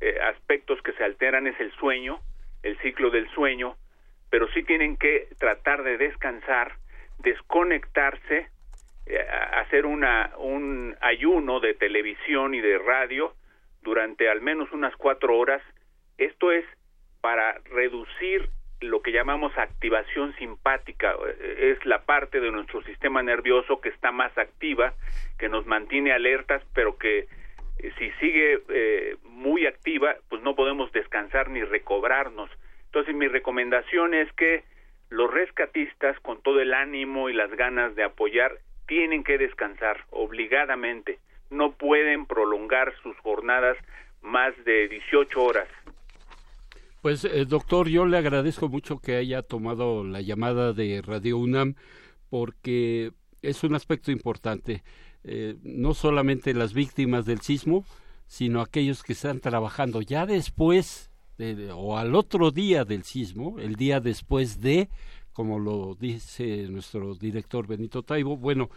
eh, aspectos que se alteran es el sueño, el ciclo del sueño, pero sí tienen que tratar de descansar, desconectarse, eh, hacer una, un ayuno de televisión y de radio durante al menos unas cuatro horas. Esto es para reducir lo que llamamos activación simpática, eh, es la parte de nuestro sistema nervioso que está más activa, que nos mantiene alertas, pero que eh, si sigue eh, muy activa, pues no podemos descansar ni recobrarnos. Entonces mi recomendación es que los rescatistas, con todo el ánimo y las ganas de apoyar, tienen que descansar obligadamente. No pueden prolongar sus jornadas más de 18 horas pues, eh, doctor, yo le agradezco mucho que haya tomado la llamada de Radio UNAM porque es un aspecto importante. Eh, no solamente las víctimas del sismo, sino aquellos que están trabajando ya después o al otro día del sismo, el día después de, como lo dice nuestro director Benito Taibo, bueno,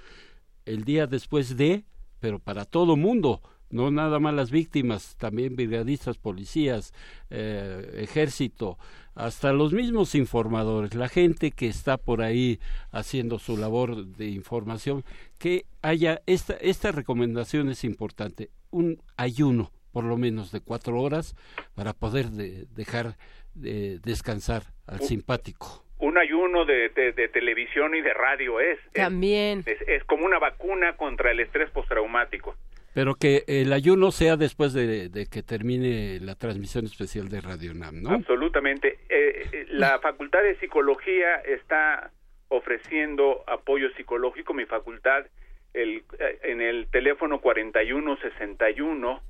el día después de, pero para todo mundo, no nada más las víctimas, también brigadistas, policías, eh, ejército, hasta los mismos informadores, la gente que está por ahí haciendo su labor de información, que haya esta, esta recomendación es importante, un ayuno por lo menos de cuatro horas para poder dejar de descansar al simpático un ayuno de, de, televisión y de radio es. También. es, como una vacuna contra el estrés postraumático. Pero que el ayuno sea después de, que termine la transmisión especial de Radio NAM, ¿no? Absolutamente. Eh, eh, la Facultad de Psicología está ofreciendo apoyo psicológico. Mi facultad, el, eh, en el teléfono 4161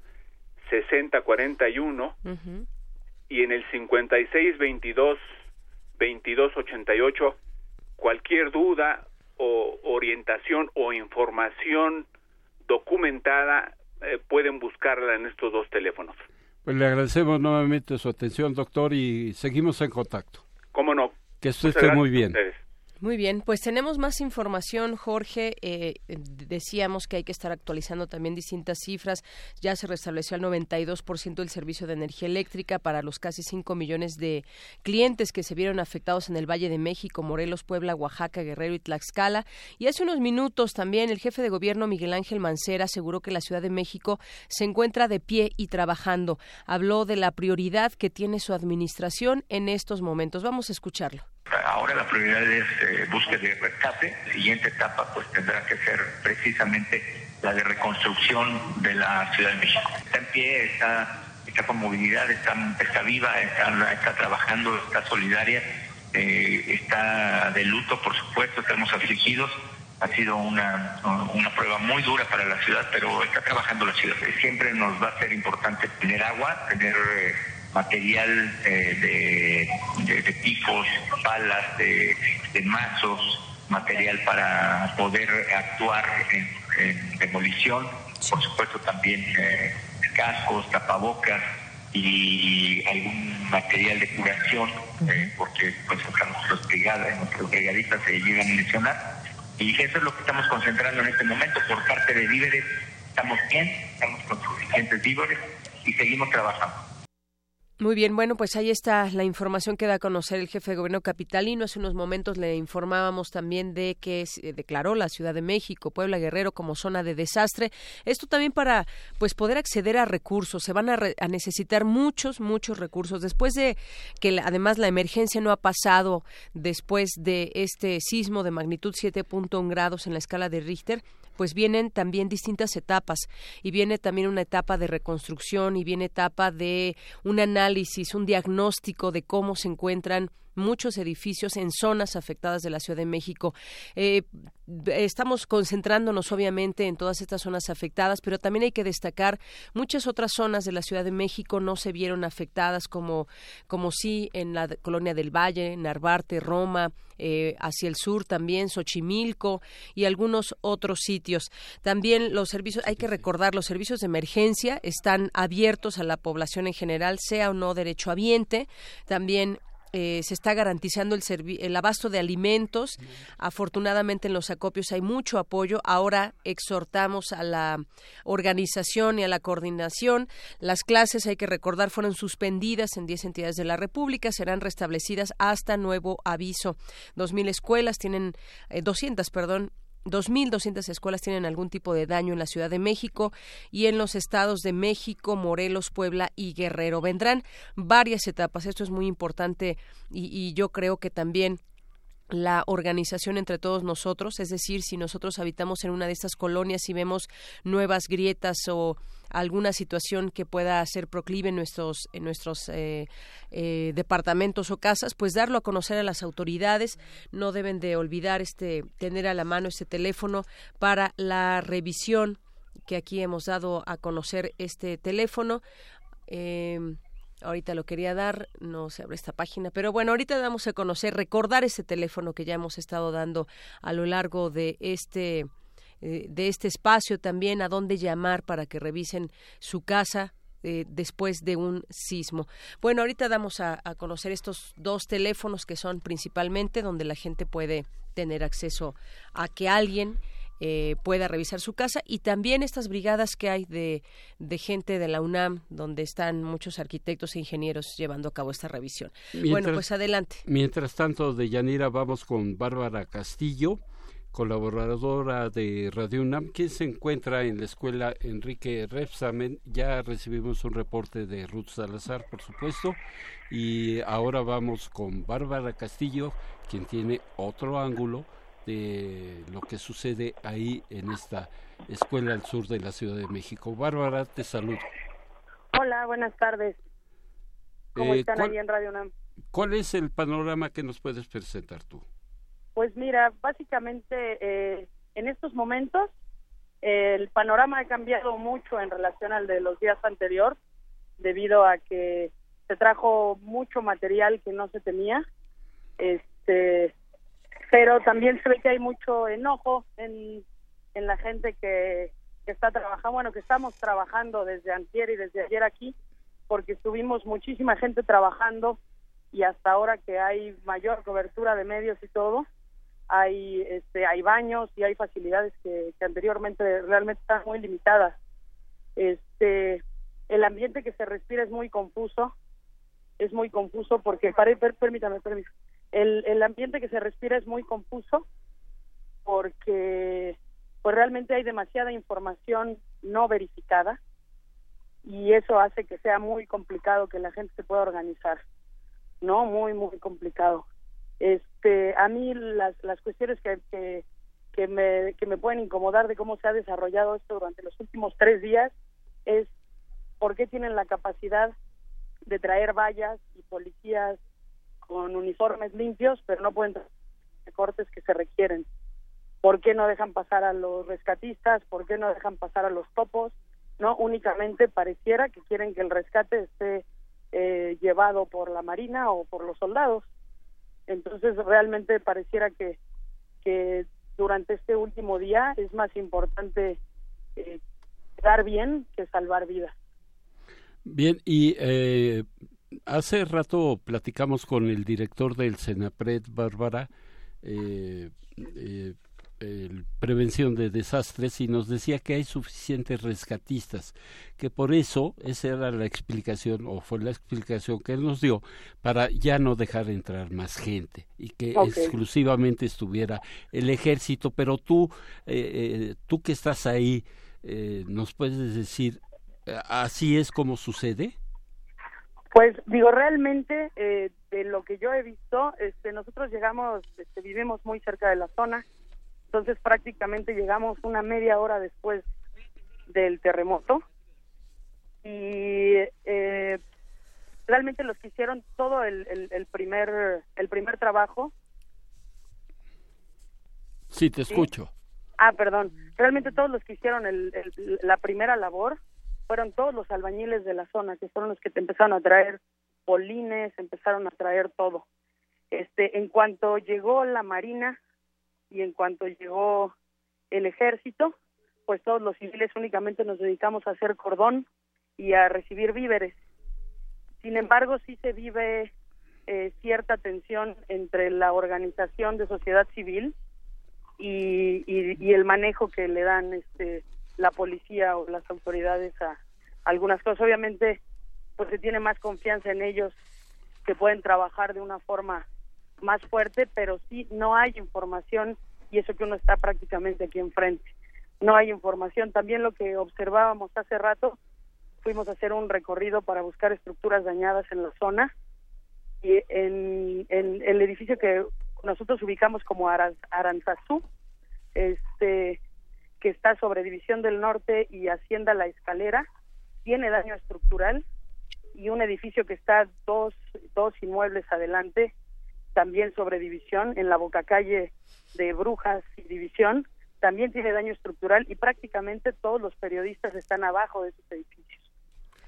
6041 y en el 5622 2288 cualquier duda o orientación o información documentada, eh, pueden buscarla en estos dos teléfonos. Pues le agradecemos nuevamente su atención, doctor, y seguimos en contacto. ¿Cómo no? Que esté muy bien. Muy bien, pues tenemos más información, Jorge. Eh, decíamos que hay que estar actualizando también distintas cifras. Ya se restableció al 92% el servicio de energía eléctrica para los casi 5 millones de clientes que se vieron afectados en el Valle de México, Morelos, Puebla, Oaxaca, Guerrero y Tlaxcala. Y hace unos minutos también el jefe de gobierno, Miguel Ángel Mancera, aseguró que la Ciudad de México se encuentra de pie y trabajando. Habló de la prioridad que tiene su administración en estos momentos. Vamos a escucharlo. Ahora la prioridad es eh, búsqueda y rescate. La siguiente etapa pues tendrá que ser precisamente la de reconstrucción de la Ciudad de México. Está en pie, está, está con movilidad, está, está viva, está, está trabajando, está solidaria, eh, está de luto, por supuesto, estamos afligidos. Ha sido una, una prueba muy dura para la ciudad, pero está trabajando la ciudad. Siempre nos va a ser importante tener agua, tener eh, material eh, de, de, tifos, balas, de, de mazos, material para poder actuar en en demolición, por supuesto también eh, cascos, tapabocas y algún material de curación, eh, porque pues nuestras brigadas, nuestras brigadistas se llegan a mencionar. Y eso es lo que estamos concentrando en este momento por parte de víveres. Estamos bien, estamos con suficientes víveres y seguimos trabajando. Muy bien, bueno, pues ahí está la información que da a conocer el jefe de gobierno capitalino. Hace unos momentos le informábamos también de que se declaró la Ciudad de México, Puebla Guerrero como zona de desastre. Esto también para pues poder acceder a recursos. Se van a, a necesitar muchos, muchos recursos. Después de que además la emergencia no ha pasado después de este sismo de magnitud 7.1 grados en la escala de Richter, pues vienen también distintas etapas y viene también una etapa de reconstrucción y viene etapa de un análisis, un diagnóstico de cómo se encuentran muchos edificios en zonas afectadas de la Ciudad de México. Eh, estamos concentrándonos obviamente en todas estas zonas afectadas, pero también hay que destacar muchas otras zonas de la Ciudad de México no se vieron afectadas como, como sí en la colonia del Valle, Narvarte, Roma, eh, hacia el sur también, Xochimilco y algunos otros sitios. También los servicios, hay que recordar, los servicios de emergencia están abiertos a la población en general, sea o no derechohabiente. También eh, se está garantizando el, el abasto de alimentos. Afortunadamente en los acopios hay mucho apoyo. Ahora exhortamos a la organización y a la coordinación. Las clases, hay que recordar, fueron suspendidas en 10 entidades de la República. Serán restablecidas hasta nuevo aviso. 2.000 escuelas tienen, eh, 200, perdón, 2.200 escuelas tienen algún tipo de daño en la Ciudad de México y en los estados de México, Morelos, Puebla y Guerrero. Vendrán varias etapas. Esto es muy importante y, y yo creo que también la organización entre todos nosotros, es decir, si nosotros habitamos en una de estas colonias y vemos nuevas grietas o alguna situación que pueda ser proclive en nuestros, en nuestros eh, eh, departamentos o casas, pues darlo a conocer a las autoridades. No deben de olvidar este, tener a la mano este teléfono para la revisión que aquí hemos dado a conocer este teléfono. Eh, ahorita lo quería dar, no se abre esta página, pero bueno, ahorita damos a conocer, recordar ese teléfono que ya hemos estado dando a lo largo de este eh, de este espacio también a dónde llamar para que revisen su casa eh, después de un sismo. Bueno, ahorita damos a, conocer estos dos teléfonos que son principalmente donde la gente puede tener acceso a que alguien eh, pueda revisar su casa y también estas brigadas que hay de, de, gente de la UNAM donde están muchos arquitectos e ingenieros llevando a cabo esta revisión. bueno, pues adelante. Mientras tanto, de Yanira vamos con Bárbara Castillo colaboradora de Radio UNAM, quien se encuentra en la escuela Enrique Repsamen. Ya recibimos un reporte de Ruth Salazar, por supuesto, y ahora vamos con Bárbara Castillo, quien tiene otro ángulo de lo que sucede ahí en esta escuela al sur de la Ciudad de México. Bárbara, te saludo. Hola, buenas tardes. ¿Cómo eh, están ahí en Radio UNAM? ¿Cuál es el panorama que nos puedes presentar tú? Pues mira, básicamente eh, en estos momentos el panorama ha cambiado mucho en relación al de los días anteriores debido a que se trajo mucho material que no se tenía. Este, pero también se ve que hay mucho enojo en, en la gente que, está trabajando, bueno, que estamos trabajando desde antier y desde ayer aquí, porque estuvimos muchísima gente trabajando y hasta ahora que hay mayor cobertura de medios y todo, hay este hay baños y hay facilidades que, anteriormente realmente están muy limitadas. Este el ambiente que se respira es muy confuso, es muy confuso porque permítame, permítame el, el ambiente que se respira es muy confuso porque pues realmente hay demasiada información no verificada y eso hace que sea muy complicado que la gente se pueda organizar no muy muy complicado. Este a mí las las cuestiones que, que, que me, que me pueden incomodar de cómo se ha desarrollado esto durante los últimos tres días es por qué tienen la capacidad de traer vallas y policías con uniformes limpios, pero no pueden traer cortes que se requieren. ¿Por qué no dejan pasar a los rescatistas? ¿Por qué no dejan pasar a los topos? No, únicamente pareciera que quieren que el rescate esté eh, llevado por la Marina o por los soldados. Entonces, realmente pareciera que, que durante este último día es más importante eh, dar bien que salvar vidas. Bien, y eh, hace rato platicamos con el director del Senapred, Bárbara, eh, eh, prevención de desastres y nos decía que hay suficientes rescatistas, que por eso esa era la explicación o fue la explicación que él nos dio para ya no dejar entrar más gente y que exclusivamente estuviera el ejército, pero tú, eh, tú que estás ahí, nos puedes decir, ¿así es como sucede? Pues digo, realmente eh, de lo que yo he visto, este, nosotros llegamos, este, vivimos muy cerca de la zona, entonces prácticamente llegamos una media hora después del terremoto y eh, realmente los que hicieron todo el, el, primer el primer trabajo. Sí, te escucho. Ah, perdón. Realmente todos los que hicieron el, la primera labor fueron todos los albañiles de la zona, que fueron los que te empezaron a traer polines, empezaron a traer todo. Este, en cuanto llegó la marina y en cuanto llegó el ejército, pues todos los civiles únicamente nos dedicamos a hacer cordón y a recibir víveres. Sin embargo, sí se vive eh, cierta tensión entre la organización de sociedad civil y, y el manejo que le dan este la policía o las autoridades a algunas cosas. Obviamente, pues se tiene más confianza en ellos que pueden trabajar de una forma más fuerte, pero sí no hay información y eso que uno está prácticamente aquí enfrente. No hay información. También lo que observábamos hace rato, fuimos a hacer un recorrido para buscar estructuras dañadas en la zona y en, en el edificio que nosotros ubicamos como Aranzazú, este que está sobre División del Norte y Hacienda La Escalera, tiene daño estructural y un edificio que está dos, dos inmuebles adelante, también sobre División, en la boca calle de Brujas y División, también tiene daño estructural y prácticamente todos los periodistas están abajo de esos edificios.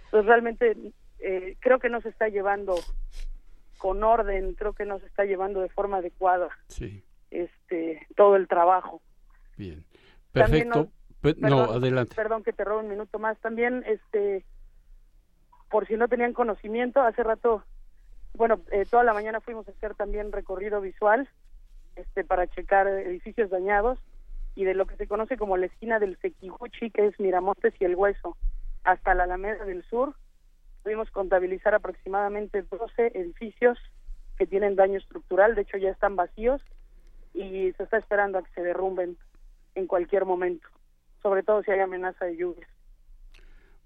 Entonces realmente eh, creo que no se está llevando con orden, creo que no se está llevando de forma adecuada este todo el trabajo. Bien. Perfecto. no, adelante. Perdón que te robo un minuto más. También, este, por si no tenían conocimiento, hace rato, bueno, eh, toda la mañana fuimos a hacer también recorrido visual, este, para checar edificios dañados y de lo que se conoce como la esquina del Sequiguchi, que es Miramontes y El Hueso, hasta la Alameda del Sur, pudimos contabilizar aproximadamente 12 edificios que tienen daño estructural, de hecho ya están vacíos y se está esperando a que se derrumben en cualquier momento, sobre todo si hay amenaza de lluvia.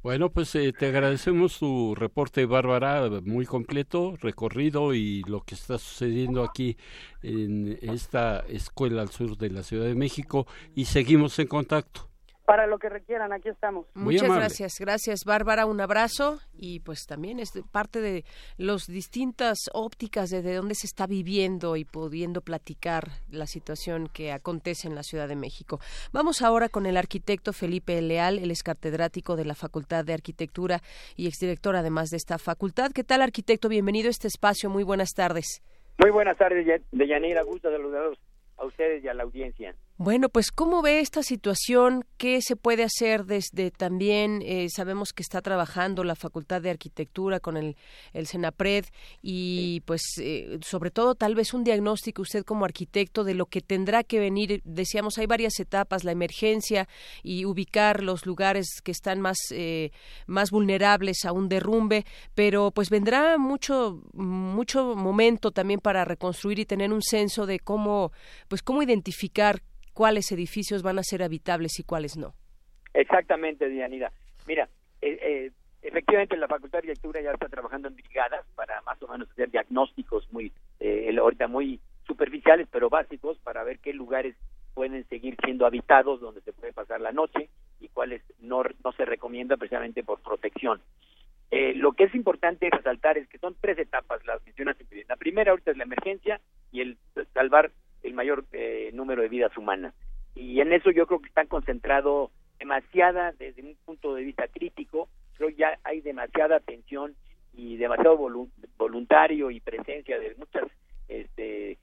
Bueno, pues eh, te agradecemos tu reporte, Bárbara, muy completo, recorrido y lo que está sucediendo aquí en esta escuela al sur de la Ciudad de México y seguimos en contacto para lo que requieran, aquí estamos. Muchas gracias, gracias Bárbara, un abrazo y pues también es parte de las distintas ópticas de, dónde se está viviendo y pudiendo platicar la situación que acontece en la Ciudad de México. Vamos ahora con el arquitecto Felipe Leal, él es catedrático de la Facultad de Arquitectura y exdirector además de esta facultad. ¿Qué tal arquitecto? Bienvenido a este espacio, muy buenas tardes. Muy buenas tardes, Deyanira, gusto saludaros a ustedes y a la audiencia. Bueno, pues ¿cómo ve esta situación? ¿Qué se puede hacer desde también? Eh, sabemos que está trabajando la Facultad de Arquitectura con el, el Senapred y pues eh, sobre todo tal vez un diagnóstico usted como arquitecto de lo que tendrá que venir. Decíamos, hay varias etapas, la emergencia y ubicar los lugares que están más, eh, más vulnerables a un derrumbe, pero pues vendrá mucho, mucho momento también para reconstruir y tener un censo de cómo, pues cómo identificar cuáles edificios van a ser habitables y cuáles no. Exactamente, Dianida. Mira, eh, eh, efectivamente la Facultad de Arquitectura ya está trabajando en brigadas para más o menos hacer diagnósticos muy, eh, ahorita muy superficiales, pero básicos para ver qué lugares pueden seguir siendo habitados, donde se puede pasar la noche y cuáles no, se recomienda precisamente por protección. Eh, lo que es importante resaltar es que son tres etapas las mencionas La primera ahorita es la emergencia y el salvar el mayor eh, número de vidas humanas. Y en eso yo creo que están concentrado demasiada, desde un punto de vista crítico, creo ya hay demasiada atención y demasiado voluntario y presencia de muchos este,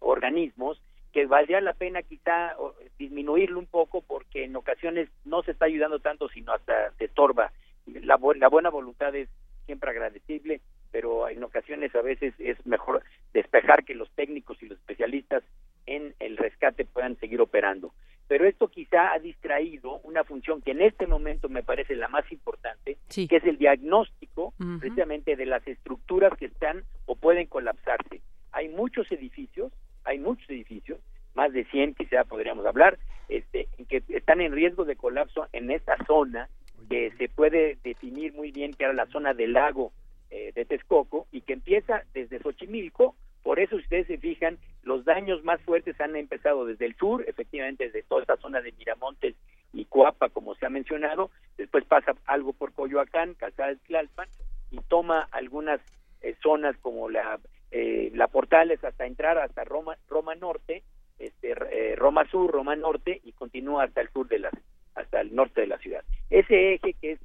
organismos que valdría la pena quizá disminuirlo un poco porque en ocasiones no se está ayudando tanto sino hasta se estorba. La, la buena voluntad es siempre agradecible, pero en ocasiones a veces es mejor despejar que los técnicos y los especialistas en el rescate puedan seguir operando. Pero esto quizá ha distraído una función que en este momento me parece la más importante, que es el diagnóstico precisamente de las estructuras que están o pueden colapsarse. Hay muchos edificios, hay muchos edificios, más de 100 quizá podríamos hablar, este, que están en riesgo de colapso en esta zona que se puede definir muy bien que era la zona del lago eh, de Texcoco y que empieza desde Xochimilco por eso, si ustedes se fijan, los daños más fuertes han empezado desde el sur, efectivamente desde toda esta zona de Miramontes y Coapa, como se ha mencionado. Después pasa algo por Coyoacán, Calzada de Tlalpan, y toma algunas eh, zonas como la, eh, la Portales hasta entrar hasta Roma, Roma Norte, este, eh, Roma Sur, Roma Norte, y continúa hasta el sur de la, hasta el norte de la ciudad. Ese eje que es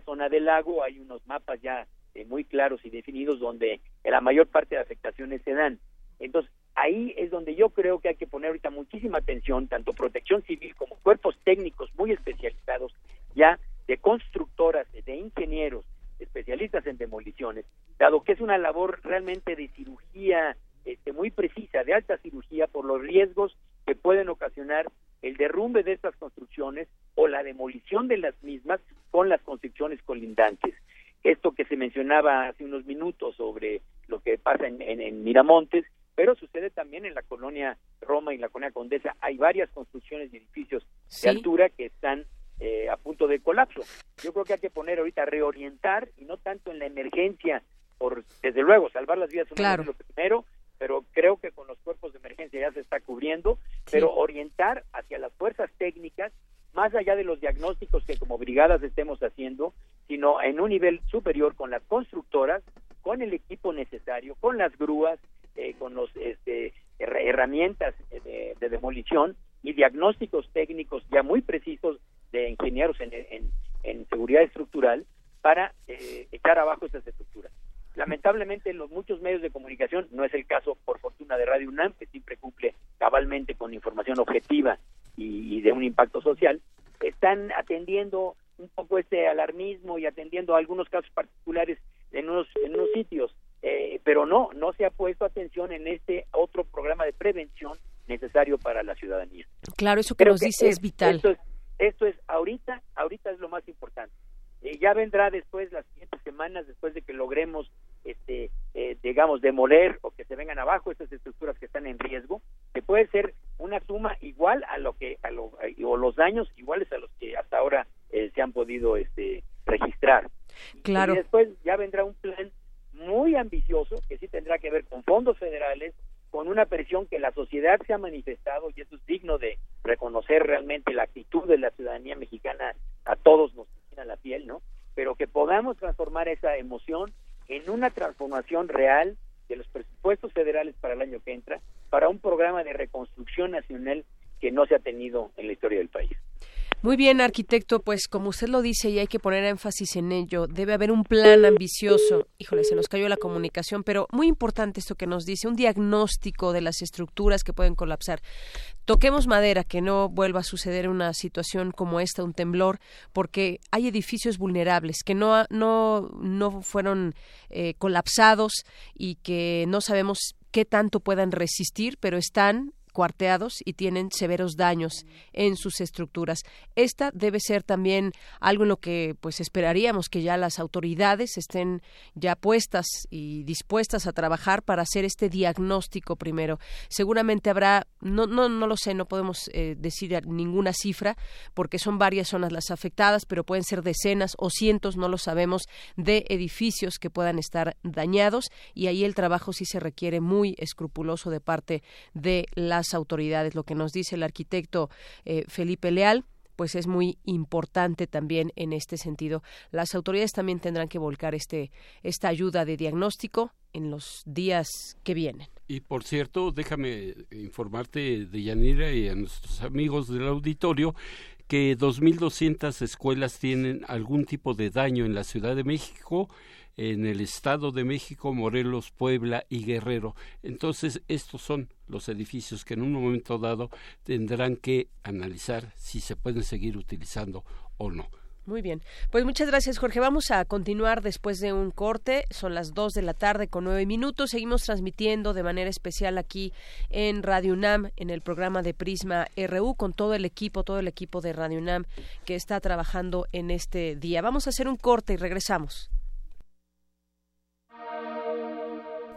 zona del lago, hay unos mapas ya eh, muy claros y definidos donde la mayor parte de afectaciones se dan. Entonces, ahí es donde yo creo que hay que poner ahorita muchísima atención, tanto protección civil como cuerpos técnicos muy especializados, ya de constructoras, de ingenieros, especialistas en demoliciones, dado que es una labor realmente de cirugía este, muy precisa, de alta cirugía, por los riesgos que pueden ocasionar el derrumbe de estas construcciones o la demolición de las mismas con las construcciones colindantes esto que se mencionaba hace unos minutos sobre lo que pasa en, Miramontes, pero sucede también en la colonia Roma y la colonia Condesa. Hay varias construcciones de edificios de altura que están eh, a punto de colapso. Yo creo que hay que poner ahorita reorientar y no tanto en la emergencia, por desde luego salvar las vidas humanas es lo primero, pero creo que con los cuerpos de emergencia ya se está cubriendo, pero orientar hacia las fuerzas técnicas más allá de los diagnósticos que como brigadas estemos haciendo, sino en un nivel superior con las constructoras, con el equipo necesario, con las grúas, eh, con los este, herramientas de, demolición y diagnósticos técnicos ya muy precisos de ingenieros en, seguridad estructural para eh, echar abajo estas estructuras. Lamentablemente en los muchos medios de comunicación, no es el caso por fortuna de Radio UNAM, que siempre cumple cabalmente con información objetiva y, de un impacto social, están atendiendo un poco este alarmismo y atendiendo algunos casos particulares en unos, en unos sitios, eh, pero no, no se ha puesto atención en este otro programa de prevención necesario para la ciudadanía. Claro, eso que nos dice es, vital. Esto es, esto es ahorita, ahorita es lo más importante. Eh, ya vendrá después, las siguientes semanas, después de que logremos, este, eh, digamos, demoler o que se vengan abajo estas estructuras que están en riesgo, que puede ser una suma igual a lo que, a lo, o los daños iguales a los que hasta ahora eh, se han podido este, registrar. Claro. Y después ya vendrá un plan muy ambicioso que sí tendrá que ver con fondos federales, con una presión que la sociedad se ha manifestado y eso es digno de reconocer realmente la actitud de la ciudadanía mexicana a todos nos a la piel, ¿no? Pero que podamos transformar esa emoción en una transformación real de los presupuestos federales para el año que entra, para un programa de reconstrucción nacional no se ha tenido en la historia del país. Muy bien, arquitecto, pues como usted lo dice y hay que poner énfasis en ello, debe haber un plan ambicioso. Híjole, se nos cayó la comunicación, pero muy importante esto que nos dice, un diagnóstico de las estructuras que pueden colapsar. Toquemos madera, que no vuelva a suceder una situación como esta, un temblor, porque hay edificios vulnerables que no, no, no fueron eh, colapsados y que no sabemos qué tanto puedan resistir, pero están cuarteados y tienen severos daños en sus estructuras. Esta debe ser también algo en lo que pues esperaríamos que ya las autoridades estén ya puestas y dispuestas a trabajar para hacer este diagnóstico primero. Seguramente habrá no no no lo sé, no podemos eh, decir ninguna cifra porque son varias zonas las afectadas, pero pueden ser decenas o cientos, no lo sabemos, de edificios que puedan estar dañados y ahí el trabajo sí se requiere muy escrupuloso de parte de la las autoridades. Lo que nos dice el arquitecto eh, Felipe Leal pues es muy importante también en este sentido. Las autoridades también tendrán que volcar este esta ayuda de diagnóstico en los días que vienen. Y por cierto, déjame informarte de Yanira y a nuestros amigos del auditorio que 2.200 escuelas tienen algún tipo de daño en la Ciudad de México en el Estado de México, Morelos, Puebla y Guerrero. Entonces, estos son los edificios que en un momento dado tendrán que analizar si se pueden seguir utilizando o no. Muy bien. Pues muchas gracias, Jorge. Vamos a continuar después de un corte. Son las dos de la tarde con nueve minutos. Seguimos transmitiendo de manera especial aquí en Radio UNAM, en el programa de Prisma RU, con todo el equipo, todo el equipo de Radio UNAM que está trabajando en este día. Vamos a hacer un corte y regresamos.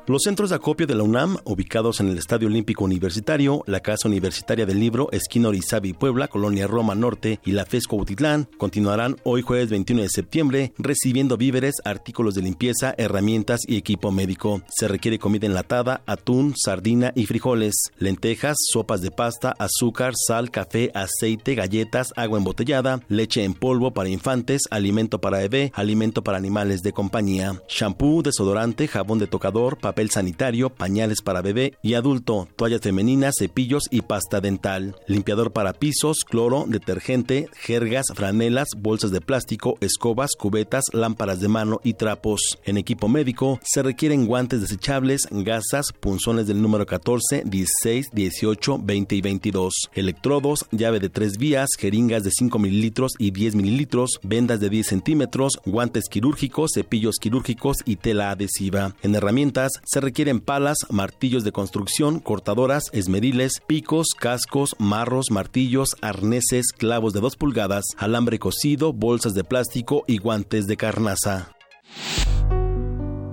Los centros de acopio de la UNAM, ubicados en el Estadio Olímpico Universitario, la Casa Universitaria del Libro, Esquina Orizabi Puebla, Colonia Roma Norte y la FESCO Utitlán, continuarán hoy jueves 21 de septiembre recibiendo víveres, artículos de limpieza, herramientas y equipo médico. Se requiere comida enlatada, atún, sardina y frijoles, lentejas, sopas de pasta, azúcar, sal, café, aceite, galletas, agua embotellada, leche en polvo para infantes, alimento para bebé, alimento para animales de compañía, shampoo, desodorante, jabón de tocador, papel sanitario, pañales para bebé y adulto, toallas femeninas, cepillos y pasta dental, limpiador para pisos, cloro, detergente, jergas, franelas, bolsas de plástico, escobas, cubetas, lámparas de mano y trapos. En equipo médico se requieren guantes desechables, gasas, punzones del número 14, 16, 18, 20 y 22, electrodos, llave de tres vías, jeringas de 5 mililitros y 10 mililitros, vendas de 10 centímetros, guantes quirúrgicos, cepillos quirúrgicos y tela adhesiva. En herramientas se requieren palas, martillos de construcción, cortadoras, esmeriles, picos, cascos, marros, martillos, arneses, clavos de 2 pulgadas, alambre cocido, bolsas de plástico y guantes de carnaza.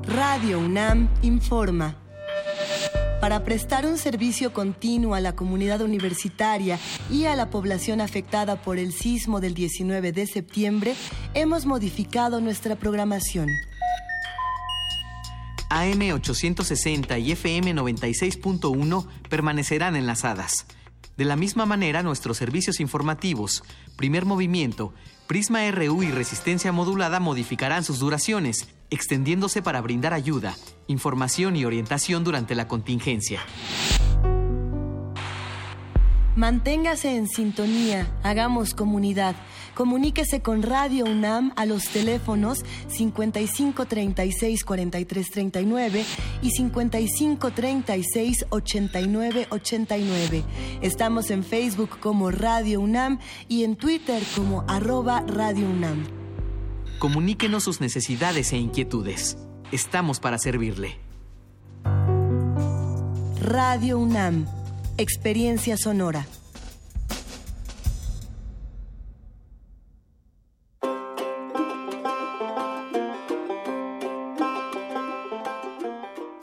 Radio UNAM informa. Para prestar un servicio continuo a la comunidad universitaria y a la población afectada por el sismo del 19 de septiembre, hemos modificado nuestra programación. AM860 y FM 96.1 permanecerán enlazadas. De la misma manera, nuestros servicios informativos, primer movimiento, Prisma RU y resistencia modulada modificarán sus duraciones, extendiéndose para brindar ayuda, información y orientación durante la contingencia. Manténgase en sintonía, hagamos comunidad. Comuníquese con Radio UNAM a los teléfonos 55 36 43 39 y 55 36 89 89. Estamos en Facebook como Radio UNAM y en Twitter como arroba Radio UNAM. Comuníquenos sus necesidades e inquietudes. Estamos para servirle. Radio UNAM, Experiencia Sonora.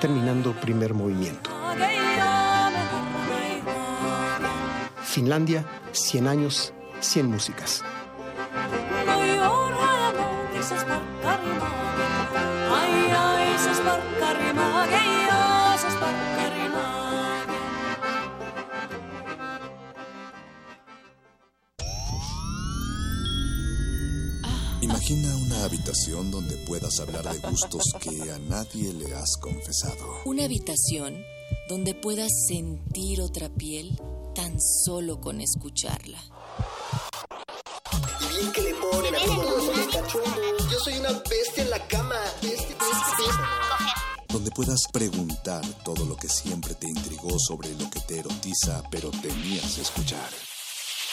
terminando primer movimiento. Finlandia, 100 años, 100 músicas. Imagina una habitación donde puedas hablar de gustos que a nadie le has confesado. Una habitación donde puedas sentir otra piel tan solo con escucharla. Y bien que le ponen a todos Yo soy una bestia en la cama. Donde puedas preguntar todo lo que siempre te intrigó sobre lo que te erotiza, pero temías escuchar.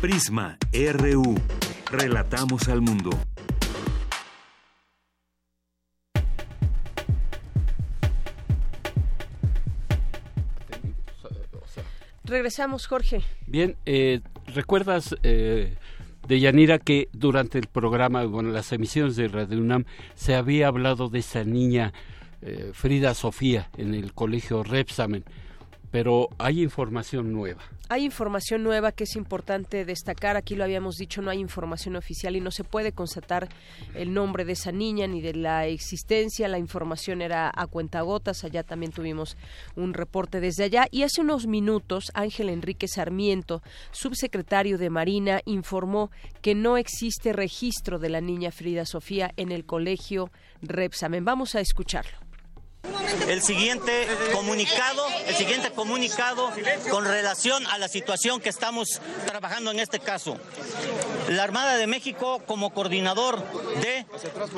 Prisma RU. Relatamos al mundo. Regresamos, Jorge. Bien, eh, ¿recuerdas, eh, de Yanira, que durante el programa, bueno, las emisiones de Radio UNAM, se había hablado de esa niña eh, Frida Sofía en el colegio Repsamen? Pero hay información nueva. Hay información nueva que es importante destacar. Aquí lo habíamos dicho, no hay información oficial y no se puede constatar el nombre de esa niña ni de la existencia. La información era a cuentagotas. Allá también tuvimos un reporte desde allá. Y hace unos minutos, Ángel Enrique Sarmiento, subsecretario de Marina, informó que no existe registro de la niña Frida Sofía en el colegio Repsamen. Vamos a escucharlo. El siguiente comunicado, el siguiente comunicado con relación a la situación que estamos trabajando en este caso. La Armada de México, como coordinador de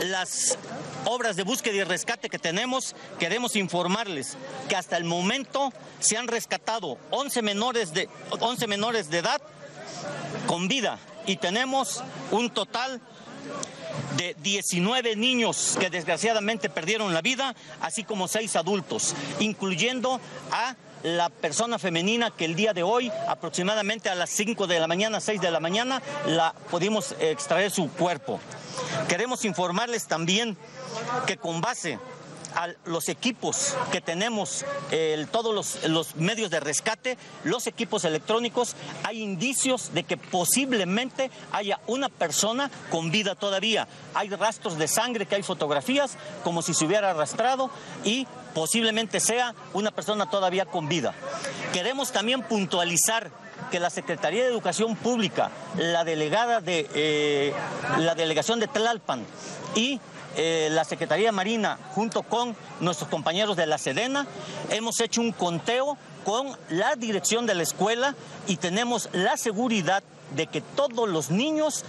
las obras de búsqueda y rescate que tenemos, queremos informarles que hasta el momento se han rescatado 11 menores de, 11 menores de edad con vida y tenemos un total de 19 niños que desgraciadamente perdieron la vida, así como seis adultos, incluyendo a la persona femenina que el día de hoy, aproximadamente a las 5 de la mañana, 6 de la mañana, la pudimos extraer su cuerpo. Queremos informarles también que con base los equipos que tenemos, todos los, los, medios de rescate, los equipos electrónicos, hay indicios de que posiblemente haya una persona con vida todavía. Hay rastros de sangre, que hay fotografías, como si se hubiera arrastrado y posiblemente sea una persona todavía con vida. Queremos también puntualizar que la Secretaría de Educación Pública, la delegada de eh, la delegación de Tlalpan y eh, la Secretaría Marina, junto con nuestros compañeros de la Sedena, hemos hecho un conteo con la dirección de la escuela y tenemos la seguridad de que todos los niños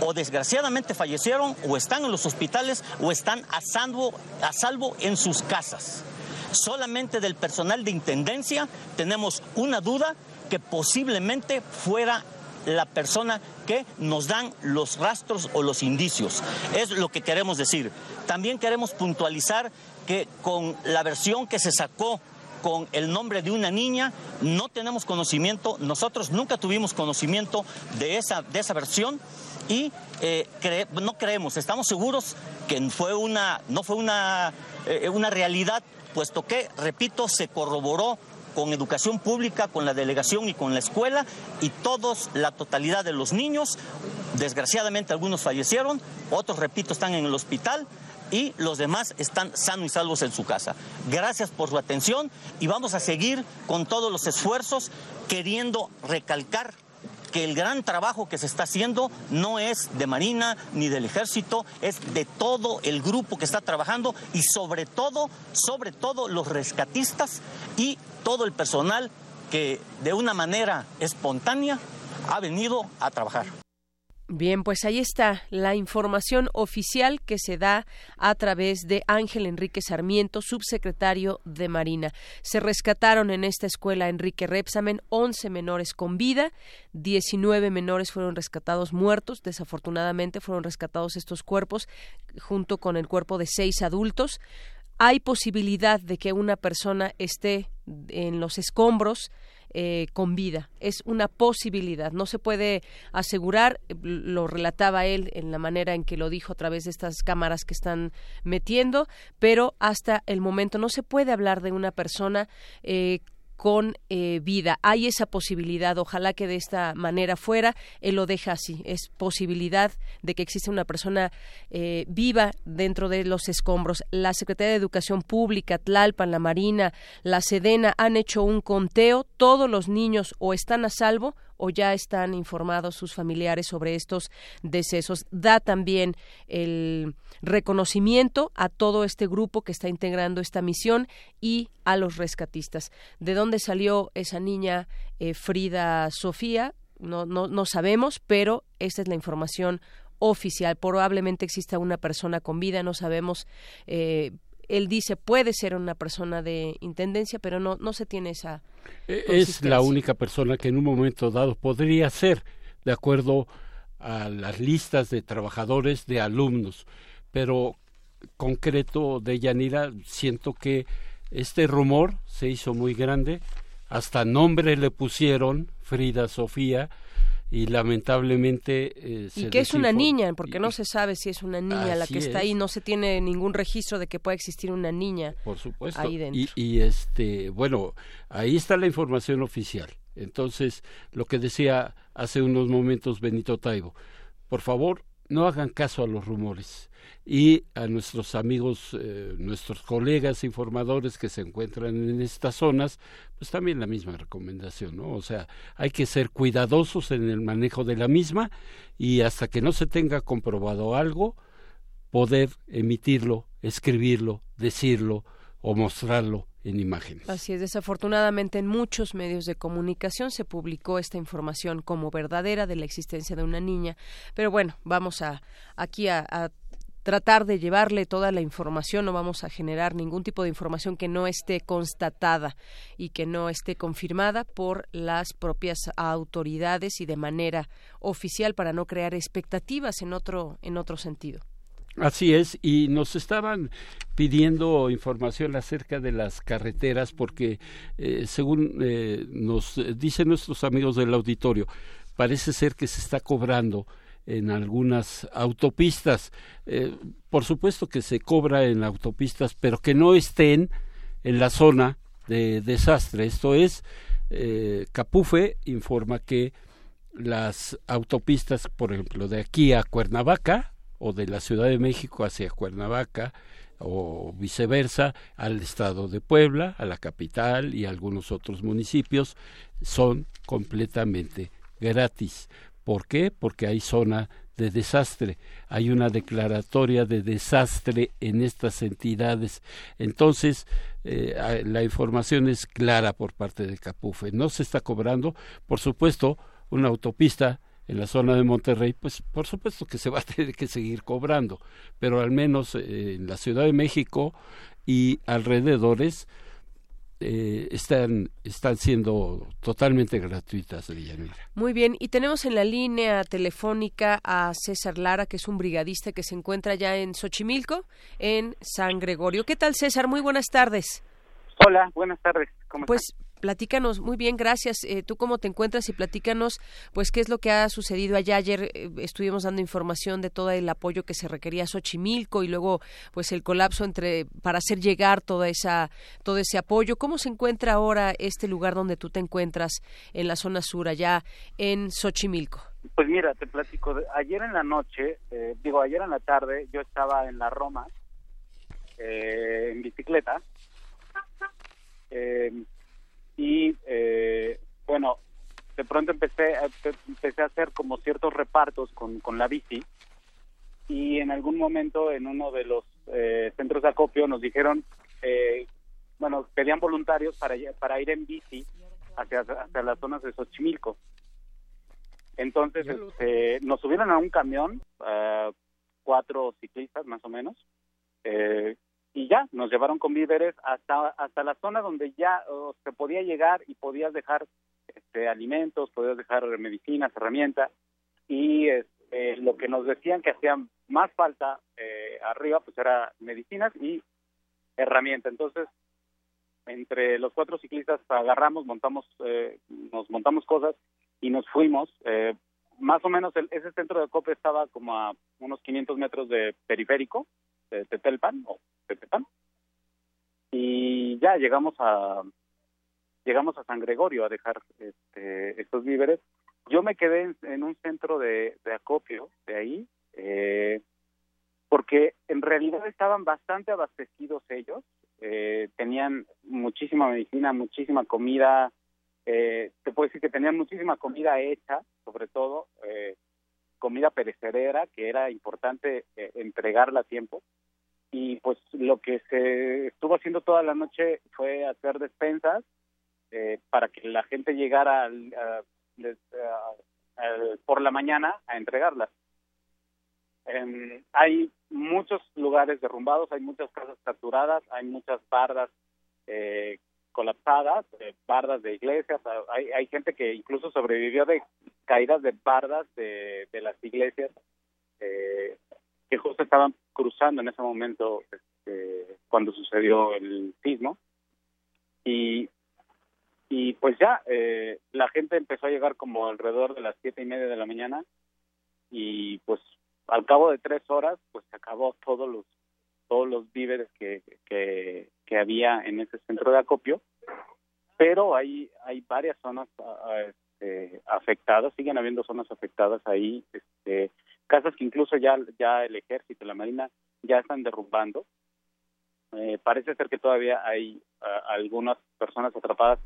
o desgraciadamente fallecieron o están en los hospitales o están a salvo, a salvo en sus casas. Solamente del personal de intendencia tenemos una duda que posiblemente fuera la persona que nos dan los rastros o los indicios. Es lo que queremos decir. También queremos puntualizar que con la versión que se sacó con el nombre de una niña, no tenemos conocimiento, nosotros nunca tuvimos conocimiento de esa, de esa versión y eh, no creemos, estamos seguros que fue una, no fue una, eh, una realidad, puesto que, repito, se corroboró con educación pública, con la delegación y con la escuela, y todos, la totalidad de los niños, desgraciadamente algunos fallecieron, otros, repito, están en el hospital y los demás están sanos y salvos en su casa. Gracias por su atención y vamos a seguir con todos los esfuerzos queriendo recalcar que el gran trabajo que se está haciendo no es de Marina ni del Ejército, es de todo el grupo que está trabajando y sobre todo, sobre todo los rescatistas y todo el personal que de una manera espontánea ha venido a trabajar. Bien, pues ahí está la información oficial que se da a través de Ángel Enrique Sarmiento, subsecretario de Marina. Se rescataron en esta escuela Enrique Repsamen 11 menores con vida, 19 menores fueron rescatados muertos, desafortunadamente fueron rescatados estos cuerpos junto con el cuerpo de seis adultos. Hay posibilidad de que una persona esté en los escombros eh, con vida. Es una posibilidad. No se puede asegurar, lo relataba él en la manera en que lo dijo a través de estas cámaras que están metiendo, pero hasta el momento no se puede hablar de una persona eh, con eh, vida. Hay esa posibilidad, ojalá que de esta manera fuera, él lo deja así, es posibilidad de que exista una persona eh, viva dentro de los escombros. La Secretaría de Educación Pública, Tlalpan, la Marina, la Sedena han hecho un conteo, todos los niños o están a salvo o ya están informados sus familiares sobre estos decesos. Da también el reconocimiento a todo este grupo que está integrando esta misión y a los rescatistas. ¿De dónde salió esa niña eh, Frida Sofía? No, no, sabemos, pero esta es la información oficial. Probablemente exista una persona con vida, no sabemos. Eh, él dice puede ser una persona de intendencia, pero no, no se tiene esa. E, es la única persona que en un momento dado podría ser, de acuerdo a las listas de trabajadores, de alumnos. Pero concreto de Yanira, siento que este rumor se hizo muy grande, hasta nombre le pusieron Frida Sofía, y lamentablemente eh, y que es una niña porque no se sabe si es una niña la que está ahí no se tiene ningún registro de que pueda existir una niña por supuesto. ahí dentro. Y, y este bueno ahí está la información oficial. Entonces lo que decía hace unos momentos Benito Taibo por favor no hagan caso a los rumores y a nuestros amigos, eh, nuestros colegas informadores que se encuentran en estas zonas, pues también la misma recomendación, ¿no? O sea, hay que ser cuidadosos en el manejo de la misma y hasta que no se tenga comprobado algo, poder emitirlo, escribirlo, decirlo o mostrarlo Así es, desafortunadamente en muchos medios de comunicación se publicó esta información como verdadera de la existencia de una niña, pero bueno, vamos a aquí a, a tratar de llevarle toda la información, no vamos a generar ningún tipo de información que no esté constatada y que no esté confirmada por las propias autoridades y de manera oficial para no crear expectativas en otro en otro sentido. Así es, y nos estaban pidiendo información acerca de las carreteras porque, eh, según eh, nos dicen nuestros amigos del auditorio, parece ser que se está cobrando en algunas autopistas. Eh, por supuesto que se cobra en autopistas, pero que no estén en la zona de desastre. Esto es, eh, Capufe informa que las autopistas, por ejemplo, de aquí a Cuernavaca o de la Ciudad de México hacia Cuernavaca o viceversa al estado de Puebla, a la capital y algunos otros municipios, son completamente gratis. ¿Por qué? Porque hay zona de desastre, hay una declaratoria de desastre en estas entidades. Entonces, eh, la información es clara por parte de Capufe. No se está cobrando, por supuesto, una autopista en la zona de Monterrey, pues por supuesto que se va a tener que seguir cobrando, pero al menos eh, en la Ciudad de México y alrededores, eh, están, están siendo totalmente gratuitas, Villanera. Muy bien, y tenemos en la línea telefónica a César Lara, que es un brigadista que se encuentra ya en Xochimilco, en San Gregorio. ¿Qué tal, César? Muy buenas tardes. Hola, buenas tardes. ¿Cómo pues platícanos, muy bien, gracias. Eh, ¿Tú cómo te encuentras? Y platícanos, pues, qué es lo que ha sucedido allá. Ayer eh, estuvimos dando información de todo el apoyo que se requería a Xochimilco y luego, pues, el colapso entre, para hacer llegar toda esa, todo ese apoyo. ¿Cómo se encuentra ahora este lugar donde tú te encuentras en la zona sur, allá en Xochimilco? Pues mira, te platico. Ayer en la noche, eh, digo, ayer en la tarde, yo estaba en la Roma, en bicicleta, eh, y eh, bueno, de pronto empecé, empecé a hacer como ciertos repartos con, con la bici y en algún momento en uno de los eh, centros de acopio nos dijeron, eh, bueno, pedían voluntarios para, para ir en bici hacia, hacia las zonas de Xochimilco. Entonces este, nos subieron a un camión, cuatro ciclistas más o menos, eh, y ya nos llevaron con víveres hasta hasta la zona donde ya se podía llegar y podías dejar este, alimentos, podías dejar medicinas, herramientas y este, lo que nos decían que hacían más falta eh, arriba pues era medicinas y herramientas. Entonces entre los cuatro ciclistas agarramos, montamos, eh, nos montamos cosas y nos fuimos. Eh, más o menos ese centro de COPE estaba como a unos 500 metros de periférico de Tetelpan o Tetepan y ya llegamos a llegamos a San Gregorio a dejar este, estos víveres. Yo me quedé en, un centro de, acopio de ahí eh, porque en realidad estaban bastante abastecidos ellos, eh, tenían muchísima medicina, muchísima comida. Eh, te puedo decir que tenían muchísima comida hecha, sobre todo eh, comida perecedera, que era importante eh, entregarla a tiempo. Y pues lo que se estuvo haciendo toda la noche fue hacer despensas eh, para que la gente llegara al- a- a- por la mañana a entregarlas. Em, hay muchos lugares derrumbados, hay muchas casas saturadas, hay muchas bardas eh, colapsadas, eh, bardas de iglesias, hay, gente que incluso sobrevivió de caídas de bardas de, de las iglesias eh, que justo estaban cruzando en ese momento este, cuando sucedió el sismo. Y, y pues ya, eh, la gente empezó a llegar como alrededor de las siete y media de la mañana. Y pues al cabo de tres horas pues se acabó todos los todos los víveres que, que, había en ese centro de acopio. Pero hay hay varias zonas este, afectadas siguen habiendo zonas afectadas ahí este, casas que incluso ya ya el ejército la marina ya están derrumbando. Eh, parece ser que todavía hay ah, algunas personas atrapadas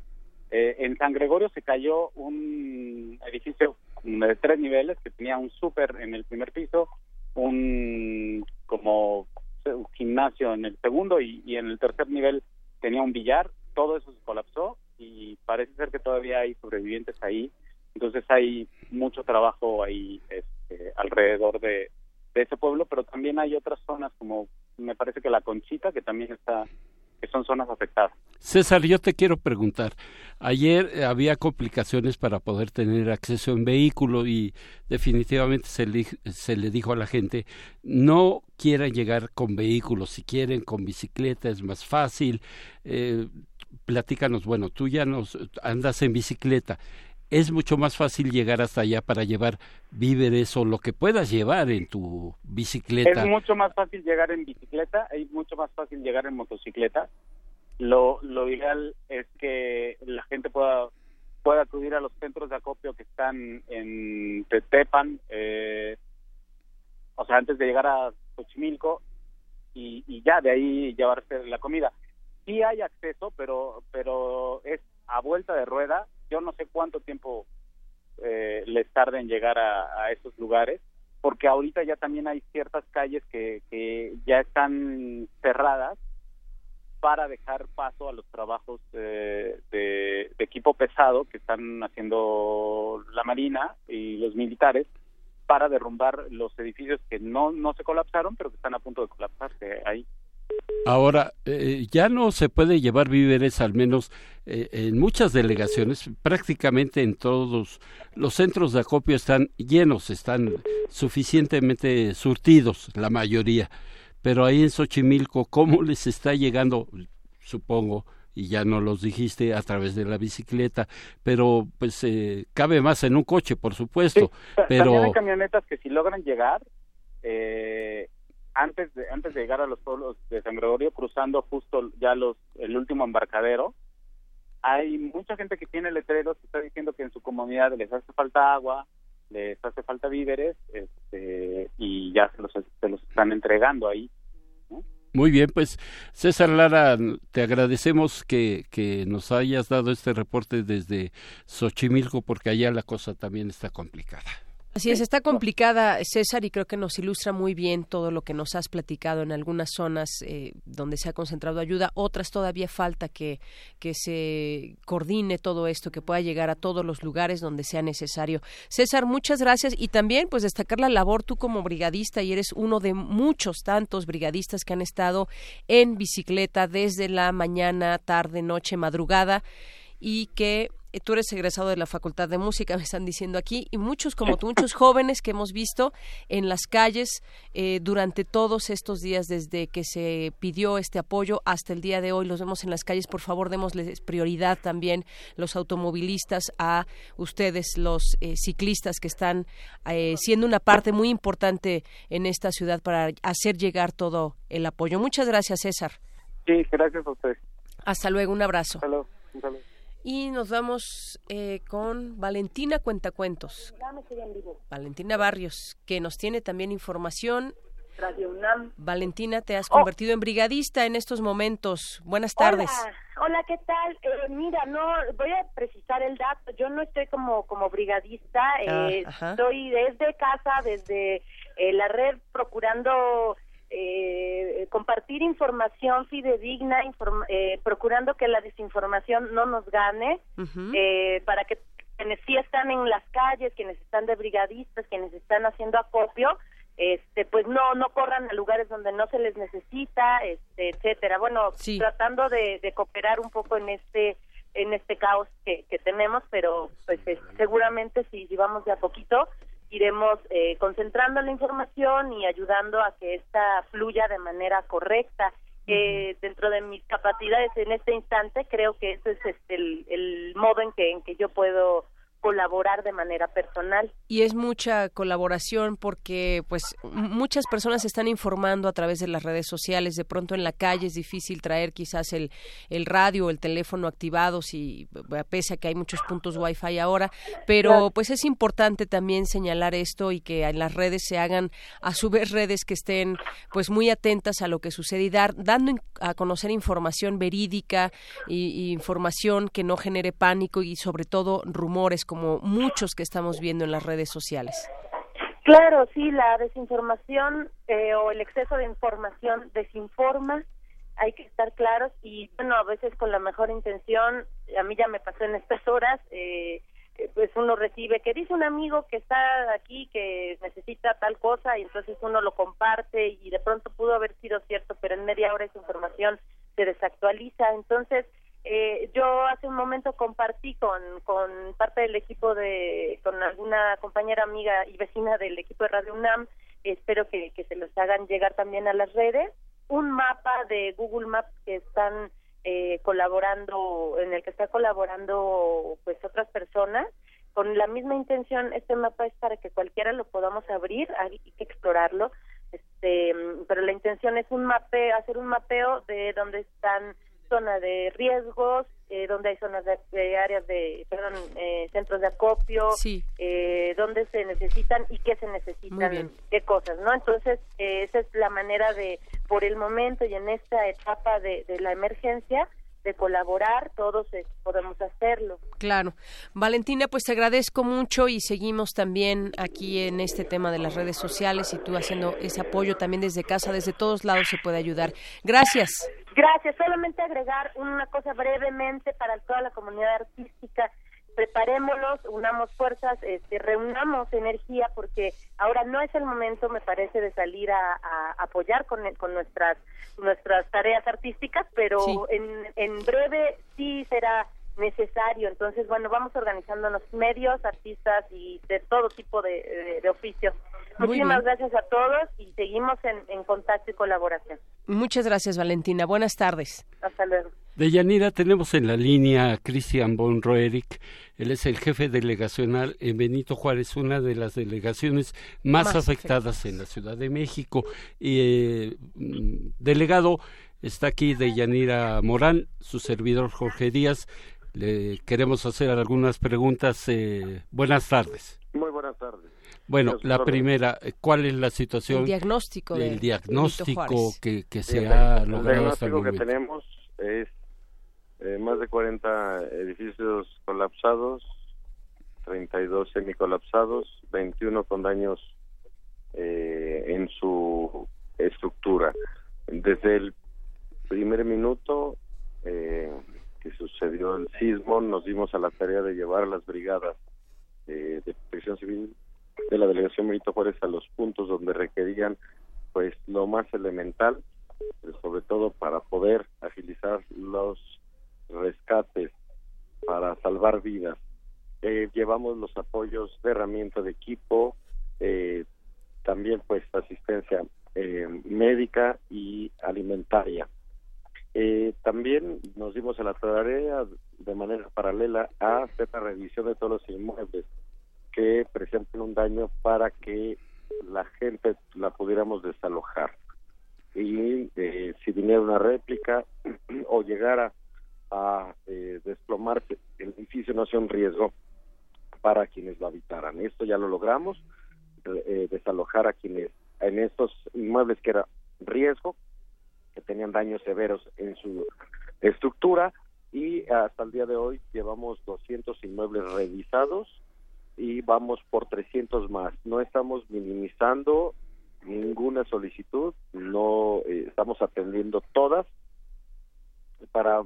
Eh, en San Gregorio se cayó un edificio de tres niveles que tenía un súper en el primer piso, un como gimnasio en el segundo y, en el tercer nivel tenía un billar. Todo eso se colapsó y parece ser que todavía hay sobrevivientes ahí. Entonces hay mucho trabajo ahí este, alrededor de, de ese pueblo, pero también hay otras zonas como me parece que la Conchita que también está que son zonas afectadas. César, yo te quiero preguntar. Ayer eh, había complicaciones para poder tener acceso en vehículo y definitivamente se le, se le dijo a la gente no quieran llegar con vehículos, si quieren con bicicleta es más fácil. Eh, platícanos, bueno, tú ya nos andas en bicicleta. Es mucho más fácil llegar hasta allá para llevar víveres o lo que puedas llevar en tu bicicleta. Es mucho más fácil llegar en bicicleta, es mucho más fácil llegar en motocicleta. Lo, lo ideal es que la gente pueda pueda acudir a los centros de acopio que están en Tetepan, eh, o sea, antes de llegar a Xochimilco y, y ya de ahí llevarse la comida. Sí hay acceso, pero pero es a vuelta de rueda. Yo no sé cuánto tiempo eh, les tarda en llegar a, esos lugares, porque ahorita ya también hay ciertas calles que, que ya están cerradas para dejar paso a los trabajos eh, de, de equipo pesado que están haciendo la Marina y los militares para derrumbar los edificios que no, no se colapsaron, pero que están a punto de colapsarse ahí. Ahora, eh, ya no se puede llevar víveres, al menos eh, en muchas delegaciones, prácticamente en todos los centros de acopio están llenos, están suficientemente surtidos, la mayoría. Pero ahí en Xochimilco, ¿cómo les está llegando? Supongo, y ya no los dijiste, a través de la bicicleta, pero pues eh, cabe más en un coche, por supuesto. Ta- También pero hay camionetas que si logran llegar, eh, antes de antes de llegar a los pueblos de San Gregorio, cruzando justo ya los el último embarcadero, hay mucha gente que tiene letreros que está diciendo que en su comunidad les hace falta agua, les hace falta víveres, este, y ya se los, se los están entregando ahí. Muy bien, pues César Lara, te agradecemos que, que nos hayas dado este reporte desde Xochimilco porque allá la cosa también está complicada. Así es, está complicada, César, y creo que nos ilustra muy bien todo lo que nos has platicado en algunas zonas eh, donde se ha concentrado ayuda, otras todavía falta que, que se coordine todo esto, que pueda llegar a todos los lugares donde sea necesario. César, muchas gracias y también pues destacar la labor tú como brigadista y eres uno de muchos tantos brigadistas que han estado en bicicleta desde la mañana, tarde, noche, madrugada y que tú eres egresado de la Facultad de Música, me están diciendo aquí, y muchos como tú, muchos jóvenes que hemos visto en las calles eh, durante todos estos días, desde que se pidió este apoyo hasta el día de hoy, los vemos en las calles, por favor, démosles prioridad también los automovilistas a ustedes, los eh, ciclistas que están eh, siendo una parte muy importante en esta ciudad para hacer llegar todo el apoyo. Muchas gracias, César. Sí, gracias a ustedes. Hasta luego, un abrazo. Hasta luego. Un saludo. Y nos vamos eh, con Valentina Cuentacuentos. Valentina Barrios, que nos tiene también información Radio UNAM. Valentina, te has convertido en brigadista en estos momentos. Buenas tardes. Hola, ¿qué tal? Eh, mira, no voy a precisar el dato. Yo no estoy como como brigadista. Ah, eh, estoy desde casa, desde eh, la red, procurando eh, compartir información fidedigna, inform- eh, procurando que la desinformación no nos gane, eh, para que quienes sí están en las calles, quienes están de brigadistas, quienes están haciendo acopio, este pues no no corran a lugares donde no se les necesita este etcétera. Bueno tratando de, de cooperar un poco en este en este caos que, que tenemos pero pues eh, seguramente si, si vamos de a poquito iremos eh, concentrando la información y ayudando a que esta fluya de manera correcta. Eh, dentro de mis capacidades en este instante creo que ese es este el, el modo en que en que yo puedo colaborar de manera personal. Y es mucha colaboración porque pues muchas personas se están informando a través de las redes sociales. De pronto en la calle es difícil traer quizás el, el radio o el teléfono activados y pese a que hay muchos puntos wifi ahora, pero pues es importante también señalar esto y que en las redes se hagan a su vez redes que estén pues muy atentas a lo que sucede y dar, dando a conocer información verídica y, y información que no genere pánico y sobre todo rumores como muchos que estamos viendo en las redes sociales. Claro, sí, la desinformación eh, o el exceso de información desinforma, hay que estar claros y bueno, a veces con la mejor intención, a mí ya me pasó en estas horas, eh, eh, pues uno recibe que dice un amigo que está aquí que necesita tal cosa y entonces uno lo comparte y de pronto pudo haber sido cierto, pero en media hora esa información se desactualiza, entonces eh, yo hace un momento compartí con, con parte del equipo de, con alguna compañera amiga y vecina del equipo de Radio UNAM, espero que, que se los hagan llegar también a las redes, un mapa de Google Maps que están eh, colaborando, en el que está colaborando pues otras personas, con la misma intención, este mapa es para que cualquiera lo podamos abrir, hay que explorarlo, este, pero la intención es un mapeo, hacer un mapeo de dónde están zonas de riesgos, eh, donde hay zonas de, de áreas de, perdón, eh, centros de acopio, Sí. eh, dónde se necesitan y qué se necesitan, qué cosas, ¿no? Entonces, eh, esa es la manera de, por el momento y en esta etapa de, de la emergencia, de colaborar, todos eh, podemos hacerlo. Claro. Valentina, pues te agradezco mucho y seguimos también aquí en este tema de las redes sociales y tú haciendo ese apoyo también desde casa, desde todos lados se puede ayudar. Gracias. Gracias. Solamente agregar una cosa brevemente para toda la comunidad artística. Preparémonos, unamos fuerzas, este, reunamos energía porque ahora no es el momento, me parece, de salir a, a apoyar con, con nuestras nuestras tareas artísticas, pero Sí. en, en breve sí será necesario. Entonces, bueno, vamos organizándonos medios, artistas y de todo tipo de, de, de oficios. Muchísimas gracias a todos y seguimos en, en contacto y colaboración. Muchas gracias, Valentina. Buenas tardes. Hasta luego. De Yanira tenemos en la línea a Cristian von Roerich. Él es el jefe delegacional en Benito Juárez, una de las delegaciones más, Más afectadas en la Ciudad de México. Y, eh, delegado está aquí de Yanira Morán, su servidor Jorge Díaz. Le queremos hacer algunas preguntas. eh, buenas tardes. Muy buenas tardes. Bueno, Gracias, la primera, eh, ¿cuál es la situación? El diagnóstico El diagnóstico que, que se ha el logrado hasta el diagnóstico que tenemos es eh, más de 40 edificios colapsados, 32 semicolapsados, 21 con daños eh, en su estructura. Desde el primer minuto eh, que sucedió el sismo, nos dimos a la tarea de llevar a las brigadas eh, de protección civil de la delegación Benito Juárez a los puntos donde requerían pues lo más elemental sobre todo para poder agilizar los rescates para salvar vidas. Eh, llevamos los apoyos de herramienta de equipo eh, también pues asistencia eh, médica y alimentaria eh, también nos dimos a la tarea de manera paralela a hacer la revisión de todos los inmuebles que presenten un daño para que la gente la pudiéramos desalojar y eh, si viniera una réplica o llegara a eh, desplomarse el edificio no sea un riesgo para quienes lo habitaran. Esto ya lo logramos, eh, desalojar a quienes en estos inmuebles que era riesgo, que tenían daños severos en su estructura y hasta el día de hoy llevamos 200 inmuebles revisados y vamos por 300 más. No estamos minimizando ninguna solicitud, no eh, estamos atendiendo todas para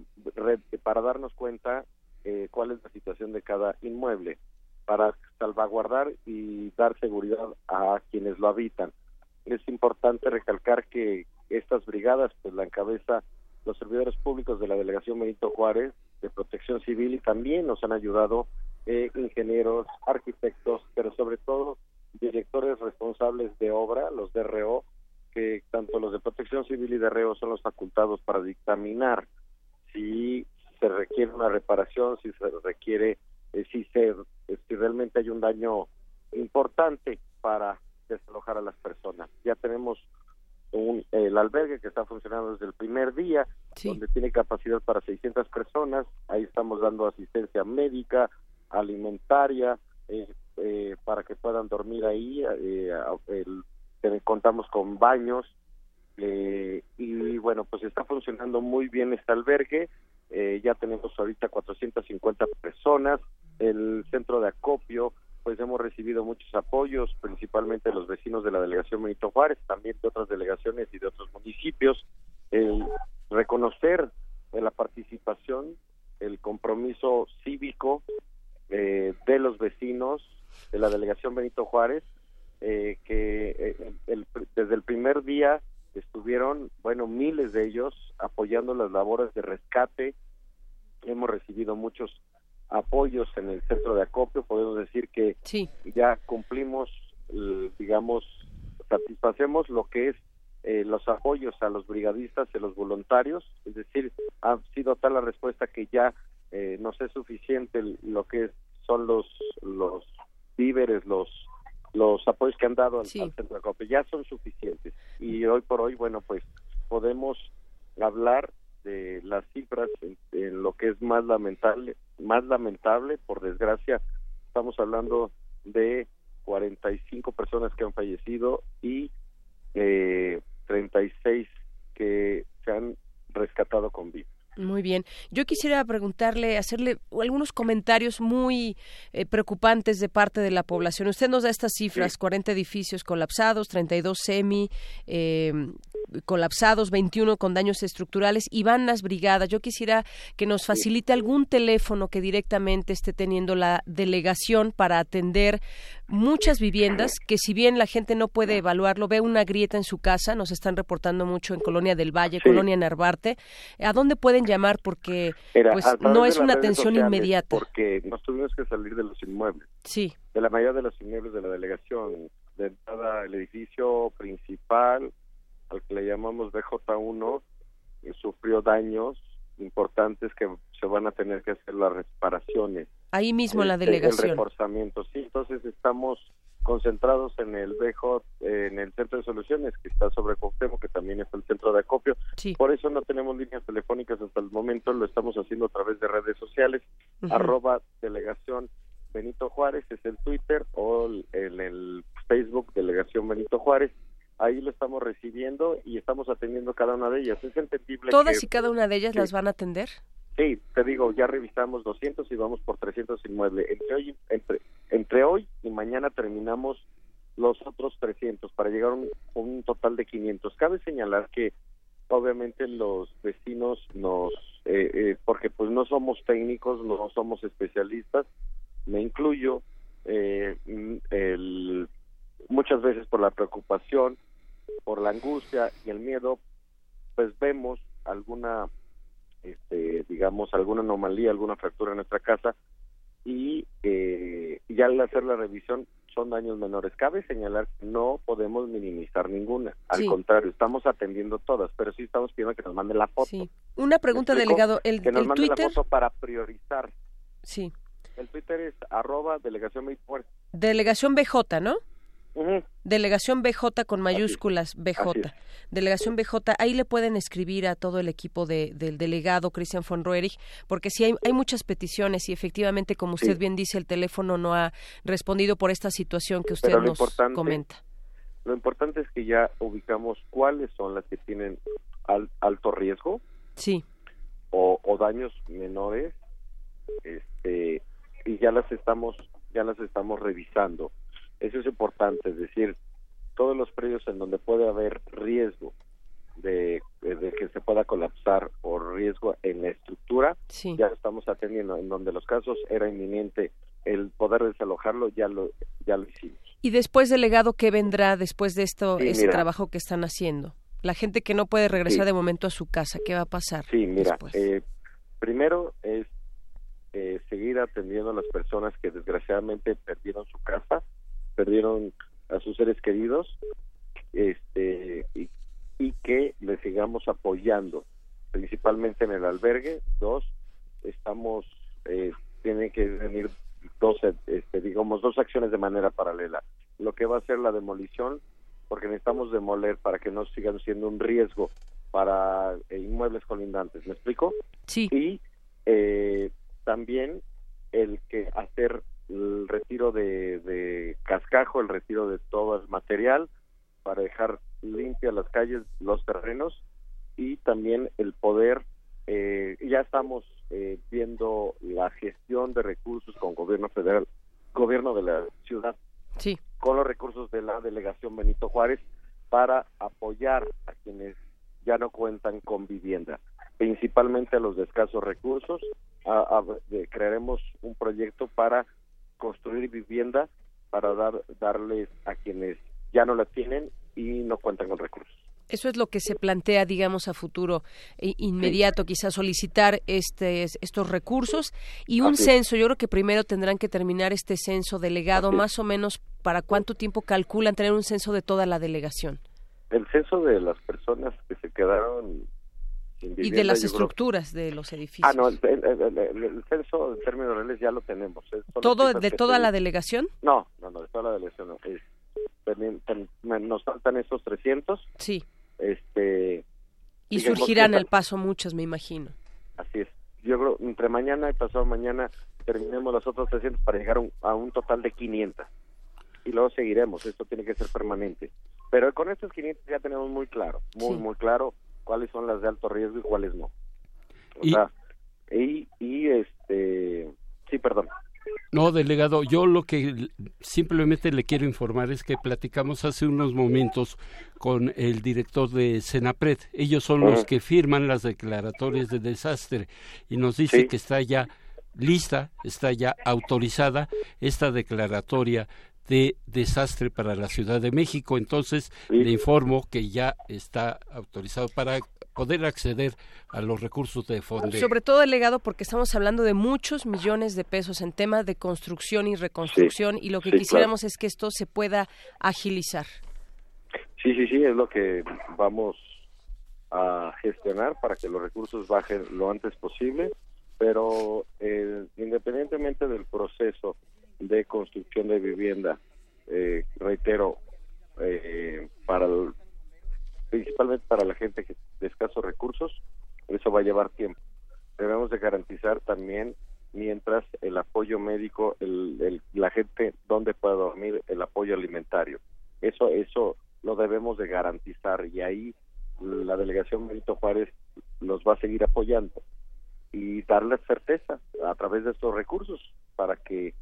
para darnos cuenta eh, cuál es la situación de cada inmueble, para salvaguardar y dar seguridad a quienes lo habitan. Es importante recalcar que estas brigadas pues la encabeza los servidores públicos de la delegación Benito Juárez de Protección Civil y también nos han ayudado eh, ingenieros, arquitectos, pero sobre todo directores responsables de obra, los DRO, que tanto los de Protección Civil y DRO son los facultados para dictaminar si se requiere una reparación, si se requiere, eh, si se, si realmente hay un daño importante para desalojar a las personas. Ya tenemos un, el albergue que está funcionando desde el primer día, donde tiene capacidad para 600 personas. Ahí estamos dando asistencia médica, alimentaria, eh, eh, para que puedan dormir ahí. Eh, contamos con baños. y bueno, pues está funcionando muy bien este albergue. ya tenemos ahorita 450 personas. El centro de acopio pues hemos recibido muchos apoyos, principalmente los vecinos de la delegación Benito Juárez, también de otras delegaciones y de otros municipios. El reconocer la participación, el compromiso cívico eh, de los vecinos de la delegación Benito Juárez, eh, que eh, desde el primer día estuvieron, bueno, miles de ellos apoyando las labores de rescate. Hemos recibido muchos apoyos en el centro de acopio, podemos decir que ya cumplimos, digamos, satisfacemos lo que es eh, los apoyos a los brigadistas y los voluntarios, es decir, ha sido tal la respuesta que ya eh, nos es suficiente lo que son los los víveres, los los apoyos que han dado al, centro de acopio, ya son suficientes. Y hoy por hoy, bueno, pues podemos hablar de las cifras en, lo que es más lamentable, más lamentable, por desgracia, estamos hablando de 45 personas que han fallecido y eh, 36 que se han rescatado con vida. Muy bien. Yo quisiera preguntarle, hacerle algunos comentarios muy eh, preocupantes de parte de la población. Usted nos da estas cifras, 40 edificios colapsados, 32 semi eh, colapsados, 21 con daños estructurales y van las brigadas. Yo quisiera que nos facilite algún teléfono que directamente esté teniendo la delegación para atender muchas viviendas que si bien la gente no puede evaluarlo, ve una grieta en su casa, nos están reportando mucho en Colonia del Valle, Colonia Narvarte. ¿A dónde pueden llamar? Porque pues, no es una atención inmediata. Porque nos tuvimos que salir de los inmuebles. Sí. De la mayoría de los inmuebles de la delegación. De entrada, el edificio principal, al que le llamamos BJ1, eh, sufrió daños importantes que se van a tener que hacer las reparaciones. Ahí mismo en la este, delegación. El reforzamiento, sí. Entonces estamos concentrados en el BJ, en el centro de soluciones que está sobre Cuauhtémoc, que también es el centro de acopio. Por eso no tenemos líneas telefónicas hasta el momento, lo estamos haciendo a través de redes sociales, arroba delegación Benito Juárez es el Twitter o en el Facebook Delegación Benito Juárez ahí lo estamos recibiendo y estamos atendiendo cada una de ellas. Es entendible. ¿Todas y cada una de ellas las van a atender? Sí, te digo, ya revisamos 200 y vamos por 300 inmuebles. Entre hoy, entre, entre hoy y mañana terminamos los otros 300 para llegar a un, total de 500. Cabe señalar que obviamente los vecinos nos, eh, eh, porque pues no somos técnicos, no somos especialistas, me incluyo, eh, el, muchas veces por la preocupación, por la angustia y el miedo, pues vemos alguna este, digamos, alguna anomalía, alguna fractura en nuestra casa y eh, ya al hacer la revisión son daños menores. Cabe señalar que no podemos minimizar ninguna. Al contrario, estamos atendiendo todas, pero sí estamos pidiendo que nos mande la foto. Sí. Una pregunta, delegado. El, que nos mande la foto para priorizar. Sí. El Twitter es arroba delegación Delegación BJ, ¿no? Delegación BJ con mayúsculas BJ. Delegación BJ, ahí le pueden escribir a todo el equipo de, del delegado Christian von Roerich, porque sí hay, hay muchas peticiones y efectivamente, como usted bien dice, el teléfono no ha respondido por esta situación que usted nos comenta. Lo importante es que ya ubicamos cuáles son las que tienen alto riesgo. Sí. O, o daños menores. Este, y ya las estamos ya las estamos revisando. Eso es importante, es decir, todos los predios en donde puede haber riesgo de, que se pueda colapsar o riesgo en la estructura, ya estamos atendiendo. En donde los casos era inminente el poder desalojarlo, ya lo, ya lo hicimos. ¿Y después del legado qué vendrá después de esto, ese trabajo que están haciendo? La gente que no puede regresar de momento a su casa, ¿qué va a pasar? Sí, mira, eh, primero es eh, seguir atendiendo a las personas que desgraciadamente perdieron su casa, perdieron a sus seres queridos, este y, que les sigamos apoyando, principalmente en el albergue. Dos, estamos, eh, tienen que venir dos, este, digamos, dos acciones de manera paralela. Lo que va a ser la demolición, porque necesitamos demoler para que no sigan siendo un riesgo para eh, inmuebles colindantes. ¿Me explico? Sí. Y eh, también el que hacer el retiro de, cascajo, el retiro de todo el material para dejar limpias las calles, los terrenos y también el poder, eh, ya estamos eh, viendo la gestión de recursos con gobierno federal, gobierno de la ciudad, sí. con los recursos de la delegación Benito Juárez para apoyar a quienes ya no cuentan con vivienda, principalmente a los de escasos recursos crearemos un proyecto para construir vivienda para dar darles a quienes ya no la tienen y no cuentan con recursos. Eso es lo que se plantea, digamos, a futuro e inmediato, quizás solicitar este, estos recursos y un censo. Yo creo que primero tendrán que terminar este censo delegado, más o menos, ¿para cuánto tiempo calculan tener un censo de toda la delegación? El censo de las personas que se quedaron y de las estructuras de los edificios. Ah, no, el, censo en términos reales ya lo tenemos. ¿Todo de toda la delegación? No, no, no, de toda la delegación no. nos faltan esos 300. Sí. Este, y surgirán el paso muchos, me imagino. Así es. Yo creo entre mañana y pasado mañana terminemos los otros 300 para llegar a un, total de 500. Y luego seguiremos, esto tiene que ser permanente. Pero con estos 500 ya tenemos muy claro, muy, muy claro cuáles son las de alto riesgo y cuáles no. O y, sea, y, y este, sí, perdón. No, delegado, yo lo que simplemente le quiero informar es que platicamos hace unos momentos con el director de Senapred. Ellos son los que firman las declaratorias de desastre y nos dice que está ya lista, está ya autorizada esta declaratoria de desastre para la Ciudad de México. Entonces, le informo que ya está autorizado para poder acceder a los recursos de fondo. Sobre todo, delegado, porque estamos hablando de muchos millones de pesos en tema de construcción y reconstrucción y lo que quisiéramos es que esto se pueda agilizar. Sí, sí, sí, es lo que vamos a gestionar para que los recursos bajen lo antes posible, pero eh, independientemente del proceso de construcción de vivienda, eh, reitero, eh, para principalmente para la gente que de escasos recursos, eso va a llevar tiempo. Debemos de garantizar también mientras el apoyo médico, el, la gente donde pueda dormir, el apoyo alimentario. Eso, eso lo debemos de garantizar y ahí la delegación Benito Juárez los va a seguir apoyando y darles certeza a través de estos recursos para que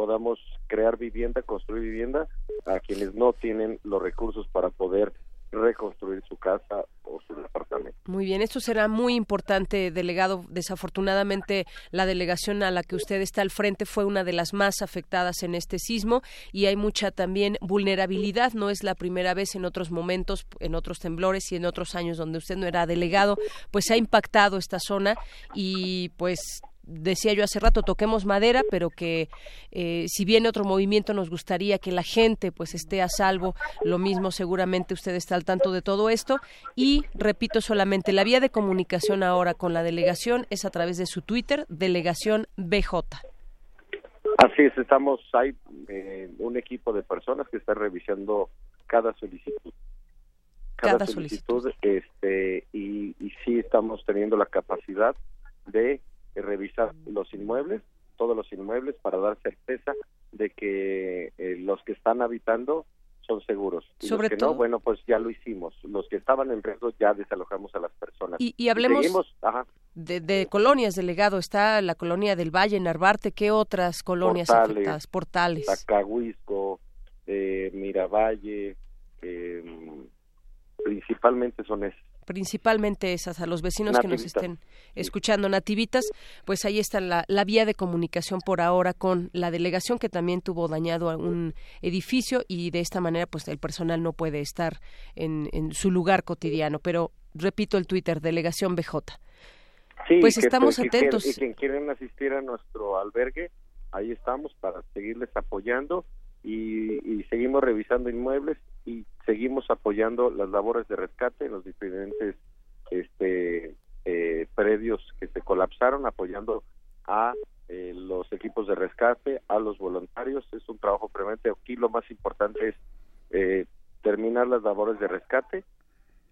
podamos crear vivienda, construir vivienda a quienes no tienen los recursos para poder reconstruir su casa o su departamento. Muy bien, esto será muy importante, delegado. Desafortunadamente, la delegación a la que usted está al frente fue una de las más afectadas en este sismo y hay mucha también vulnerabilidad. No es la primera vez en otros momentos, en otros temblores y en otros años donde usted no era delegado, pues ha impactado esta zona y pues decía yo hace rato, toquemos madera, pero que eh, si viene otro movimiento nos gustaría que la gente pues esté a salvo. Lo mismo seguramente usted está al tanto de todo esto. Y repito solamente, la vía de comunicación ahora con la delegación es a través de su Twitter, delegación BJ. Así es, estamos, hay eh, un equipo de personas que está revisando cada solicitud. Cada, solicitud, este y, y sí estamos teniendo la capacidad de revisar los inmuebles, todos los inmuebles, para dar certeza de que eh, los que están habitando son seguros. Y Sobre los que todo- no, bueno, pues ya lo hicimos. Los que estaban en riesgo ya desalojamos a las personas. Y- y hablemos- seguimos, ajá, De, de colonias, delegado, está la colonia del Valle, Narvarte, ¿qué otras colonias Portales, afectadas? Portales. Tacahuisco, eh, Miravalle, eh, principalmente son esos. Principalmente esas, a los vecinos que nos estén escuchando, nativitas, pues ahí está la, la vía de comunicación por ahora con la delegación que también tuvo dañado un edificio y de esta manera pues el personal no puede estar en, en su lugar cotidiano. Pero repito el Twitter, delegación BJ. Sí, Pues que- estamos que atentos. y quien quieren asistir a nuestro albergue, ahí estamos para seguirles apoyando y, y seguimos revisando inmuebles y seguimos apoyando las labores de rescate en los diferentes este, eh, predios que se colapsaron, apoyando a eh, los equipos de rescate, a los voluntarios. Es un trabajo permanente. Aquí lo más importante es eh, terminar las labores de rescate,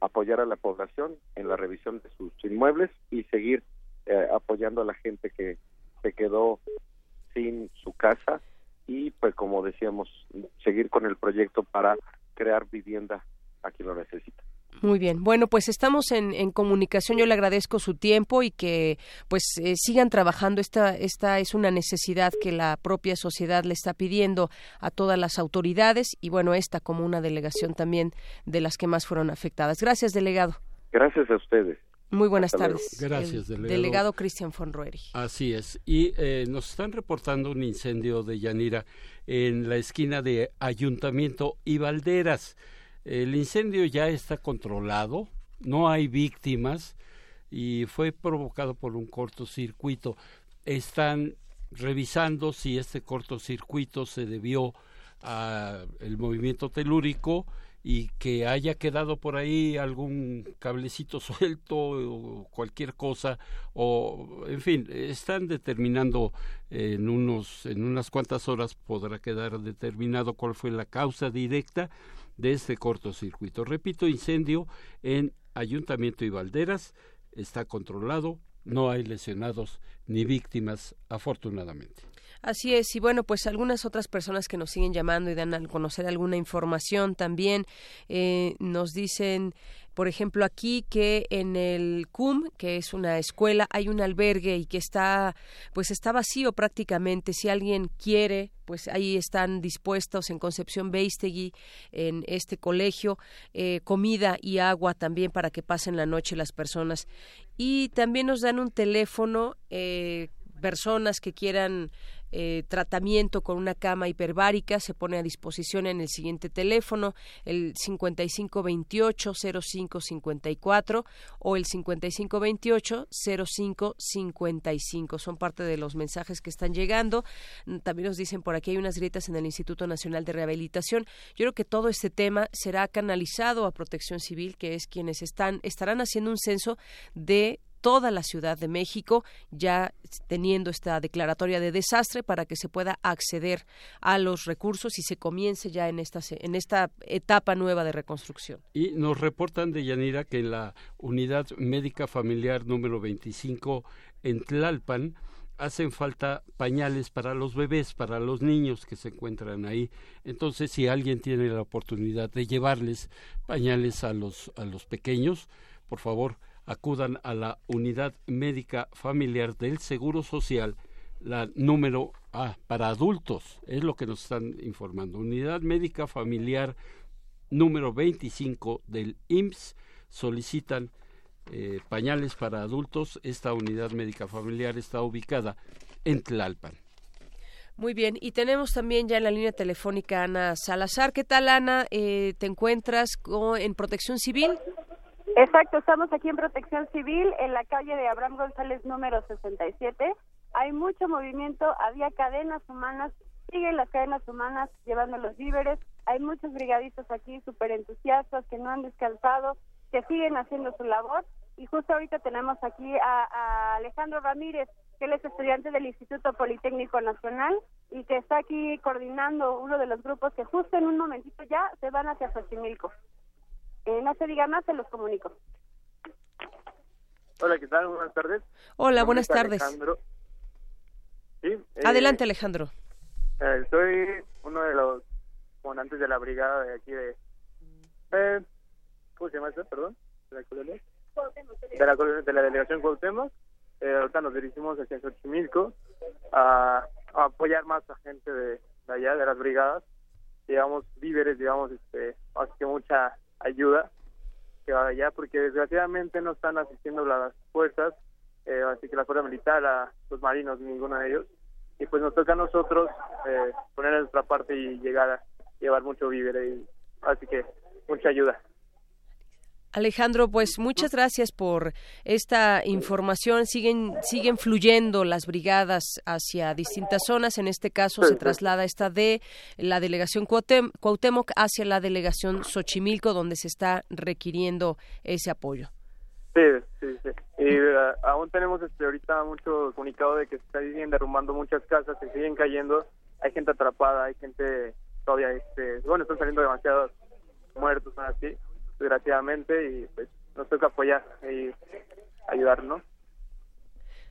apoyar a la población en la revisión de sus inmuebles y seguir eh, apoyando a la gente que se quedó sin su casa y pues como decíamos seguir con el proyecto para crear vivienda a quien lo necesita. Muy bien. Bueno, pues estamos en, en comunicación. Yo le agradezco su tiempo y que pues eh, sigan trabajando. Esta, esta es una necesidad que la propia sociedad le está pidiendo a todas las autoridades y bueno, esta como una delegación también de las que más fueron afectadas. Gracias, delegado. Gracias a ustedes. Muy buenas Hasta luego. tardes. Gracias, El delegado. delegado Cristian von Roerich. Así es. Y eh, nos están reportando un incendio de Yanira en la esquina de Ayuntamiento y Valderas. El incendio ya está controlado, no hay víctimas y fue provocado por un cortocircuito. Están revisando si este cortocircuito se debió al movimiento telúrico y que haya quedado por ahí algún cablecito suelto o cualquier cosa o en fin están determinando en unos en unas cuantas horas podrá quedar determinado cuál fue la causa directa de este cortocircuito. Repito incendio en Ayuntamiento y Valderas está controlado no hay lesionados ni víctimas afortunadamente Así es, y bueno, pues algunas otras personas que nos siguen llamando y dan a conocer alguna información también eh, nos dicen, por ejemplo, aquí que en el CUM, que es una escuela, hay un albergue y que está, pues está vacío prácticamente. Si alguien quiere, pues ahí están dispuestos en Concepción Beistegui, en este colegio, eh, comida y agua también para que pasen la noche las personas. Y también nos dan un teléfono, eh, personas que quieran eh, tratamiento con una cama hiperbárica se pone a disposición en el siguiente teléfono, el 5528-0554 o el 5528-0555. Son parte de los mensajes que están llegando. También nos dicen por aquí hay unas grietas en el Instituto Nacional de Rehabilitación. Yo creo que todo este tema será canalizado a Protección Civil, que es quienes están estarán haciendo un censo de toda la Ciudad de México, ya teniendo esta declaratoria de desastre para que se pueda acceder a los recursos y se comience ya en esta, en esta etapa nueva de reconstrucción. Y nos reportan de Yanira que en la unidad médica familiar número 25 en Tlalpan hacen falta pañales para los bebés, para los niños que se encuentran ahí. Entonces, si alguien tiene la oportunidad de llevarles pañales a los a los pequeños, por favor, acudan a la unidad médica familiar del Seguro Social, la número ah, para adultos, es lo que nos están informando. Unidad médica familiar número 25 del IMSS solicitan eh, pañales para adultos. Esta unidad médica familiar está ubicada en Tlalpan. Muy bien, y tenemos también ya en la línea telefónica a Ana Salazar. ¿Qué tal, Ana? Eh, ¿Te encuentras en Protección Civil? Exacto, estamos aquí en Protección Civil, en la calle de Abraham González número 67. Hay mucho movimiento, había cadenas humanas, siguen las cadenas humanas llevando los víveres. Hay muchos brigadistas aquí súper entusiastas que no han descansado, que siguen haciendo su labor. Y justo ahorita tenemos aquí a, a Alejandro Ramírez, que él es estudiante del Instituto Politécnico Nacional y que está aquí coordinando uno de los grupos que justo en un momentito ya se van hacia Xochimilco. Eh, no se diga más, se los comunico. Hola, ¿qué tal? Buenas tardes. Hola, buenas es tardes. Alejandro. Sí, eh, Adelante, Alejandro. eh, soy uno de los comandantes de la brigada de aquí de... Eh, ¿Cómo se llama eso? Perdón. ¿De la colonia? De la, de la delegación Cuauhtémoc. Eh, ahorita nos dirigimos hacia Xochimilco a, a apoyar más a gente de, de allá, de las brigadas. Digamos, víveres, digamos, este, así que mucha ayuda que va allá, porque desgraciadamente no están asistiendo las fuerzas, eh, así que la fuerza militar, a los marinos, ninguno de ellos. Y pues nos toca a nosotros eh, poner en nuestra parte y llegar a llevar mucho víveres, y, así que mucha ayuda. Alejandro, pues muchas gracias por esta información. Siguen siguen fluyendo las brigadas hacia distintas zonas. En este caso se traslada esta de la delegación Cuauhtémoc hacia la delegación Xochimilco, donde se está requiriendo ese apoyo. Sí, sí, sí. Y eh, aún tenemos este, ahorita mucho comunicado de que se están derrumbando muchas casas, se siguen cayendo. Hay gente atrapada, hay gente todavía, este, bueno, están saliendo demasiados muertos, así desgraciadamente, y pues nos toca apoyar y ayudarnos.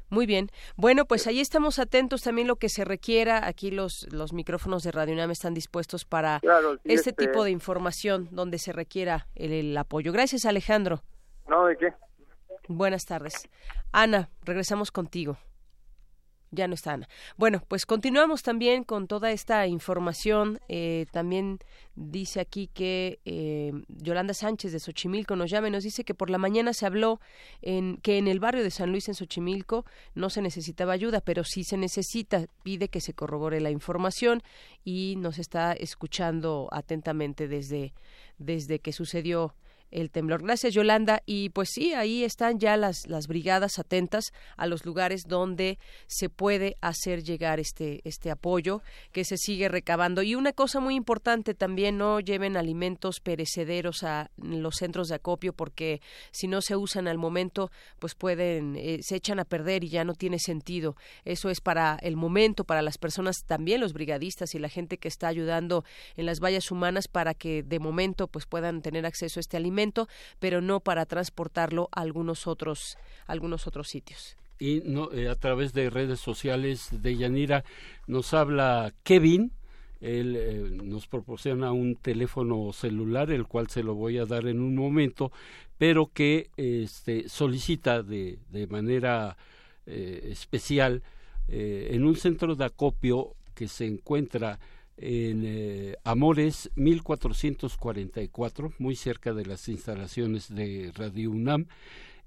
Muy bien. Bueno, pues ahí estamos atentos también lo que se requiera. Aquí los, los micrófonos de Radio UNAM están dispuestos para este, tipo este de información donde se requiera el, apoyo. Gracias, Alejandro. No, ¿de qué? Buenas tardes. Ana, regresamos contigo. Ya no está Ana. Bueno, pues continuamos también con toda esta información. Eh, también dice aquí que eh, Yolanda Sánchez de Xochimilco nos llama y nos dice que por la mañana se habló en que en el barrio de San Luis en Xochimilco no se necesitaba ayuda, pero sí se necesita. Pide que se corrobore la información y nos está escuchando atentamente desde desde que sucedió el temblor. Gracias, Yolanda. Y pues sí, ahí están ya las, las brigadas atentas a los lugares donde se puede hacer llegar este, este apoyo que se sigue recabando. Y una cosa muy importante también, no lleven alimentos perecederos a los centros de acopio porque si no se usan al momento, pues pueden, eh, se echan a perder y ya no tiene sentido. Eso es para el momento, para las personas también, los brigadistas y la gente que está ayudando en las vallas humanas para que de momento pues puedan tener acceso a este alimento pero no para transportarlo a algunos otros, algunos otros sitios. Y no, eh, a través de redes sociales de Yanira nos habla Kevin, él eh, nos proporciona un teléfono celular, el cual se lo voy a dar en un momento, pero que este, solicita de, de manera eh, especial en un centro de acopio que se encuentra en eh, Amores 1444, muy cerca de las instalaciones de Radio UNAM,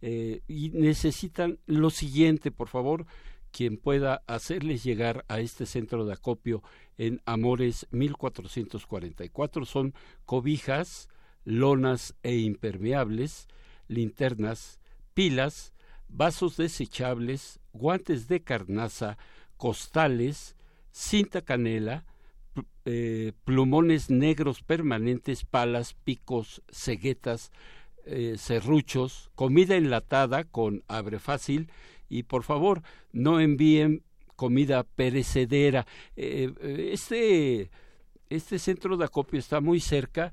eh, y necesitan lo siguiente, por favor, quien pueda hacerles llegar a este centro de acopio en Amores 1444 son cobijas, lonas e impermeables, linternas, pilas, vasos desechables, guantes de carnaza, costales, cinta canela, eh, plumones negros permanentes, palas, picos, ceguetas, eh, serruchos, comida enlatada con abre fácil y por favor no envíen comida perecedera. Eh, este, este centro de acopio está muy cerca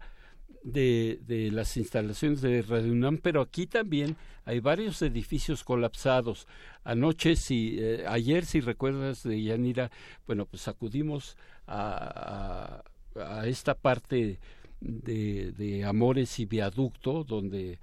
de, de, las instalaciones de Radio UNAM, pero aquí también hay varios edificios colapsados. Anoche, si, ayer, si recuerdas de Yanira, bueno, pues acudimos a, a, esta parte de, de, Amores y Viaducto, donde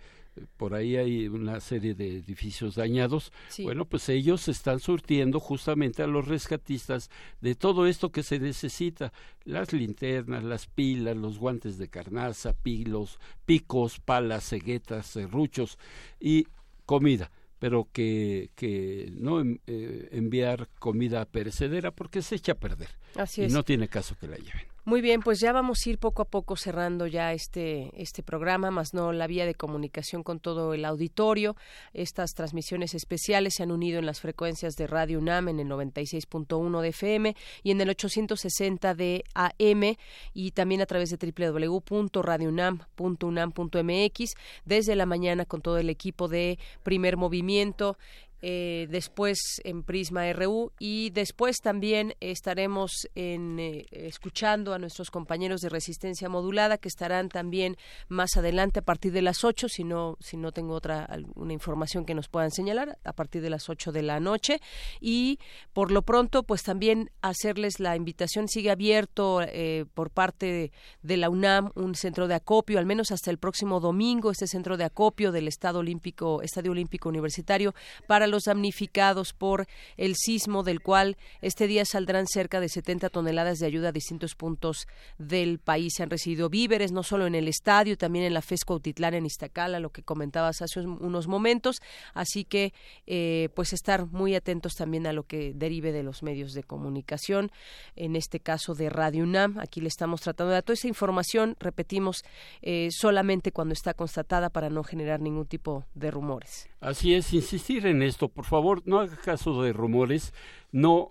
por ahí hay una serie de edificios dañados. Bueno, pues ellos están surtiendo justamente a los rescatistas de todo esto que se necesita, las linternas, las pilas, los guantes de carnaza, pilos, picos, palas, ceguetas, serruchos y comida pero que, que no eh, enviar comida perecedera porque se echa a perder. Así y es. no tiene caso que la lleven. Muy bien, pues ya vamos a ir poco a poco cerrando ya este, este programa, más no la vía de comunicación con todo el auditorio. Estas transmisiones especiales se han unido en las frecuencias de Radio UNAM en el 96.1 de FM y en el 860 de AM y también a través de www.radiounam.unam.mx desde la mañana con todo el equipo de Primer Movimiento eh, después en Prisma RU y después también estaremos en, eh, escuchando a nuestros compañeros de resistencia modulada que estarán también más adelante a partir de las 8, si no, si no tengo otra alguna información que nos puedan señalar, a partir de las 8 de la noche. Y por lo pronto pues también hacerles la invitación, sigue abierto eh, por parte de, la UNAM un centro de acopio, al menos hasta el próximo domingo, este centro de acopio del Estado Olímpico, Estadio Olímpico Universitario para los damnificados por el sismo del cual este día saldrán cerca de 70 toneladas de ayuda a distintos puntos del país. Se han recibido víveres no solo en el estadio, también en la FESCO Autitlán en Iztacala, lo que comentabas hace unos momentos, así que eh, pues estar muy atentos también a lo que derive de los medios de comunicación, en este caso de Radio UNAM. Aquí le estamos tratando de dar toda esta información, repetimos, eh, solamente cuando está constatada para no generar ningún tipo de rumores. Así es, insistir en esto, por favor, no haga caso de rumores, no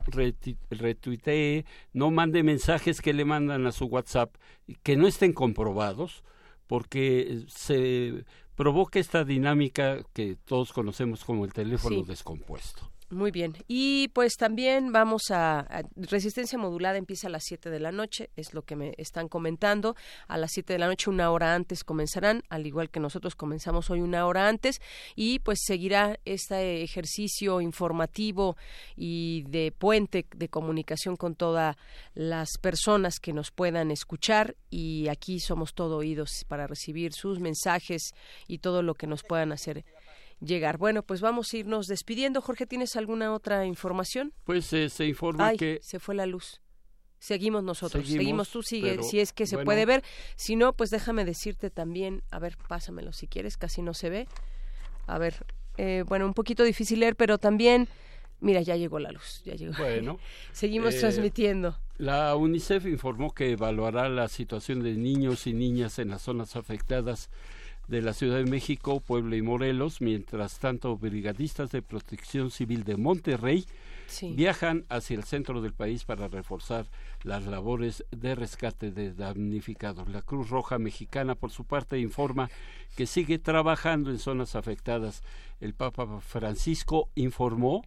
retuitee, no mande mensajes que le mandan a su WhatsApp que no estén comprobados, porque se provoca esta dinámica que todos conocemos como el teléfono descompuesto. Muy bien. Y pues también vamos a, Resistencia modulada empieza a las 7 de la noche, es lo que me están comentando. A las 7 de la noche, una hora antes comenzarán, al igual que nosotros comenzamos hoy una hora antes. Y pues seguirá este ejercicio informativo y de puente de comunicación con todas las personas que nos puedan escuchar. Y aquí somos todo oídos para recibir sus mensajes y todo lo que nos puedan hacer llegar. Bueno, pues vamos a irnos despidiendo. Jorge, ¿tienes alguna otra información? Pues eh, se informa Ay, que... se fue la luz. Seguimos nosotros, seguimos, tú sigue, si es que se puede ver. Si no, pues déjame decirte también, a ver, pásamelo si quieres, casi no se ve. A ver, eh, bueno, un poquito difícil leer, pero también, mira, ya llegó la luz, ya llegó. Bueno. Seguimos eh, transmitiendo. La UNICEF informó que evaluará la situación de niños y niñas en las zonas afectadas de la Ciudad de México, Puebla y Morelos. Mientras tanto, brigadistas de protección civil de Monterrey viajan hacia el centro del país para reforzar las labores de rescate de damnificados. La Cruz Roja Mexicana, por su parte, informa que sigue trabajando en zonas afectadas. El Papa Francisco informó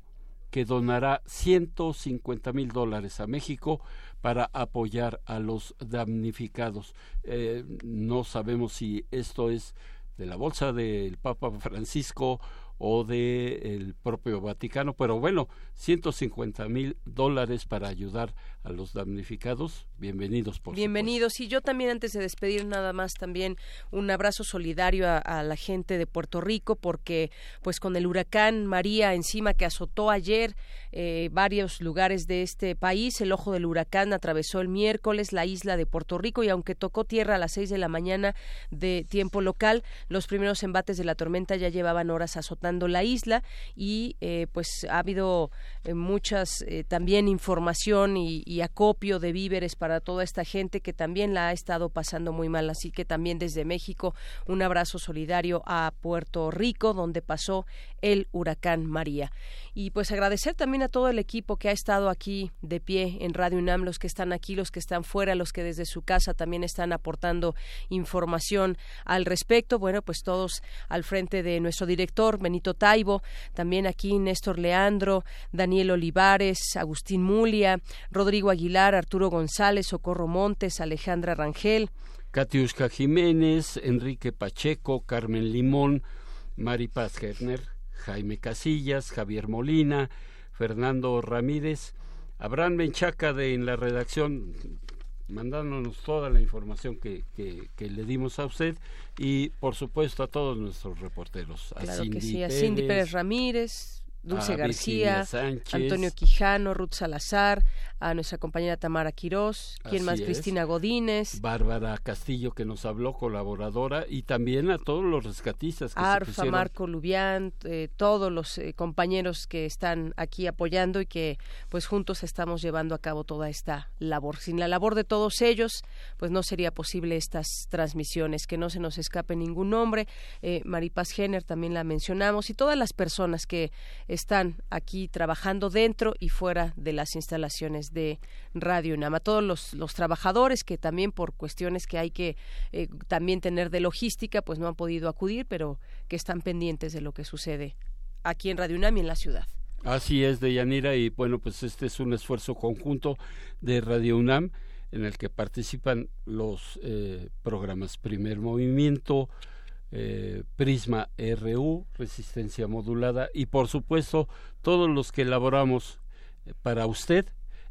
que donará 150 mil dólares a México para apoyar a los damnificados. Eh, no sabemos si esto es de la bolsa del Papa Francisco o del propio Vaticano, pero bueno, 150 mil dólares para ayudar a los damnificados. Bienvenidos, por Bienvenidos. Y yo también, antes de despedir, nada más también un abrazo solidario a, la gente de Puerto Rico, porque pues con el huracán María encima que azotó ayer eh, varios lugares de este país, el ojo del huracán atravesó el miércoles la isla de Puerto Rico y aunque tocó tierra a las seis de la mañana de tiempo local, los primeros embates de la tormenta ya llevaban horas azotando la isla y eh, pues ha habido eh, muchas también información y y acopio de víveres para toda esta gente que también la ha estado pasando muy mal. Así que también desde México un abrazo solidario a Puerto Rico, donde pasó el huracán María. Y pues agradecer también a todo el equipo que ha estado aquí de pie en Radio UNAM, los que están aquí, los que están fuera, los que desde su casa también están aportando información al respecto. Bueno, pues todos al frente de nuestro director, Benito Taibo, también aquí Néstor Leandro, Daniel Olivares, Agustín Mulia, Rodrigo Aguilar, Arturo González, Socorro Montes, Alejandra Rangel. Katiuska Jiménez, Enrique Pacheco, Carmen Limón, Mari Paz Jaime Casillas, Javier Molina, Fernando Ramírez, Abraham Menchaca de en la redacción mandándonos toda la información que, que, le dimos a usted. Y por supuesto a todos nuestros reporteros. a Cindy Pérez Ramírez, Dulce García, Antonio Quijano, Ruth Salazar, a nuestra compañera Tamara Quirós, quien más Cristina Godínez, Bárbara Castillo que nos habló, colaboradora, y también a todos los rescatistas que Arfa, Marco Lubián, eh, todos los eh, compañeros que están aquí apoyando y que pues juntos estamos llevando a cabo toda esta labor. Sin la labor de todos ellos, pues no sería posible estas transmisiones, que no se nos escape ningún nombre. Eh, Maripaz Jenner también la mencionamos y todas las personas que están aquí trabajando dentro y fuera de las instalaciones de Radio UNAM. A todos los, trabajadores que también por cuestiones que hay que eh, también tener de logística, pues no han podido acudir, pero que están pendientes de lo que sucede aquí en Radio UNAM y en la ciudad. Así es, Deyanira, y bueno, pues este es un esfuerzo conjunto de Radio UNAM en el que participan los eh, programas Primer Movimiento, eh, Prisma RU, Resistencia Modulada y por supuesto todos los que elaboramos eh, para usted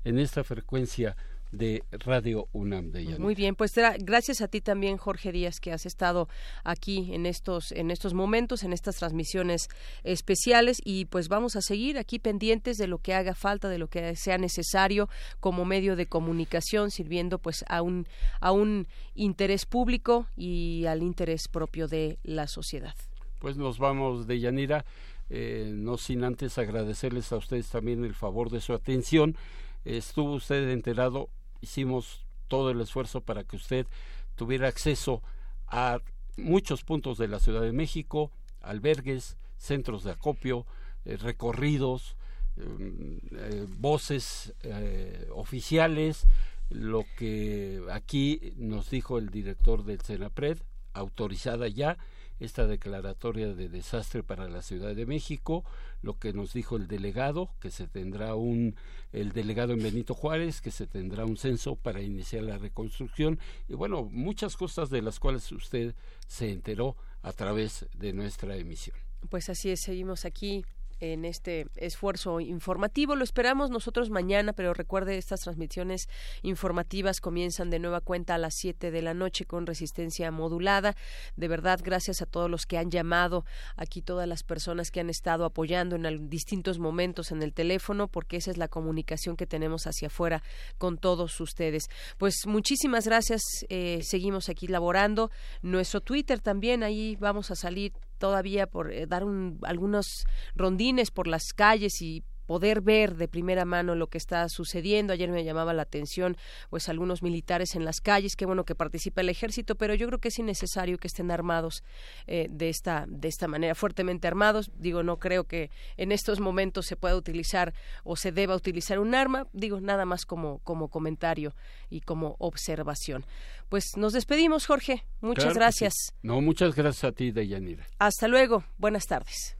en esta frecuencia de Radio UNAM de Yanira. Muy bien, pues gracias a ti también, Jorge Díaz, que has estado aquí en estos, en estos momentos, en estas transmisiones especiales y pues vamos a seguir aquí pendientes de lo que haga falta, de lo que sea necesario como medio de comunicación, sirviendo pues a un, a un interés público y al interés propio de la sociedad. Pues nos vamos de Yanira, eh, no sin antes agradecerles a ustedes también el favor de su atención estuvo usted enterado, hicimos todo el esfuerzo para que usted tuviera acceso a muchos puntos de la Ciudad de México, albergues, centros de acopio, eh, recorridos, mm, eh, voces eh, oficiales, lo que aquí nos dijo el director del Senapred, autorizada ya, esta declaratoria de desastre para la Ciudad de México, lo que nos dijo el delegado, que se tendrá un, el delegado en Benito Juárez, que se tendrá un censo para iniciar la reconstrucción, y bueno, muchas cosas de las cuales usted se enteró a través de nuestra emisión. Pues así es, seguimos aquí en este esfuerzo informativo. Lo esperamos nosotros mañana, pero recuerde, estas transmisiones informativas comienzan de nueva cuenta a las 7 de la noche con resistencia modulada. De verdad, gracias a todos los que han llamado, aquí todas las personas que han estado apoyando en distintos momentos en el teléfono, porque esa es la comunicación que tenemos hacia afuera con todos ustedes. Pues muchísimas gracias. Eh, seguimos aquí laborando. Nuestro Twitter también, ahí vamos a salir todavía por eh, dar un, algunos rondines por las calles y poder ver de primera mano lo que está sucediendo. Ayer me llamaba la atención pues algunos militares en las calles, qué bueno que participa el ejército, pero yo creo que es innecesario que estén armados eh, de esta de esta manera, fuertemente armados. Digo, no creo que en estos momentos se pueda utilizar o se deba utilizar un arma, digo nada más como como comentario y como observación. Pues nos despedimos, Jorge. Muchas gracias. No, muchas gracias a ti, Deyanira. Hasta luego. Buenas tardes.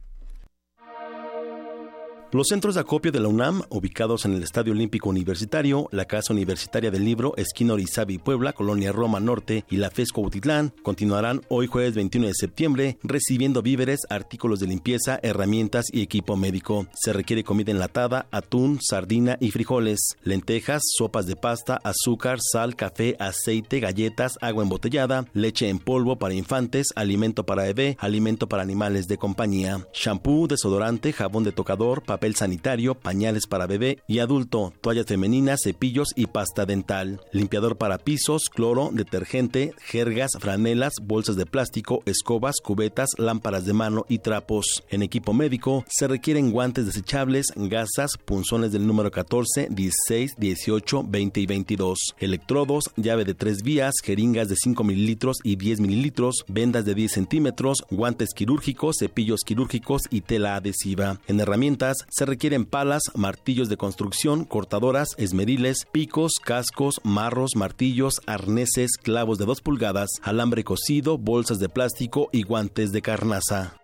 Los centros de acopio de la UNAM, ubicados en el Estadio Olímpico Universitario, la Casa Universitaria del Libro, Esquina Orizabi, Puebla, Colonia Roma Norte y la FESCO Utitlán, continuarán hoy jueves 21 de septiembre recibiendo víveres, artículos de limpieza, herramientas y equipo médico. Se requiere comida enlatada, atún, sardina y frijoles, lentejas, sopas de pasta, azúcar, sal, café, aceite, galletas, agua embotellada, leche en polvo para infantes, alimento para bebé, alimento para animales de compañía, shampoo, desodorante, jabón de tocador, papel sanitario, pañales para bebé y adulto, toallas femeninas, cepillos y pasta dental, limpiador para pisos, cloro, detergente, jergas, franelas, bolsas de plástico, escobas, cubetas, lámparas de mano y trapos. En equipo médico se requieren guantes desechables, gasas, punzones del número 14, 16, 18, 20 y 22, electrodos, llave de tres vías, jeringas de 5 mililitros y 10 mililitros, vendas de 10 centímetros, guantes quirúrgicos, cepillos quirúrgicos y tela adhesiva. En herramientas se requieren palas, martillos de construcción, cortadoras, esmeriles, picos, cascos, marros, martillos, arneses, clavos de 2 pulgadas, alambre cocido, bolsas de plástico y guantes de carnaza.